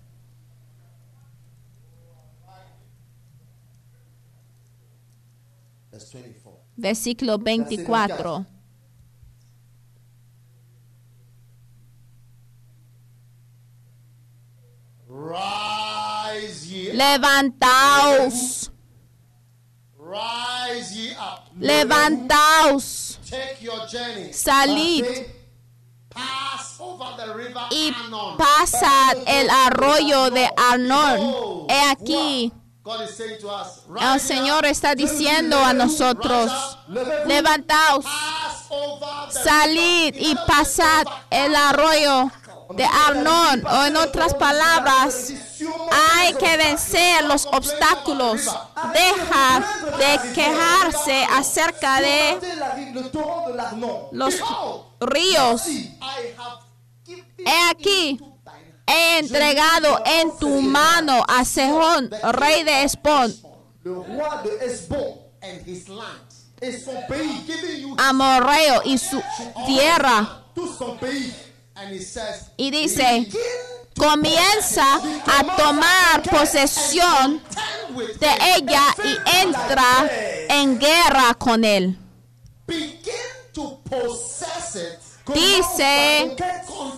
Speaker 2: Verse 24.
Speaker 1: Versículo 24.
Speaker 2: Rise ye,
Speaker 1: Levantaos, levantaos, salid. Y pasad el arroyo de Arnón. He aquí, El Señor está diciendo a nosotros, levantaos, salid y pasad el arroyo de Arnón. O en otras palabras, hay que vencer los obstáculos. Deja de quejarse acerca de los ríos. He aquí, he entregado en tu mano a Sejón, rey de Espón, amorreo y su tierra. Y dice, comienza a tomar posesión de ella y entra en guerra con él. Dice,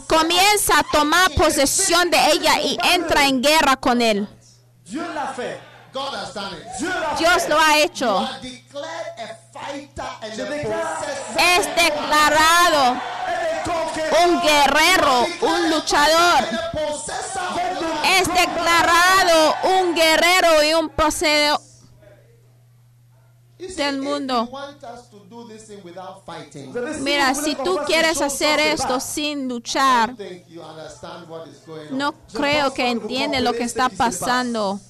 Speaker 1: comienza a tomar posesión de ella y entra en guerra con él. Dios lo ha hecho.
Speaker 2: are declared a fighter and
Speaker 3: Je
Speaker 2: a
Speaker 3: déclare
Speaker 2: possessor.
Speaker 1: Es declarado un guerrero, un luchador. Es declarado un guerrero y un poseedor.
Speaker 3: Savez, si
Speaker 1: Mira, si tú quieres hacer esto sin luchar, no creo que entiende lo que
Speaker 3: comprenez
Speaker 1: está pasando.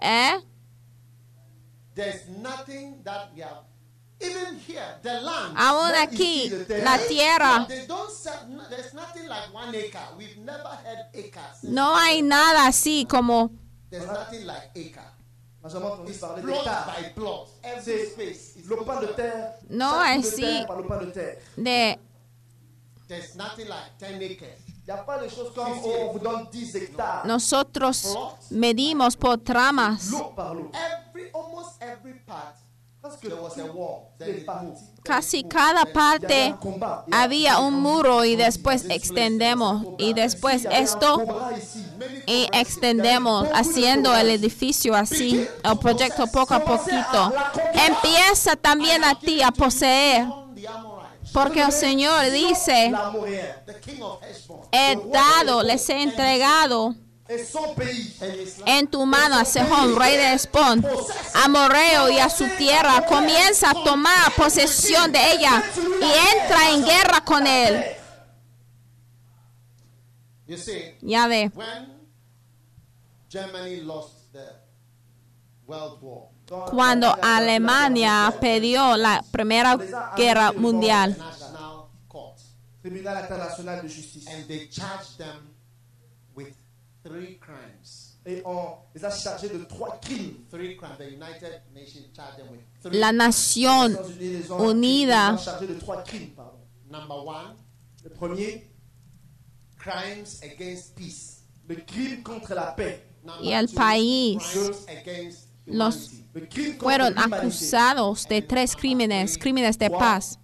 Speaker 1: ¿Eh?
Speaker 2: There's nothing that we have. Even here, the land.
Speaker 1: Aún aquí, la tierra,
Speaker 2: They don't sell, no, there's nothing like one acre. We've never had acres.
Speaker 1: no hay nada así como No, así.
Speaker 3: de terre.
Speaker 1: de
Speaker 2: There's nothing like 10 acres.
Speaker 3: Il n'y a pas de choses comme on vous donne 10 hectares.
Speaker 1: nosotros medimos por tramas. Casi cada parte había un muro y después extendemos y después esto y extendemos haciendo el edificio así, el proyecto poco a poquito. Empieza también a ti a poseer, porque el Señor dice, he dado, les he entregado En tu mano a Sejón, rey de Espón, a Moreo y a su tierra. Comienza a tomar posesión de ella y entra en guerra con él.
Speaker 2: You see,
Speaker 1: Ya ve,
Speaker 2: when Germany lost the World War,
Speaker 1: cuando Alemania perdió la Primera Guerra Mundial
Speaker 2: National Court,
Speaker 3: Tribunal international de justice.
Speaker 2: and they charged them with three crimes.
Speaker 3: Et on les a chargés de trois crimes.
Speaker 2: Three crimes. The United Nations charged them with three.
Speaker 1: la nación Unida.
Speaker 3: les ont chargés de trois crimes. Pardon.
Speaker 2: Number one,
Speaker 3: Le premier,
Speaker 2: crimes against peace.
Speaker 3: le crime contre la paix.
Speaker 2: Number
Speaker 1: y el
Speaker 2: two,
Speaker 1: país
Speaker 2: crimes against
Speaker 1: los fueron acusados de tres crímenes, crímenes de paz.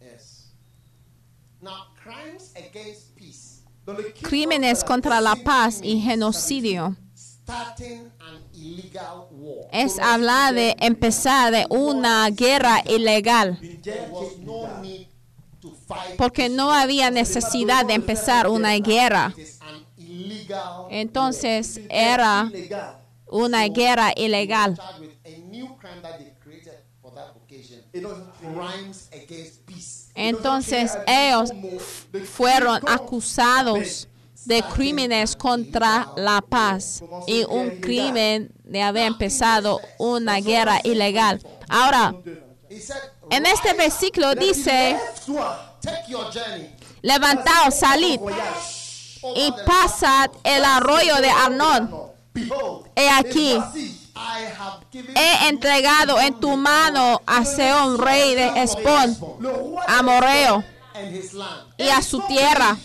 Speaker 2: Yes. Now, crimes against peace.
Speaker 3: Dans le crime
Speaker 1: Crímenes contra la paz y genocidio. Es hablar de empezar de una guerra ilegal, porque no había necesidad de empezar una guerra. Entonces era una guerra ilegal.
Speaker 2: against peace.
Speaker 1: Entonces ellos fueron acusados de crímenes contra la paz y un crimen de haber empezado una guerra ilegal. Ahora, en este versículo dice, levantaos, salid y pasad el arroyo de Arnón. He aquí, he entregado en tu mano a Seón, rey de Espón, a Moreo y a su tierra.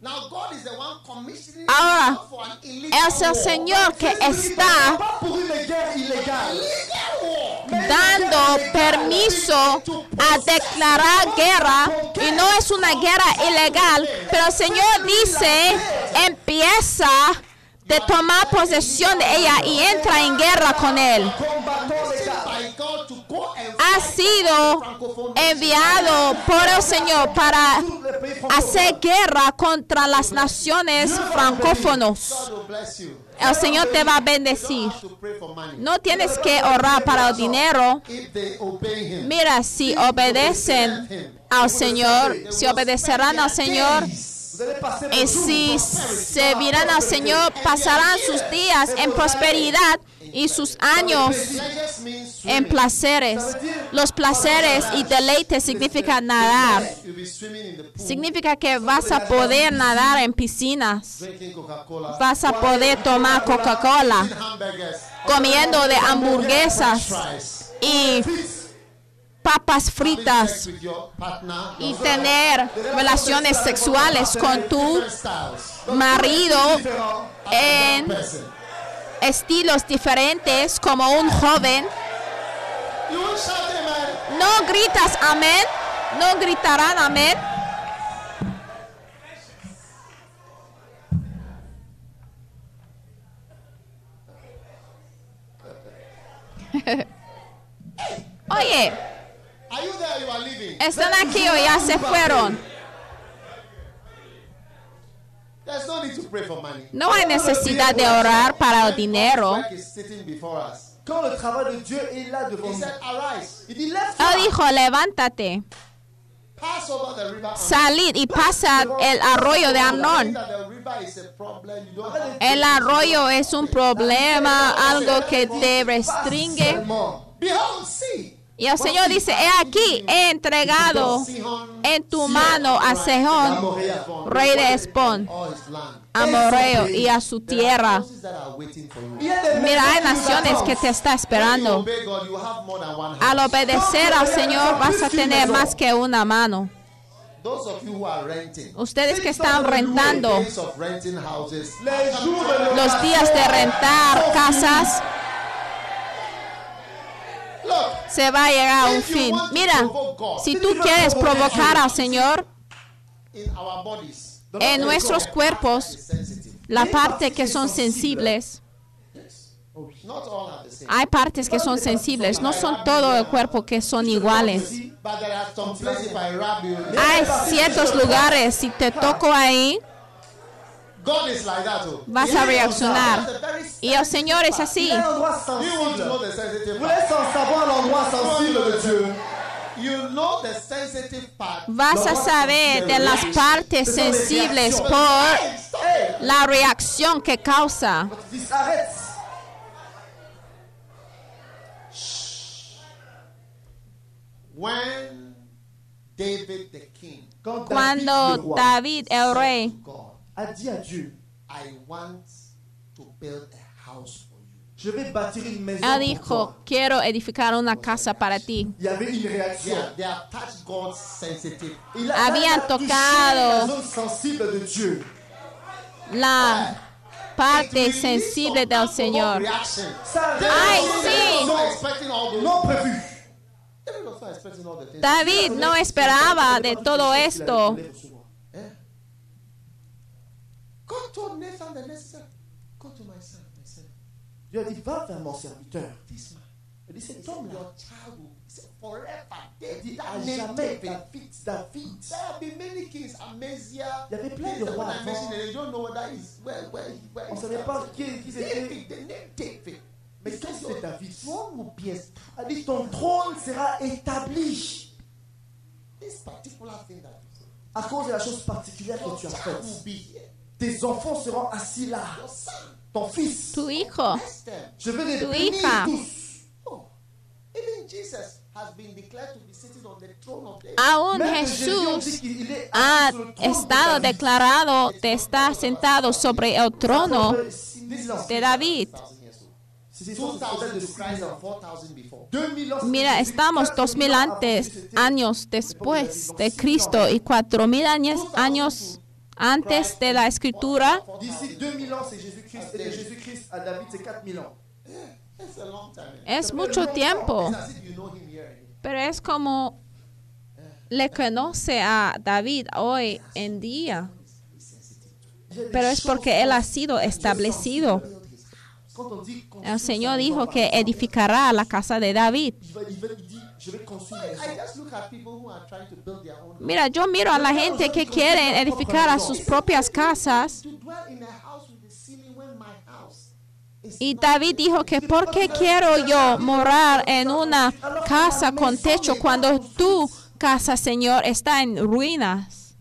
Speaker 2: Now God is the one commissioning
Speaker 1: Ahora, Es el. Señor que está dando permiso a declarar guerra y no es una guerra ilegal, pero el Señor dice, empieza de tomar posesión de ella y entra en guerra con él. Ha sido enviado por el Señor para hacer guerra contra las naciones francófonos. El Señor te va a bendecir. No tienes que orar para el dinero. Mira, si obedecen al Señor, si obedecerán al Señor y si servirán al Señor, pasarán sus días en prosperidad y sus años en placeres. Los placeres y deleites significa nadar. Significa que vas a poder nadar en piscinas. Vas a poder tomar Coca-Cola, comiendo de hamburguesas y papas fritas. y tener relaciones sexuales con tu marido en estilos diferentes como un joven. No gritas amén, no gritarán amén. Oye, están aquí o ya se fueron.
Speaker 2: There's no need to pray for money.
Speaker 1: No hay necesidad de orar para el dinero.
Speaker 2: God's work is sitting before us.
Speaker 3: Quand le travail de Dieu est là devant nous, il dit.
Speaker 1: Él dijo, levántate,
Speaker 2: pass over the river. Arnon."
Speaker 1: salid y pasa el arroyo de
Speaker 2: You think
Speaker 1: Arnón.
Speaker 2: that the river is a problem. You don't have
Speaker 1: El arroyo es un problema, algo que te restringe. Y el Señor dice, he aquí, he entregado en tu mano a Sejón, rey de Espón,
Speaker 2: land.
Speaker 1: amorreo y a su tierra.
Speaker 3: A
Speaker 1: Mira, hay naciones que te está esperando. Al obedecer al Señor vas a tener más que una mano.
Speaker 2: Those of you who are renting,
Speaker 1: Ustedes que están rentando los días de rentar casas, se va a llegar a un fin. Mira, si tú quieres provocar al Señor en nuestros cuerpos, la parte que son sensibles, hay partes que son sensibles, no son todo el cuerpo que son iguales. Hay ciertos lugares, si te toco ahí,
Speaker 2: God is like that. Oh.
Speaker 1: Vas a reaccionar. Y el Señor es así. Vas a saber de las partes sensibles por la reacción que causa.
Speaker 3: tu dis arrête.
Speaker 2: When David the king
Speaker 3: Quand David,
Speaker 1: Cuando David, el rey,
Speaker 3: a dit à Dieu,
Speaker 2: I want to build a house for you.
Speaker 3: je vais bâtir une maison
Speaker 1: él
Speaker 3: pour
Speaker 1: dijo,
Speaker 3: toi.
Speaker 1: quiero edificar una casa para ti.
Speaker 3: Il y avait une
Speaker 2: They
Speaker 3: réaction.
Speaker 2: have, they have touched God's sensitive.
Speaker 3: Il a,
Speaker 1: Habían tocado.
Speaker 3: zone sensible de Dieu.
Speaker 1: La parte
Speaker 2: It
Speaker 1: sensible del Señor. Ay, sí.
Speaker 2: was not expecting all those.
Speaker 3: non prévu.
Speaker 2: David was not expecting all the things.
Speaker 1: David no esperaba de todo esto.
Speaker 2: God told Nathan the next step, go to my son. My son,
Speaker 3: Dieu a dit, va vers mon serviteur.
Speaker 2: this man.
Speaker 3: Il dit, cet
Speaker 2: he said, forever.
Speaker 3: il
Speaker 2: David,
Speaker 3: dit,
Speaker 2: that
Speaker 3: à jamais,
Speaker 2: David. There have been many kings, Amaziah.
Speaker 3: Il y avait plein de
Speaker 2: that
Speaker 3: rois
Speaker 2: they don't know whether he's where, where, where
Speaker 3: On ne savait pas qui, qui c'était.
Speaker 2: David, the name David.
Speaker 3: Mais quand
Speaker 2: said,
Speaker 3: c'est David, a dit, ton trône sera établi
Speaker 2: This particular thing that
Speaker 3: à cause de la chose particulière que tu as faite. Tes enfants seront assis là.
Speaker 2: Your son,
Speaker 3: Ton fils.
Speaker 1: Tu hijo,
Speaker 2: bless them.
Speaker 3: Je vais les
Speaker 1: Tu hija.
Speaker 3: tous.
Speaker 2: Oh, even Jesus has been declared to be sitting on the throne of David.
Speaker 1: aún
Speaker 3: Même
Speaker 1: Jesús ha
Speaker 3: de
Speaker 1: estado declarado de estar sentado sobre el trono
Speaker 3: Ça fait 6000 ans.
Speaker 1: de David.
Speaker 2: Thousand years old.
Speaker 3: C'est c'est un total
Speaker 2: 2000
Speaker 3: de
Speaker 2: to
Speaker 3: 6000
Speaker 2: Christ
Speaker 3: ans.
Speaker 2: and 4000 before.
Speaker 3: 2000 ans.
Speaker 1: Mira, estamos
Speaker 3: 4000
Speaker 1: dos mil antes, años después de Cristo y cuatro mil años, años antes de la escritura.
Speaker 3: D'ici 2000 ans, c'est Jésus-Christ. Et de Jésus-Christ à David, c'est 4000 ans.
Speaker 2: It's a long time.
Speaker 1: Es mucho tiempo, pero es como le conoce a David hoy en día, pero es porque él ha sido establecido. El Señor dijo que edificará la casa de David.
Speaker 3: Il, va- il va- il dit, je vais construire une
Speaker 2: I
Speaker 3: maison.
Speaker 2: just look at people who are trying to build their own house.
Speaker 1: Mira, yo miro a la gente que quiere edificar a sus propias casas.
Speaker 2: To dwell in a house with a ceiling when my house is
Speaker 1: Y David dijo que ¿por qué quiero yo morar en una casa con techo cuando tu casa, Señor, está en ruinas?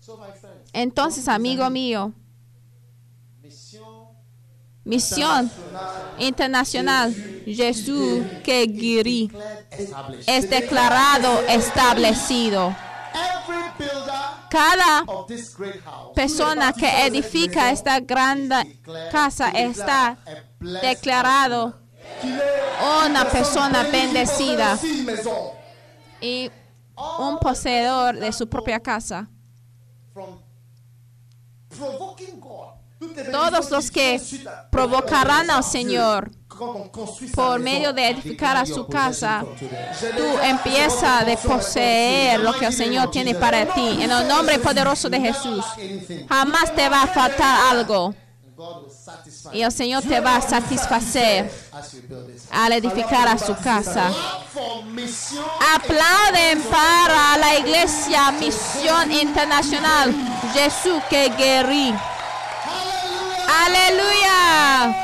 Speaker 2: So my friends,
Speaker 1: Entonces, amigo mío, misión internacional, Jesús que es declarado establecido. Cada persona que edifica esta gran casa está declarado. una persona bendecida. y un poseedor de su propia casa. Todos los que provocarán al Señor por medio de edificar a su casa, tú
Speaker 3: déclare
Speaker 1: empieza
Speaker 3: que
Speaker 1: de
Speaker 3: votre
Speaker 1: poseer lo que el Señor tiene para ti. En el nombre poderoso de Jesús, jamás te va a faltar algo. Y el Señor te va a satisfacer al edificar a su casa. Aplauden para la iglesia Misión Internacional Jesús que guéri. Aleluya.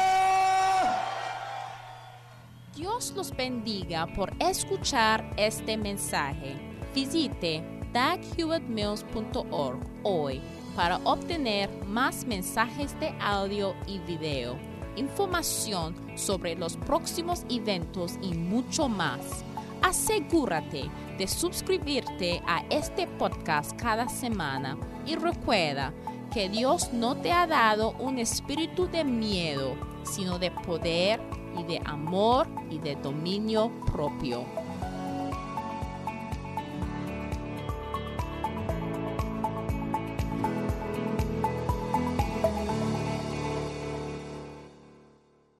Speaker 1: Dios los bendiga por escuchar este mensaje. Visite daghewittmills.org hoy para obtener más mensajes de audio y video, información sobre los próximos eventos y mucho más. Asegúrate de suscribirte a este podcast cada semana y recuerda que Dios no te ha dado un espíritu de miedo, sino de poder y de amor y de dominio propio.